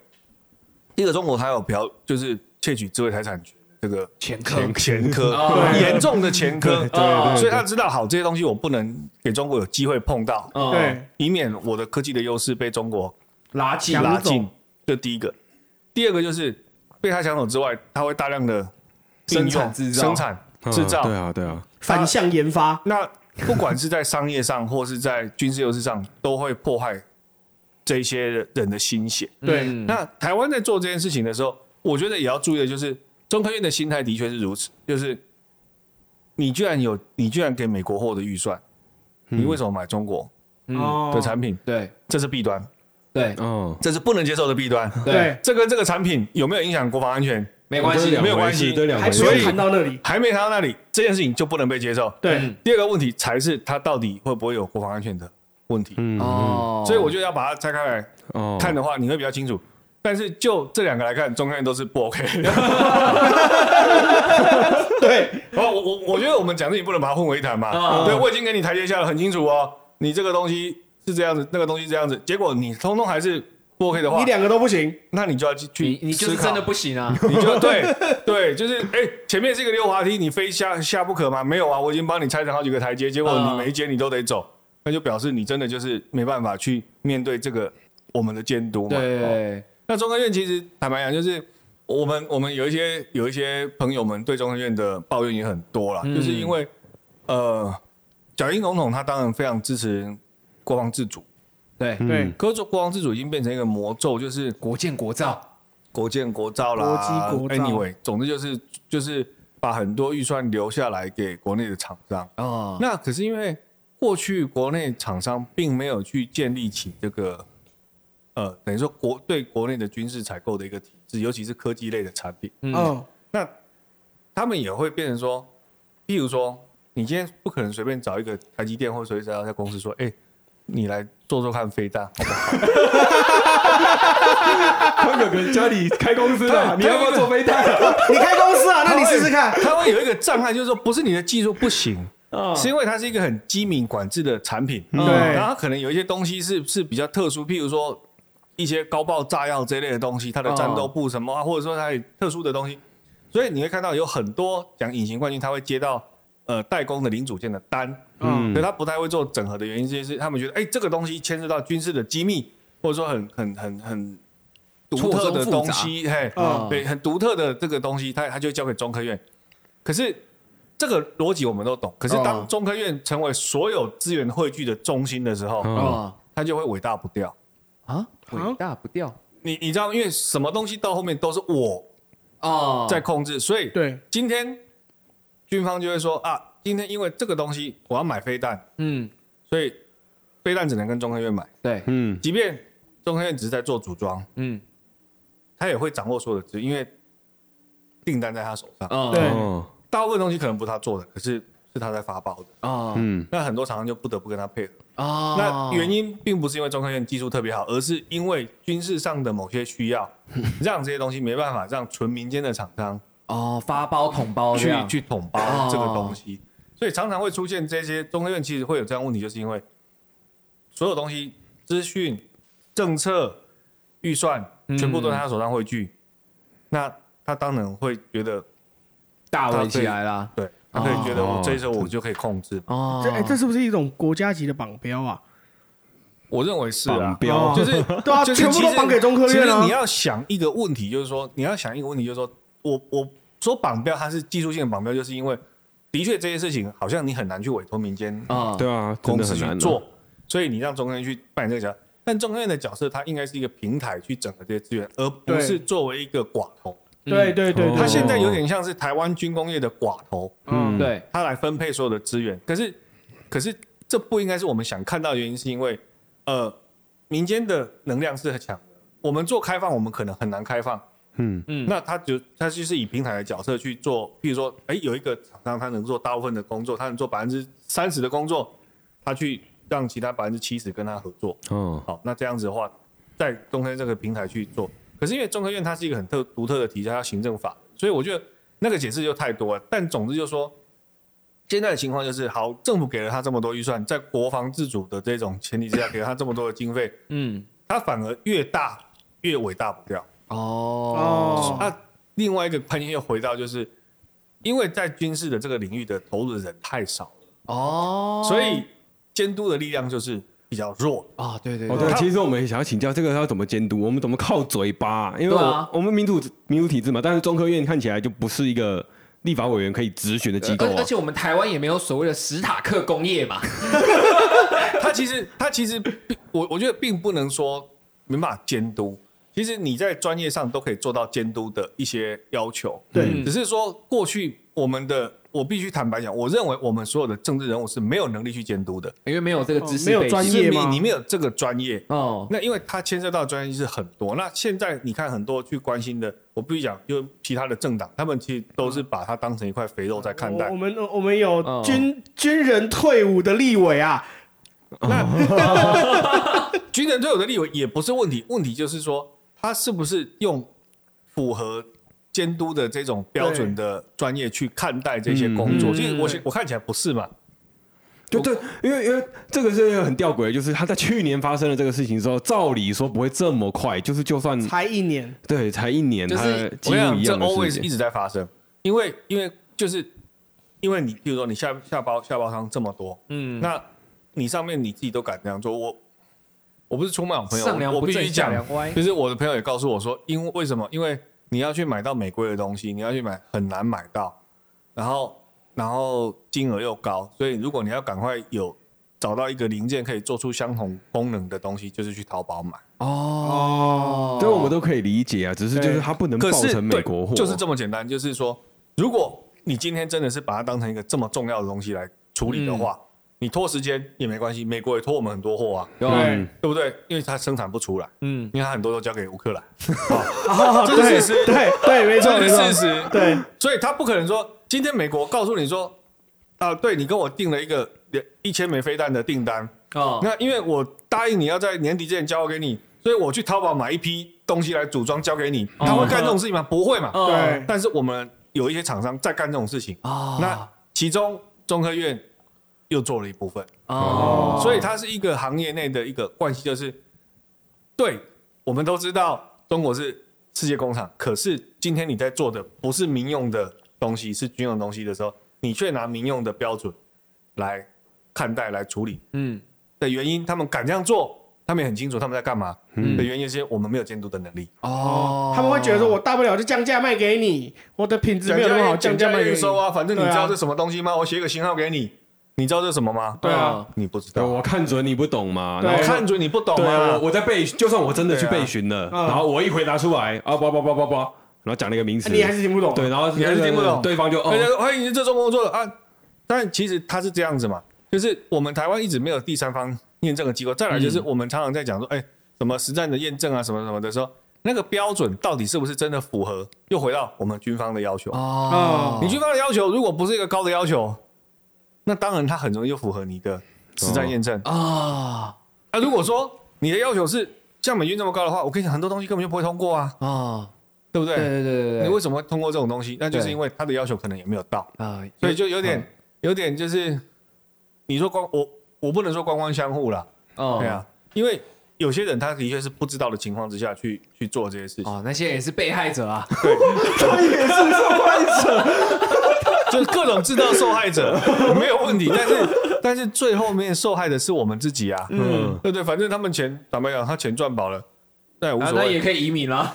Speaker 1: 一个中国它有嫖，就是窃取智慧财产权这个
Speaker 2: 前科
Speaker 1: 前前科
Speaker 2: 哦
Speaker 1: 严重的前科，
Speaker 2: 对对
Speaker 1: 所以他知道好这些东西我不能给中国有机会碰到，
Speaker 2: 哦
Speaker 3: 对，
Speaker 1: 以免我的科技的优势被中国
Speaker 2: 垃圾
Speaker 3: 抢走
Speaker 1: 拉近。这第一个，第二个就是被他抢走之外，他会大量的
Speaker 2: 生产制造。
Speaker 1: 生产制造，
Speaker 4: 对啊，对啊，
Speaker 3: 反向研发，
Speaker 1: 那不管是在商业上或是在军事优势上，都会迫害这些人的心血。
Speaker 3: 对
Speaker 2: 嗯。
Speaker 1: 那台湾在做这件事情的时候，我觉得也要注意的就是，中科院的心态的确是如此，就是你居然有，你居然给美国货的预算，你为什么买中国
Speaker 3: 哦
Speaker 1: 的产品？
Speaker 2: 对。
Speaker 1: 这是弊端，
Speaker 2: 对
Speaker 4: 嗯，
Speaker 1: 这是不能接受的弊端。
Speaker 3: 对
Speaker 1: 这跟这个产品有没有影响国防安全
Speaker 2: 没关系，
Speaker 1: 没有关系所以
Speaker 3: 谈到那里。
Speaker 1: 还没谈到那里，这件事情就不能被接受。
Speaker 3: 对，
Speaker 2: 嗯
Speaker 1: 第二个问题才是它到底会不会有国防安全的问题。
Speaker 4: 嗯
Speaker 2: 哦，
Speaker 1: 所以我觉得要把它拆开来
Speaker 4: 哦
Speaker 1: 看的话，你会比较清楚。但是就这两个来看，中科院都是不 OK 的。
Speaker 3: 对，
Speaker 1: 然后我我我觉得我们讲事情不能把它混为一谈嘛。
Speaker 2: 啊
Speaker 1: 对，我已经给你台阶下了，很清楚哦。你这个东西是这样子，那个东西是这样子，结果你通通还是不 OK 的话
Speaker 3: 你，两个都不行。
Speaker 1: 那你就要去去
Speaker 2: 你你就是
Speaker 1: 思考
Speaker 2: 真的不行啊，
Speaker 1: 你就对对，就是哎、前面是一个溜滑梯，你非下下不可吗？没有啊，我已经帮你拆成好几个台阶，结果
Speaker 2: 啊
Speaker 1: 你每一阶你都得走，那就表示你真的就是没办法去面对这个我们的监督嘛。哦
Speaker 2: 对，
Speaker 1: 那中科院其实坦白讲，就是我们我们有一些有一些朋友们对中科院的抱怨也很多啦，
Speaker 2: 嗯
Speaker 1: 就是因为呃，蒋英总统他当然非常支持国防自主，
Speaker 2: 对，
Speaker 3: 对，
Speaker 1: 可是国防自主已经变成一个魔咒，就是
Speaker 2: 国建国造，
Speaker 1: 国建国造啦，
Speaker 3: 国机国造
Speaker 1: Anyway，总之就是就是把很多预算留下来给国内的厂商。
Speaker 2: 哦，
Speaker 1: 那可是因为过去国内厂商并没有去建立起这个呃，等于说国对国内的军事采购的一个体制，尤其是科技类的产品。
Speaker 2: 嗯，
Speaker 3: 嗯，
Speaker 1: 那他们也会变成说，譬如说，你今天不可能随便找一个台积电或者随便找一家公司说，哎、你来做做看飞弹，好不好？
Speaker 4: 他有个家里开公司的，你要不要做飞弹？
Speaker 3: 你开公司啊？那你试试看。
Speaker 1: 它会有一个障碍，就是说不是你的技术不行，
Speaker 3: 嗯
Speaker 1: 是因为它是一个很机敏管制的产品，
Speaker 3: 对
Speaker 1: 然后它可能有一些东西是是比较特殊，譬如说一些高爆炸药这一类的东西，它的战斗部什么啊，或者说它有特殊的东西，所以你会看到有很多讲隐形冠军，他会接到呃代工的零组件的单，
Speaker 3: 嗯
Speaker 1: 所以他不太会做整合的原因，就是他们觉得哎、这个东西牵涉到军事的机密，或者说很很很很独特的东西，嘿，
Speaker 3: 嗯
Speaker 1: 对，很独特的这个东西，他他就交给中科院。可是这个逻辑我们都懂，可是当
Speaker 2: 嗯
Speaker 1: 中科院成为所有资源汇聚的中心的时候，
Speaker 2: 嗯、
Speaker 1: 他就会伟大不掉。
Speaker 2: 啊，伟大不掉
Speaker 1: 你你知道，因为什么东西到后面都是我
Speaker 2: 哦，
Speaker 1: 在控制，所以
Speaker 3: 对，
Speaker 1: 今天军方就会说啊，今天因为这个东西我要买飞弹，
Speaker 2: 嗯，
Speaker 1: 所以飞弹只能跟中科院买，
Speaker 2: 对，
Speaker 4: 嗯，
Speaker 1: 即便中科院只是在做组装，
Speaker 2: 嗯，
Speaker 1: 他也会掌握所有的资，因为订单在他手上。
Speaker 2: 哦，
Speaker 3: 对。
Speaker 4: 哦，
Speaker 1: 大部分东西可能不是他做的，可是是他在发包的。
Speaker 2: 哦，
Speaker 4: 嗯，
Speaker 1: 那很多厂商就不得不跟他配合。
Speaker 2: 哦，
Speaker 1: 那原因并不是因为中科院技术特别好，而是因为军事上的某些需要，让这些东西没办法让纯民间的厂商
Speaker 2: 哦，发包统包
Speaker 1: 去去统包
Speaker 2: 哦
Speaker 1: 这个东西，所以常常会出现这些中科院其实会有这样的问题，就是因为所有东西、资讯、政策、预算全部都在他手上汇聚，那他当然会觉得，
Speaker 2: 大围起来啦。
Speaker 1: 对他可以觉得
Speaker 4: 哦
Speaker 1: 我这一手我就可以控制。
Speaker 2: 哦，
Speaker 3: 这哎，这是不是一种国家级的绑标啊？
Speaker 1: 我认为是啊，
Speaker 4: 绑标
Speaker 3: 哦
Speaker 1: 就是
Speaker 3: 对啊，
Speaker 1: 就是
Speaker 3: 全部都绑给中科院啊
Speaker 1: 其实你。要想一个问题，就是说你要想一个问题，就是说我我说绑标它是技术性的绑标，就是因为的确这些事情好像你很难去委托民间
Speaker 2: 啊，
Speaker 4: 对啊，
Speaker 1: 公司去做，所以你让中科院去扮演这个角色。但中科院的角色，它应该是一个平台去整合这些资源，而不是作为一个寡头。
Speaker 3: 对对对，
Speaker 4: 哦
Speaker 1: 它
Speaker 3: 对
Speaker 1: 现在有点像是台湾军工业的寡头，
Speaker 3: 嗯，
Speaker 2: 对，
Speaker 1: 它来分配所有的资源。可是，可是这不应该是我们想看到的原因，是因为呃，民间的能量是很强的。我们做开放，我们可能很难开放。
Speaker 4: 嗯
Speaker 2: 嗯
Speaker 1: 那他就他就是以平台的角色去做，譬如说，哎，有一个厂商他能做大部分的工作，他能做百分之三十的工作，他去让其他百分之七十跟他合作。
Speaker 4: 哦，
Speaker 1: 好，那这样子的话，在中科院这个平台去做，可是因为中科院它是一个很特独特的体系，它行政法，所以我觉得那个解释就太多了。但总之就是说，现在的情况就是，好，政府给了他这么多预算，在国防自主的这种前提之下，给了他这么多的经费，
Speaker 2: 嗯，
Speaker 1: 他反而越大越伟大不掉。
Speaker 2: 哦，
Speaker 1: 那另外一个观念又回到就是，因为在军事的这个领域的投入的人太少了，
Speaker 2: 哦，
Speaker 1: 所以监督的力量就是比较弱。
Speaker 2: 啊，对对
Speaker 4: 哦，
Speaker 2: 对
Speaker 4: 对，其实我们也想要请教这个要怎么监督，我们怎么靠嘴巴？因为
Speaker 2: 啊
Speaker 4: 我们民主民主体制嘛，但是中科院看起来就不是一个立法委员可以质询的机构啊
Speaker 2: 而而。且我们台湾也没有所谓的史塔克工业嘛，
Speaker 1: 他其实他其实并我我觉得并不能说没办法监督，其实你在专业上都可以做到监督的一些要求。
Speaker 3: 对
Speaker 1: 只是说过去我们的我必须坦白讲，我认为我们所有的政治人物是没有能力去监督的，
Speaker 2: 因为没有这个知识
Speaker 3: 哦没有专业吗
Speaker 1: 你没有这个专业。
Speaker 2: 哦，
Speaker 1: 那因为它牵涉到的专业是很多。那现在你看很多去关心的，我必须讲，就其他的政党，他们其实都是把它当成一块肥肉在看待
Speaker 3: 我我。们我们有
Speaker 2: 哦
Speaker 3: 军军人退伍的立委啊，那
Speaker 1: 军人退伍的立委也不是问题，问题就是说他是不是用符合监督的这种标准的专业去看待这些工作？
Speaker 3: 嗯
Speaker 1: 其实我我看起来不是嘛，
Speaker 4: 就对，因为因为这个是一个很吊诡的，就是他在去年发生了这个事情之后，照理说不会这么快，就是就算
Speaker 3: 才一年，
Speaker 4: 对才一年，
Speaker 2: 就是
Speaker 4: 他几
Speaker 1: 我跟你讲，这
Speaker 4: 乎一样的
Speaker 1: always。一直在发生，因为因为就是因为你，比如说你下下包下包商这么多，
Speaker 2: 嗯，
Speaker 1: 那你上面你自己都敢这样做，我我不是出卖我朋友，
Speaker 2: 上梁
Speaker 1: 我
Speaker 2: 不正下
Speaker 1: 必须讲，
Speaker 2: 梁歪，
Speaker 1: 就是我的朋友也告诉我说，因为为什么？因为你要去买到美规的东西，你要去买很难买到，然后然后金额又高，所以如果你要赶快有找到一个零件可以做出相同功能的东西，就是去淘宝买。
Speaker 2: 哦，
Speaker 4: 这我们都可以理解啊，只是就是它不能
Speaker 1: 可是
Speaker 4: 报成美国货，
Speaker 1: 就是这么简单。就是说，如果你今天真的是把它当成一个这么重要的东西来处理的话，你拖时间也没关系，美国也拖我们很多货啊，
Speaker 2: 对
Speaker 4: 嗯
Speaker 1: 对不对？因为它生产不出来，
Speaker 2: 嗯，
Speaker 1: 因为它很多都交给乌克兰，
Speaker 3: 啊
Speaker 1: 这是事实
Speaker 3: 对对，没错
Speaker 1: 事实。
Speaker 3: 对，
Speaker 1: 所以他不可能说今天美国告诉你说，啊，对你跟我订了一个一千枚飞弹的订单，
Speaker 2: 哦，
Speaker 1: 那因为我答应你要在年底之前交给你，所以我去淘宝买一批东西来组装交给你，他会干这种事情吗？不会嘛。
Speaker 2: 哦
Speaker 3: 对
Speaker 1: 但是我们有一些厂商在干这种事情，
Speaker 2: 哦
Speaker 1: 那其中中科院又做了一部分，
Speaker 2: 哦，
Speaker 1: 所以它是一个行业内的一个关系，就是对我们都知道中国是世界工厂，可是今天你在做的不是民用的东西，是军用的东西的时候，你却拿民用的标准来看待、来处理
Speaker 2: 嗯，
Speaker 1: 的原因，他们敢这样做，他们也很清楚他们在干嘛。的原因是我们没有监督的能力，
Speaker 2: 哦，
Speaker 3: 他们会觉得说我大不了就降价卖给你，我的品质没有那么好，降价卖给你。
Speaker 1: 收啊，反正你知道是什么东西吗？我写个型号给你，你知道这是什么吗？
Speaker 3: 对啊，
Speaker 1: 你不知，道，
Speaker 4: 我看准你不懂嘛，
Speaker 3: 对
Speaker 4: 然后
Speaker 1: 看准你不懂
Speaker 4: 对
Speaker 1: 啊
Speaker 4: 我。我在背，就算我真的去
Speaker 1: 对啊
Speaker 4: 背询了，
Speaker 3: 嗯
Speaker 4: 然后我一回答出来啊，叭叭叭叭叭，然后讲了一个名词，
Speaker 3: 你还是听不懂。
Speaker 4: 对，然后
Speaker 1: 你还是听不懂
Speaker 4: 对方就哦
Speaker 1: 大，家说欢迎这种工作的啊。但其实他是这样子嘛，就是我们台湾一直没有第三方验证的机构。再来就是我们常常在讲说，哎、什么实战的验证啊，什么什么的时候，那个标准到底是不是真的符合？又回到我们军方的要求。
Speaker 2: 哦，
Speaker 1: 你军方的要求如果不是一个高的要求，那当然它很容易就符合你的实战验证。
Speaker 2: 啊
Speaker 1: 啊，如果说你的要求是像美军这么高的话，我跟你讲，很多东西根本就不会通过啊，
Speaker 2: 啊，
Speaker 1: 对不对？
Speaker 2: 对对对对对，
Speaker 1: 你为什么会通过这种东西？那就是因为他的要求可能也没有到。
Speaker 2: 啊，
Speaker 1: 所以就有点、有点就是，你说光我我不能说官官相护了，
Speaker 2: 哦。
Speaker 1: 对啊，因为有些人他的确是不知道的情况之下去去做这些事情，
Speaker 2: 哦，那些也是被害者啊，对。
Speaker 3: 他也是受害者。
Speaker 1: 就是各种制造受害者没有问题，但是但是最后面受害的是我们自己啊，嗯，对不对？反正他们钱坦白讲，他钱赚饱了，那也无
Speaker 2: 啊，
Speaker 1: 所谓。
Speaker 2: 那也可以移民了，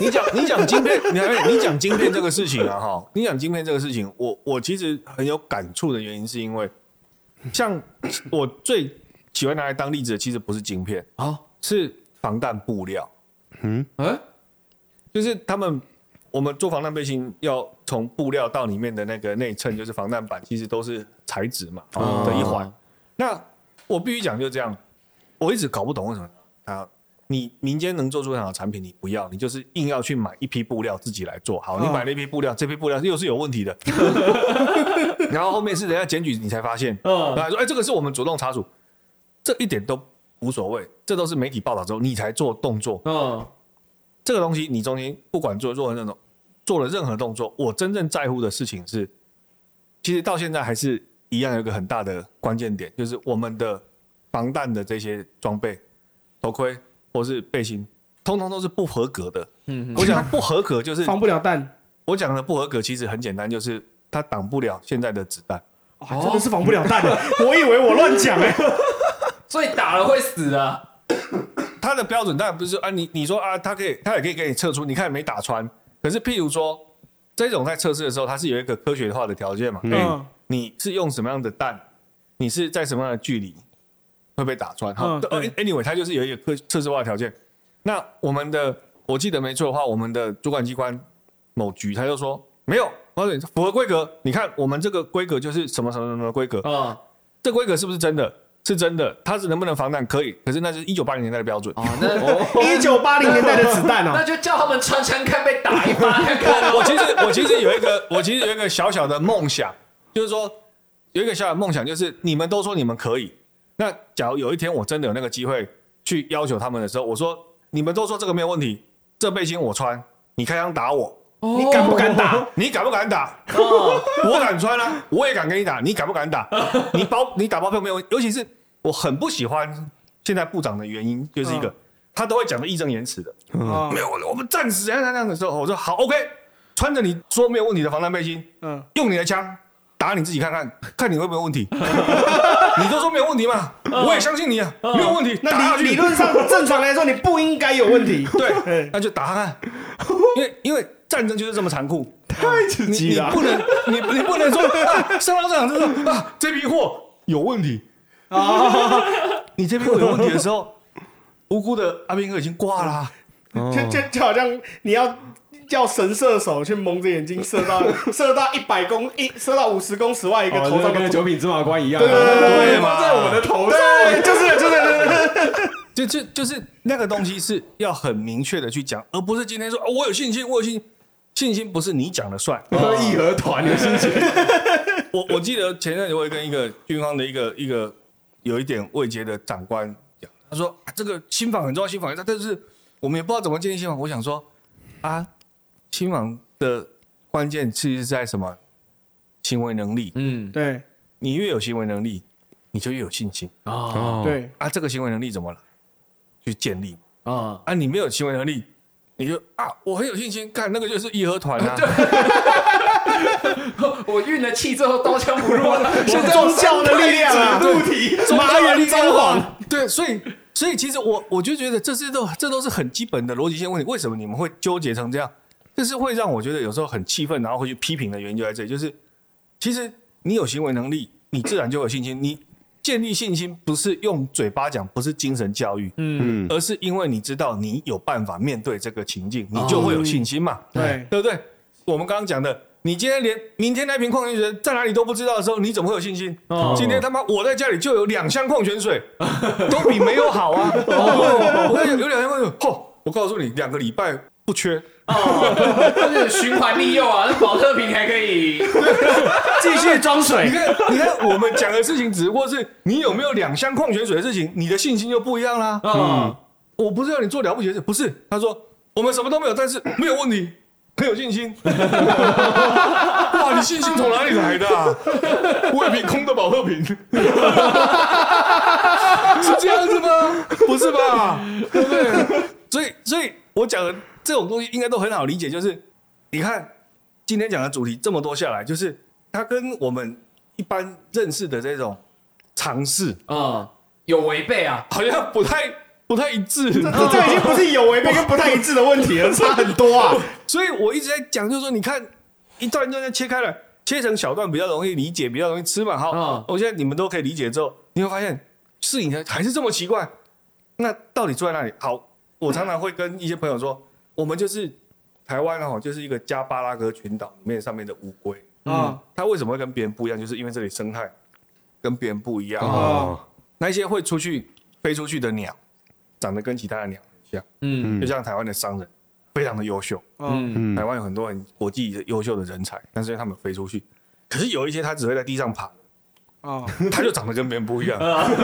Speaker 1: 你讲你讲晶片，你还你讲晶片这个事情啊，哈，你讲晶片这个事情，我我其实很有感触的原因是因为，像我最喜欢拿来当例子的，其实不是晶片，
Speaker 2: 啊，
Speaker 1: 是防弹布料，
Speaker 2: 嗯，
Speaker 1: 就是他们我们做防弹背心要从布料到里面的那个内衬，就是防弹板，其实都是材质嘛
Speaker 2: 哦
Speaker 1: 的一环。那我必须讲就是这样，我一直搞不懂为什么啊，你民间能做出很好的产品，你不要，你就是硬要去买一批布料自己来做。好，你买了一批布料，这批布料又是有问题的，然后后面是人家检举你才发现，
Speaker 2: 嗯
Speaker 1: 然后说哎，这个是我们主动查处，这一点都无所谓，这都是媒体报道之后你才做动作。
Speaker 2: 嗯，
Speaker 1: 这个东西你中间不管做做了那种做了任何动作，我真正在乎的事情是，其实到现在还是一样有一个很大的关键点，就是我们的防弹的这些装备、头盔或是背心，通通都是不合格的。嗯，我讲不合格就是
Speaker 3: 防不了弹，
Speaker 1: 我讲的不合格，其实很简单，就是它挡不了现在的子弹。
Speaker 3: 哦真的是防不了弹的。我以为我乱讲哎，
Speaker 2: 所以打了会死的，
Speaker 1: 它的标准当然不是啊，你你说啊，它可以，它也可以给你测出，你看没打穿。可是譬如说，这种在测试的时候，它是有一个科学化的条件嘛？
Speaker 3: 嗯
Speaker 1: 嗯，你是用什么样的弹，你是在什么样的距离会被打穿？哈、
Speaker 3: 嗯
Speaker 1: a n y w a y 它就是有一个科测试化的条件。那我们的，我记得没错的话，我们的主管机关某局他就说没有，符合规格，你看我们这个规格就是什么什么什么规格，
Speaker 2: 嗯，
Speaker 1: 这规格是不是真的？是真的，它是能不能防弹？可以，可是那是一九八零年代的标准。
Speaker 2: 哦，那
Speaker 3: 一九八零年代的子弹哦
Speaker 2: 那
Speaker 3: 哦，
Speaker 2: 就叫他们穿穿看，被打一发看看
Speaker 1: 我
Speaker 2: 哦。
Speaker 1: 其实我其实有一个 我其实有一个小小的梦想，就是说有一个小小的梦想，就是你们都说你们可以，那假如有一天我真的有那个机会去要求他们的时候，我说你们都说这个没有问题，这背心我穿，你开枪打我，
Speaker 3: 你敢不敢打？
Speaker 1: 你敢不敢打？
Speaker 2: 哦，
Speaker 1: 我敢穿啊，我也敢跟你打，你敢不敢打？你包你打包票没有问题，尤其是我很不喜欢现在部长的原因，就是一个、
Speaker 3: 嗯。
Speaker 1: 他都会讲的义正言辞的，
Speaker 3: 哦
Speaker 1: 没有我们战死怎样怎样的时候，我说好 OK，穿着你说没有问题的防弹背心，
Speaker 3: 嗯，
Speaker 1: 用你的枪打你自己看看，看你会不会有问题。你都说没有问题嘛，我也相信你啊，没有问题。
Speaker 3: 那理理论上正常来说你不应该有问题。
Speaker 1: 对。
Speaker 3: 嗯，
Speaker 1: 那就打他看，因为因为战争就是这么残酷，
Speaker 4: 太刺激了。
Speaker 1: 你不能你你不能说啊，上到战场就说啊这批货有问题，
Speaker 3: 哦，
Speaker 1: 你这批货有问题的时候，无辜的阿兵哥已经挂了啊、
Speaker 3: 就就就好像你要叫神射手去蒙着眼睛射到 射到一百公一射到五十公尺外一个
Speaker 4: 哦，
Speaker 3: 头上
Speaker 4: 跟九品芝麻官一样啊，
Speaker 3: 对对对对
Speaker 4: 在我们的头上。
Speaker 3: 对，就是就是对对对，
Speaker 1: 就 就就是那个东西是要很明确的去讲，而不是今天说、哦、我有信心，我有信心。信心不是你讲的算。
Speaker 4: 义和团的心。情，
Speaker 1: 我我记得前阵子我也跟一个军方的一个一个有一点位阶的长官讲，他说、啊、这个新房很重要，新房但是我们也不知道怎么建立新房。我想说啊，新房的关键其实是在什么？行为能力。
Speaker 2: 嗯，
Speaker 3: 对
Speaker 1: 你越有行为能力，你就越有信心
Speaker 2: 哦，
Speaker 3: 对，
Speaker 1: 啊。这个行为能力怎么了？去建立
Speaker 2: 啊，
Speaker 1: 啊。你没有行为能力，你就啊，我很有信心，干那个就是义和团啊。
Speaker 2: 我运了气之后刀枪不入，
Speaker 3: 是宗教的力量啊，
Speaker 1: 对
Speaker 3: 体
Speaker 1: 宗
Speaker 3: 麻
Speaker 1: 教的力
Speaker 3: 原彰
Speaker 1: 量
Speaker 3: 晃，
Speaker 1: 对，所以所以其实我我就觉得这是都这都是很基本的逻辑性问题。为什么你们会纠结成这样？这是会让我觉得有时候很气愤，然后会去批评的原因就在这里，就是其实你有行为能力，你自然就有信心。你建立信心不是用嘴巴讲，不是精神教育，
Speaker 2: 嗯，
Speaker 4: 嗯，
Speaker 1: 而是因为你知道你有办法面对这个情境，你就会有信心嘛。
Speaker 3: 对
Speaker 1: 对不对？我们刚刚讲的，你今天连明天那瓶矿泉水在哪里都不知道的时候，你怎么会有信心？
Speaker 2: 哦
Speaker 1: 今天他妈我在家里就有两箱矿泉水，都比没有好啊！哦我看有有两箱矿泉水，嚯！我告诉你，两个礼拜不缺。
Speaker 2: 哦，就是循环利用啊，那保特瓶还可以，
Speaker 3: 继续装水你，
Speaker 1: 看，你看，我们讲的事情只不过是你有没有两箱矿泉水的事情，你的信心就不一样啦。
Speaker 2: 嗯，
Speaker 1: 我不是要你做了不起的事，不是。他说我们什么都没有，但是没有问题，很有信心。哇，你信心从哪里来的、啊？我有瓶空的保特瓶，是这样子吗？不是吧？对不对？所以，所以我讲的这种东西应该都很好理解，就是你看今天讲的主题这么多下来，就是它跟我们一般认识的这种尝试
Speaker 2: 嗯，有违背啊，
Speaker 1: 好像不太不太一致。
Speaker 3: 这 这已经不是有违背跟不太一致的问题了，差很多啊。
Speaker 1: 所以我一直在讲，就是说，你看一段一段的切开了，切成小段比较容易理解，比较容易吃嘛。好，
Speaker 2: 嗯
Speaker 1: 我现在你们都可以理解之后，你会发现事情还是这么奇怪。那到底住在哪里？好，我常常会跟一些朋友说，我们就是台湾哦，就是一个加巴拉格群岛里面上面的乌龟。
Speaker 3: 啊
Speaker 1: 它为什么会跟别人不一样？就是因为这里生态跟别人不一样。
Speaker 3: 哦，
Speaker 1: 那一些会出去飞出去的鸟，长得跟其他的鸟很像，
Speaker 2: 嗯
Speaker 1: 就像台湾的商人，非常的优秀。
Speaker 2: 嗯，
Speaker 4: 嗯
Speaker 1: 台湾有很多很国际的优秀的人才，但是他们飞出去，可是有一些他只会在地上爬，
Speaker 3: 哦
Speaker 1: 他就长得跟别人不一样。
Speaker 3: 啊！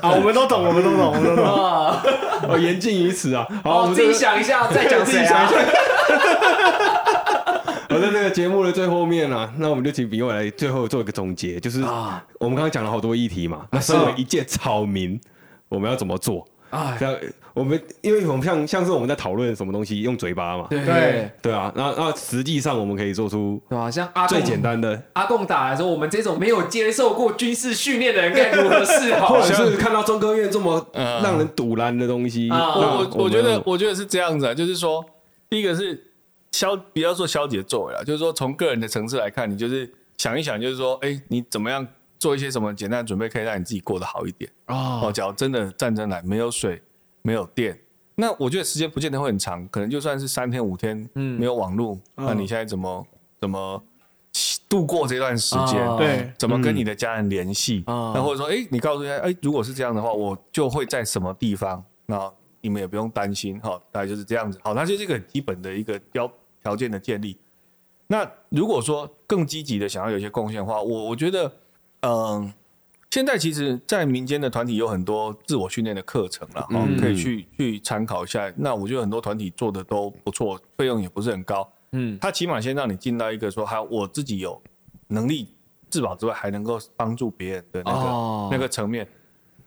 Speaker 3: 啊，我们都懂，我们都懂，我们都懂。
Speaker 2: 啊，
Speaker 4: 哦，言尽于此啊。好，我
Speaker 2: 们，自己想一下，再讲谁啊？
Speaker 4: 我在这个节目的最后面啊，那我们就请比伟来最后做一个总结，就是
Speaker 2: 啊。
Speaker 4: 我们刚刚讲了好多议题嘛，那身为一介草民，我们要怎么做？
Speaker 2: 啊，
Speaker 4: 像我们，因为我们像像是我们在讨论什么东西，用嘴巴嘛，
Speaker 2: 对。
Speaker 3: 对。
Speaker 4: 对啊，那那实际上我们可以做出
Speaker 2: 对吧？像阿贡
Speaker 4: 最简单的，
Speaker 2: 阿贡打来说，我们这种没有接受过军事训练的人该如何是好？
Speaker 4: 或？者是看到中科院这么
Speaker 1: 嗯。
Speaker 4: 让人堵拦的东西，
Speaker 1: 我我觉得我觉得是这样子啊，就是说，第一个是消，不要说消极的作为了，就是说从个人的层次来看，你就是想一想，就是说，哎，你怎么样做一些什么简单的准备，可以让你自己过得好一点。哦，
Speaker 2: 哦，
Speaker 1: 假如真的战争来，没有水，没有电，那我觉得时间不见得会很长，可能就算是三天五天，
Speaker 2: 嗯
Speaker 1: 没有网络，那你现在怎么怎么度过这段时间？
Speaker 2: 哦
Speaker 3: 对
Speaker 1: 怎么跟你的家人联系？
Speaker 2: 哦
Speaker 1: 那或者说，哎，你告诉他，哎，如果是这样的话，我就会在什么地方？那你们也不用担心，哈，大概就是这样子。好，那就是一个很基本的一个标条件的建立。那如果说更积极的想要有一些贡献的话，我我觉得，嗯、现在其实，在民间的团体有很多自我训练的课程了，哈、可以去去参考一下。那我觉得很多团体做的都不错，费用也不是很高。
Speaker 2: 嗯，
Speaker 1: 他起码先让你进到一个说，还我自己有能力自保之外，还能够帮助别人的那个、
Speaker 2: 哦
Speaker 1: 那个层面。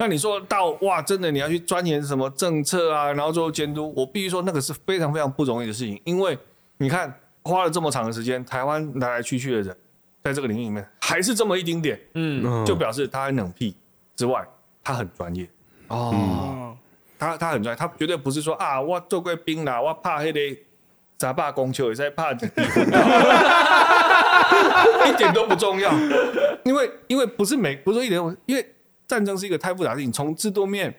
Speaker 1: 那你说到哇，真的你要去钻研什么政策啊，然后做监督，我必须说那个是非常非常不容易的事情，因为你看花了这么长的时间，台湾来来去去的人，在这个领域里面还是这么一丁点，
Speaker 2: 嗯，
Speaker 1: 就表示他很冷僻之外，他很专业。
Speaker 2: 哦，
Speaker 3: 哦，
Speaker 1: 他他很专业，他绝对不是说啊，我做过兵啦，我怕那个杂霸公球也在怕一点都不重要，因为因为不是每不是说一点都，因为战争是一个太复杂的事情，从制度面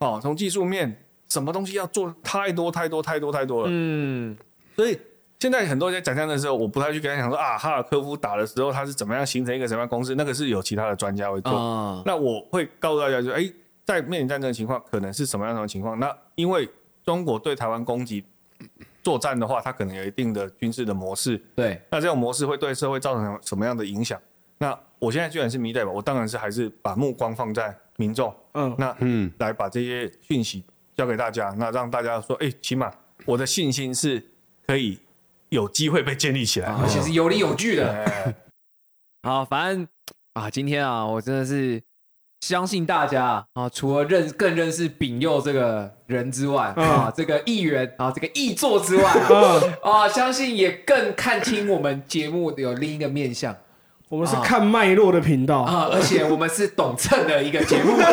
Speaker 1: 哦，从技术面，什么东西要做太多太多太多太多了，
Speaker 2: 嗯，
Speaker 1: 所以现在很多人在讲战的时候，我不太去跟他讲说啊，哈尔科夫打的时候他是怎么样形成一个什么样的公司，那个是有其他的专家会做。
Speaker 2: 啊，
Speaker 1: 那我会告诉大家，就哎，在面临战争的情况，可能是什么样的情况？那因为中国对台湾攻击作战的话，它可能有一定的军事的模式，
Speaker 2: 对，
Speaker 1: 那这种模式会对社会造成什么样的影响？那我现在居然是民意代表，我当然是还是把目光放在民众，
Speaker 3: 嗯，
Speaker 1: 那
Speaker 4: 嗯，
Speaker 1: 来把这些讯息交给大家，那让大家说，哎，起码我的信心是可以有机会被建立起来，
Speaker 2: 而且是有理有据的。
Speaker 1: 哎。
Speaker 2: 好，反正啊，今天啊，我真的是相信大家啊，除了认更认识丙佑这个人之外啊，这个议员啊，这个议座之外啊，
Speaker 3: 嗯，
Speaker 2: 啊，相信也更看清我们节目有另一个面向
Speaker 3: 我们是看脉络的频道，
Speaker 2: 啊，而且我们是懂蹭的一个节目啊，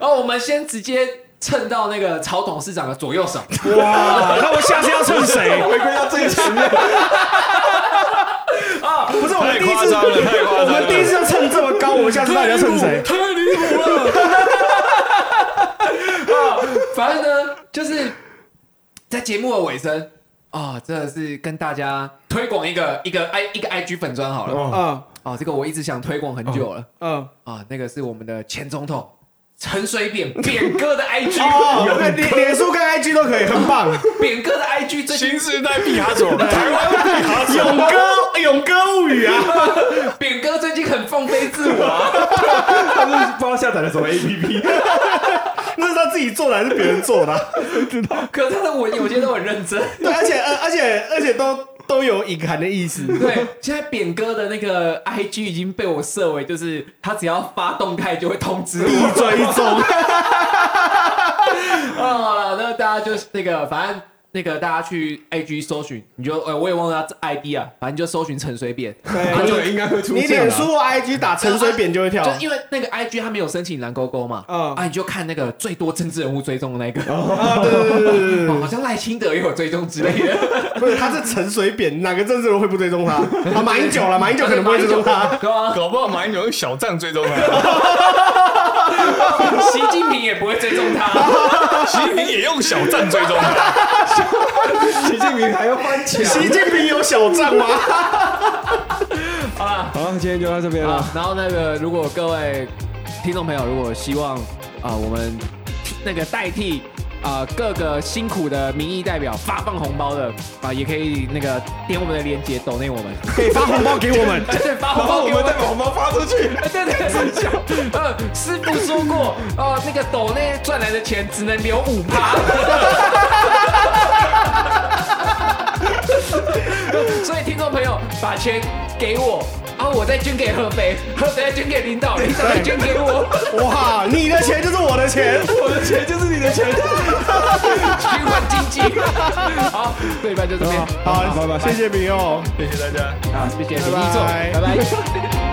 Speaker 2: 啊，我们先直接蹭到那个曹董事长的左右手，
Speaker 3: 哇，那我下次要蹭谁？
Speaker 4: 回归到最前面，
Speaker 3: 不是我们
Speaker 1: 太
Speaker 3: 第一次，
Speaker 1: 夸张了，太夸张了！
Speaker 3: 我们第一次要蹭这么高，我们下次到底要蹭谁？
Speaker 1: 太离谱了！
Speaker 2: 啊反正呢，就是在节目的尾声啊，真的是跟大家推广一个一个 i 一个 IG 粉砖好了。
Speaker 3: 嗯。
Speaker 2: 哦，这个我一直想推广很久了。
Speaker 3: 嗯，
Speaker 2: 啊，那个是我们的前总统陈水扁 扁哥的 IG，
Speaker 3: 哦，对脸脸书跟 IG 都可以，很棒。
Speaker 2: 扁哥的 IG 最
Speaker 1: 新时代毕卡索，台湾毕卡索，
Speaker 3: 勇哥，勇哥物语啊！
Speaker 2: 扁哥最近很放飞自我啊，
Speaker 4: 他是不知道下载了什么 APP，
Speaker 3: 那是他自己做的还是别人做的啊？
Speaker 2: 可是他的文有些都很认真。
Speaker 3: 对，而且呃，而且而且都都有隐含的意思。
Speaker 2: 对，现在扁哥的那个 IG 已经被我设为，就是他只要发动态就会通知我。
Speaker 3: 追踪，
Speaker 2: 啊，那大家就是那个，反正那个大家去 IG 搜寻，你就呃，我也忘了他 ID 啊，反正就搜寻陈水扁，
Speaker 3: 对，
Speaker 4: 就，应该会出
Speaker 3: 你
Speaker 4: 现啊。
Speaker 3: 脸书或 IG 打陈水扁就会跳
Speaker 2: 就。因为那个 IG 他没有申请蓝勾勾嘛，
Speaker 3: 嗯
Speaker 2: 啊，你就看那个最多政治人物追踪的那个，
Speaker 3: 啊，对对对对对
Speaker 2: 哦好像赖清德也有追踪之类的，
Speaker 3: 对，不是，他是陈水扁，哪个政治人物会不追踪他？啊，马英九了，马英九可能不会追踪他。
Speaker 2: 对啊，
Speaker 1: 搞不好马英九用小账追踪他，
Speaker 2: 习近平也不会追踪他，
Speaker 1: 习近平也用小账追踪他。
Speaker 4: 习 近平还要翻墙。
Speaker 3: 习近平有小账吗？
Speaker 2: 好了。
Speaker 4: 好，今天就到这边了
Speaker 2: 啊。，然后那个，如果各位听众朋友，如果希望啊、我们那个代替啊、各个辛苦的民意代表发放红包的啊、也可以那个点我们的链接抖内我们，
Speaker 3: 可以发红包给我们。
Speaker 2: 对，发红包给我们。
Speaker 4: 们再把红包发出去。
Speaker 2: 对对对，呃，师傅说过，哦、那个抖内赚来的钱只能留五趴，所以听众朋友把钱给我，然后我再捐给合肥，合肥再捐给领导，领导再捐给我。
Speaker 3: 哇，你的钱就是我的钱，
Speaker 4: 我的钱就是你的钱。
Speaker 2: 循环经济。好，这一半就这边。
Speaker 3: 好，
Speaker 4: 拜拜
Speaker 3: 谢谢明佑。
Speaker 1: 谢谢大家。
Speaker 2: 好，谢谢李
Speaker 3: 拜拜，
Speaker 2: 拜拜。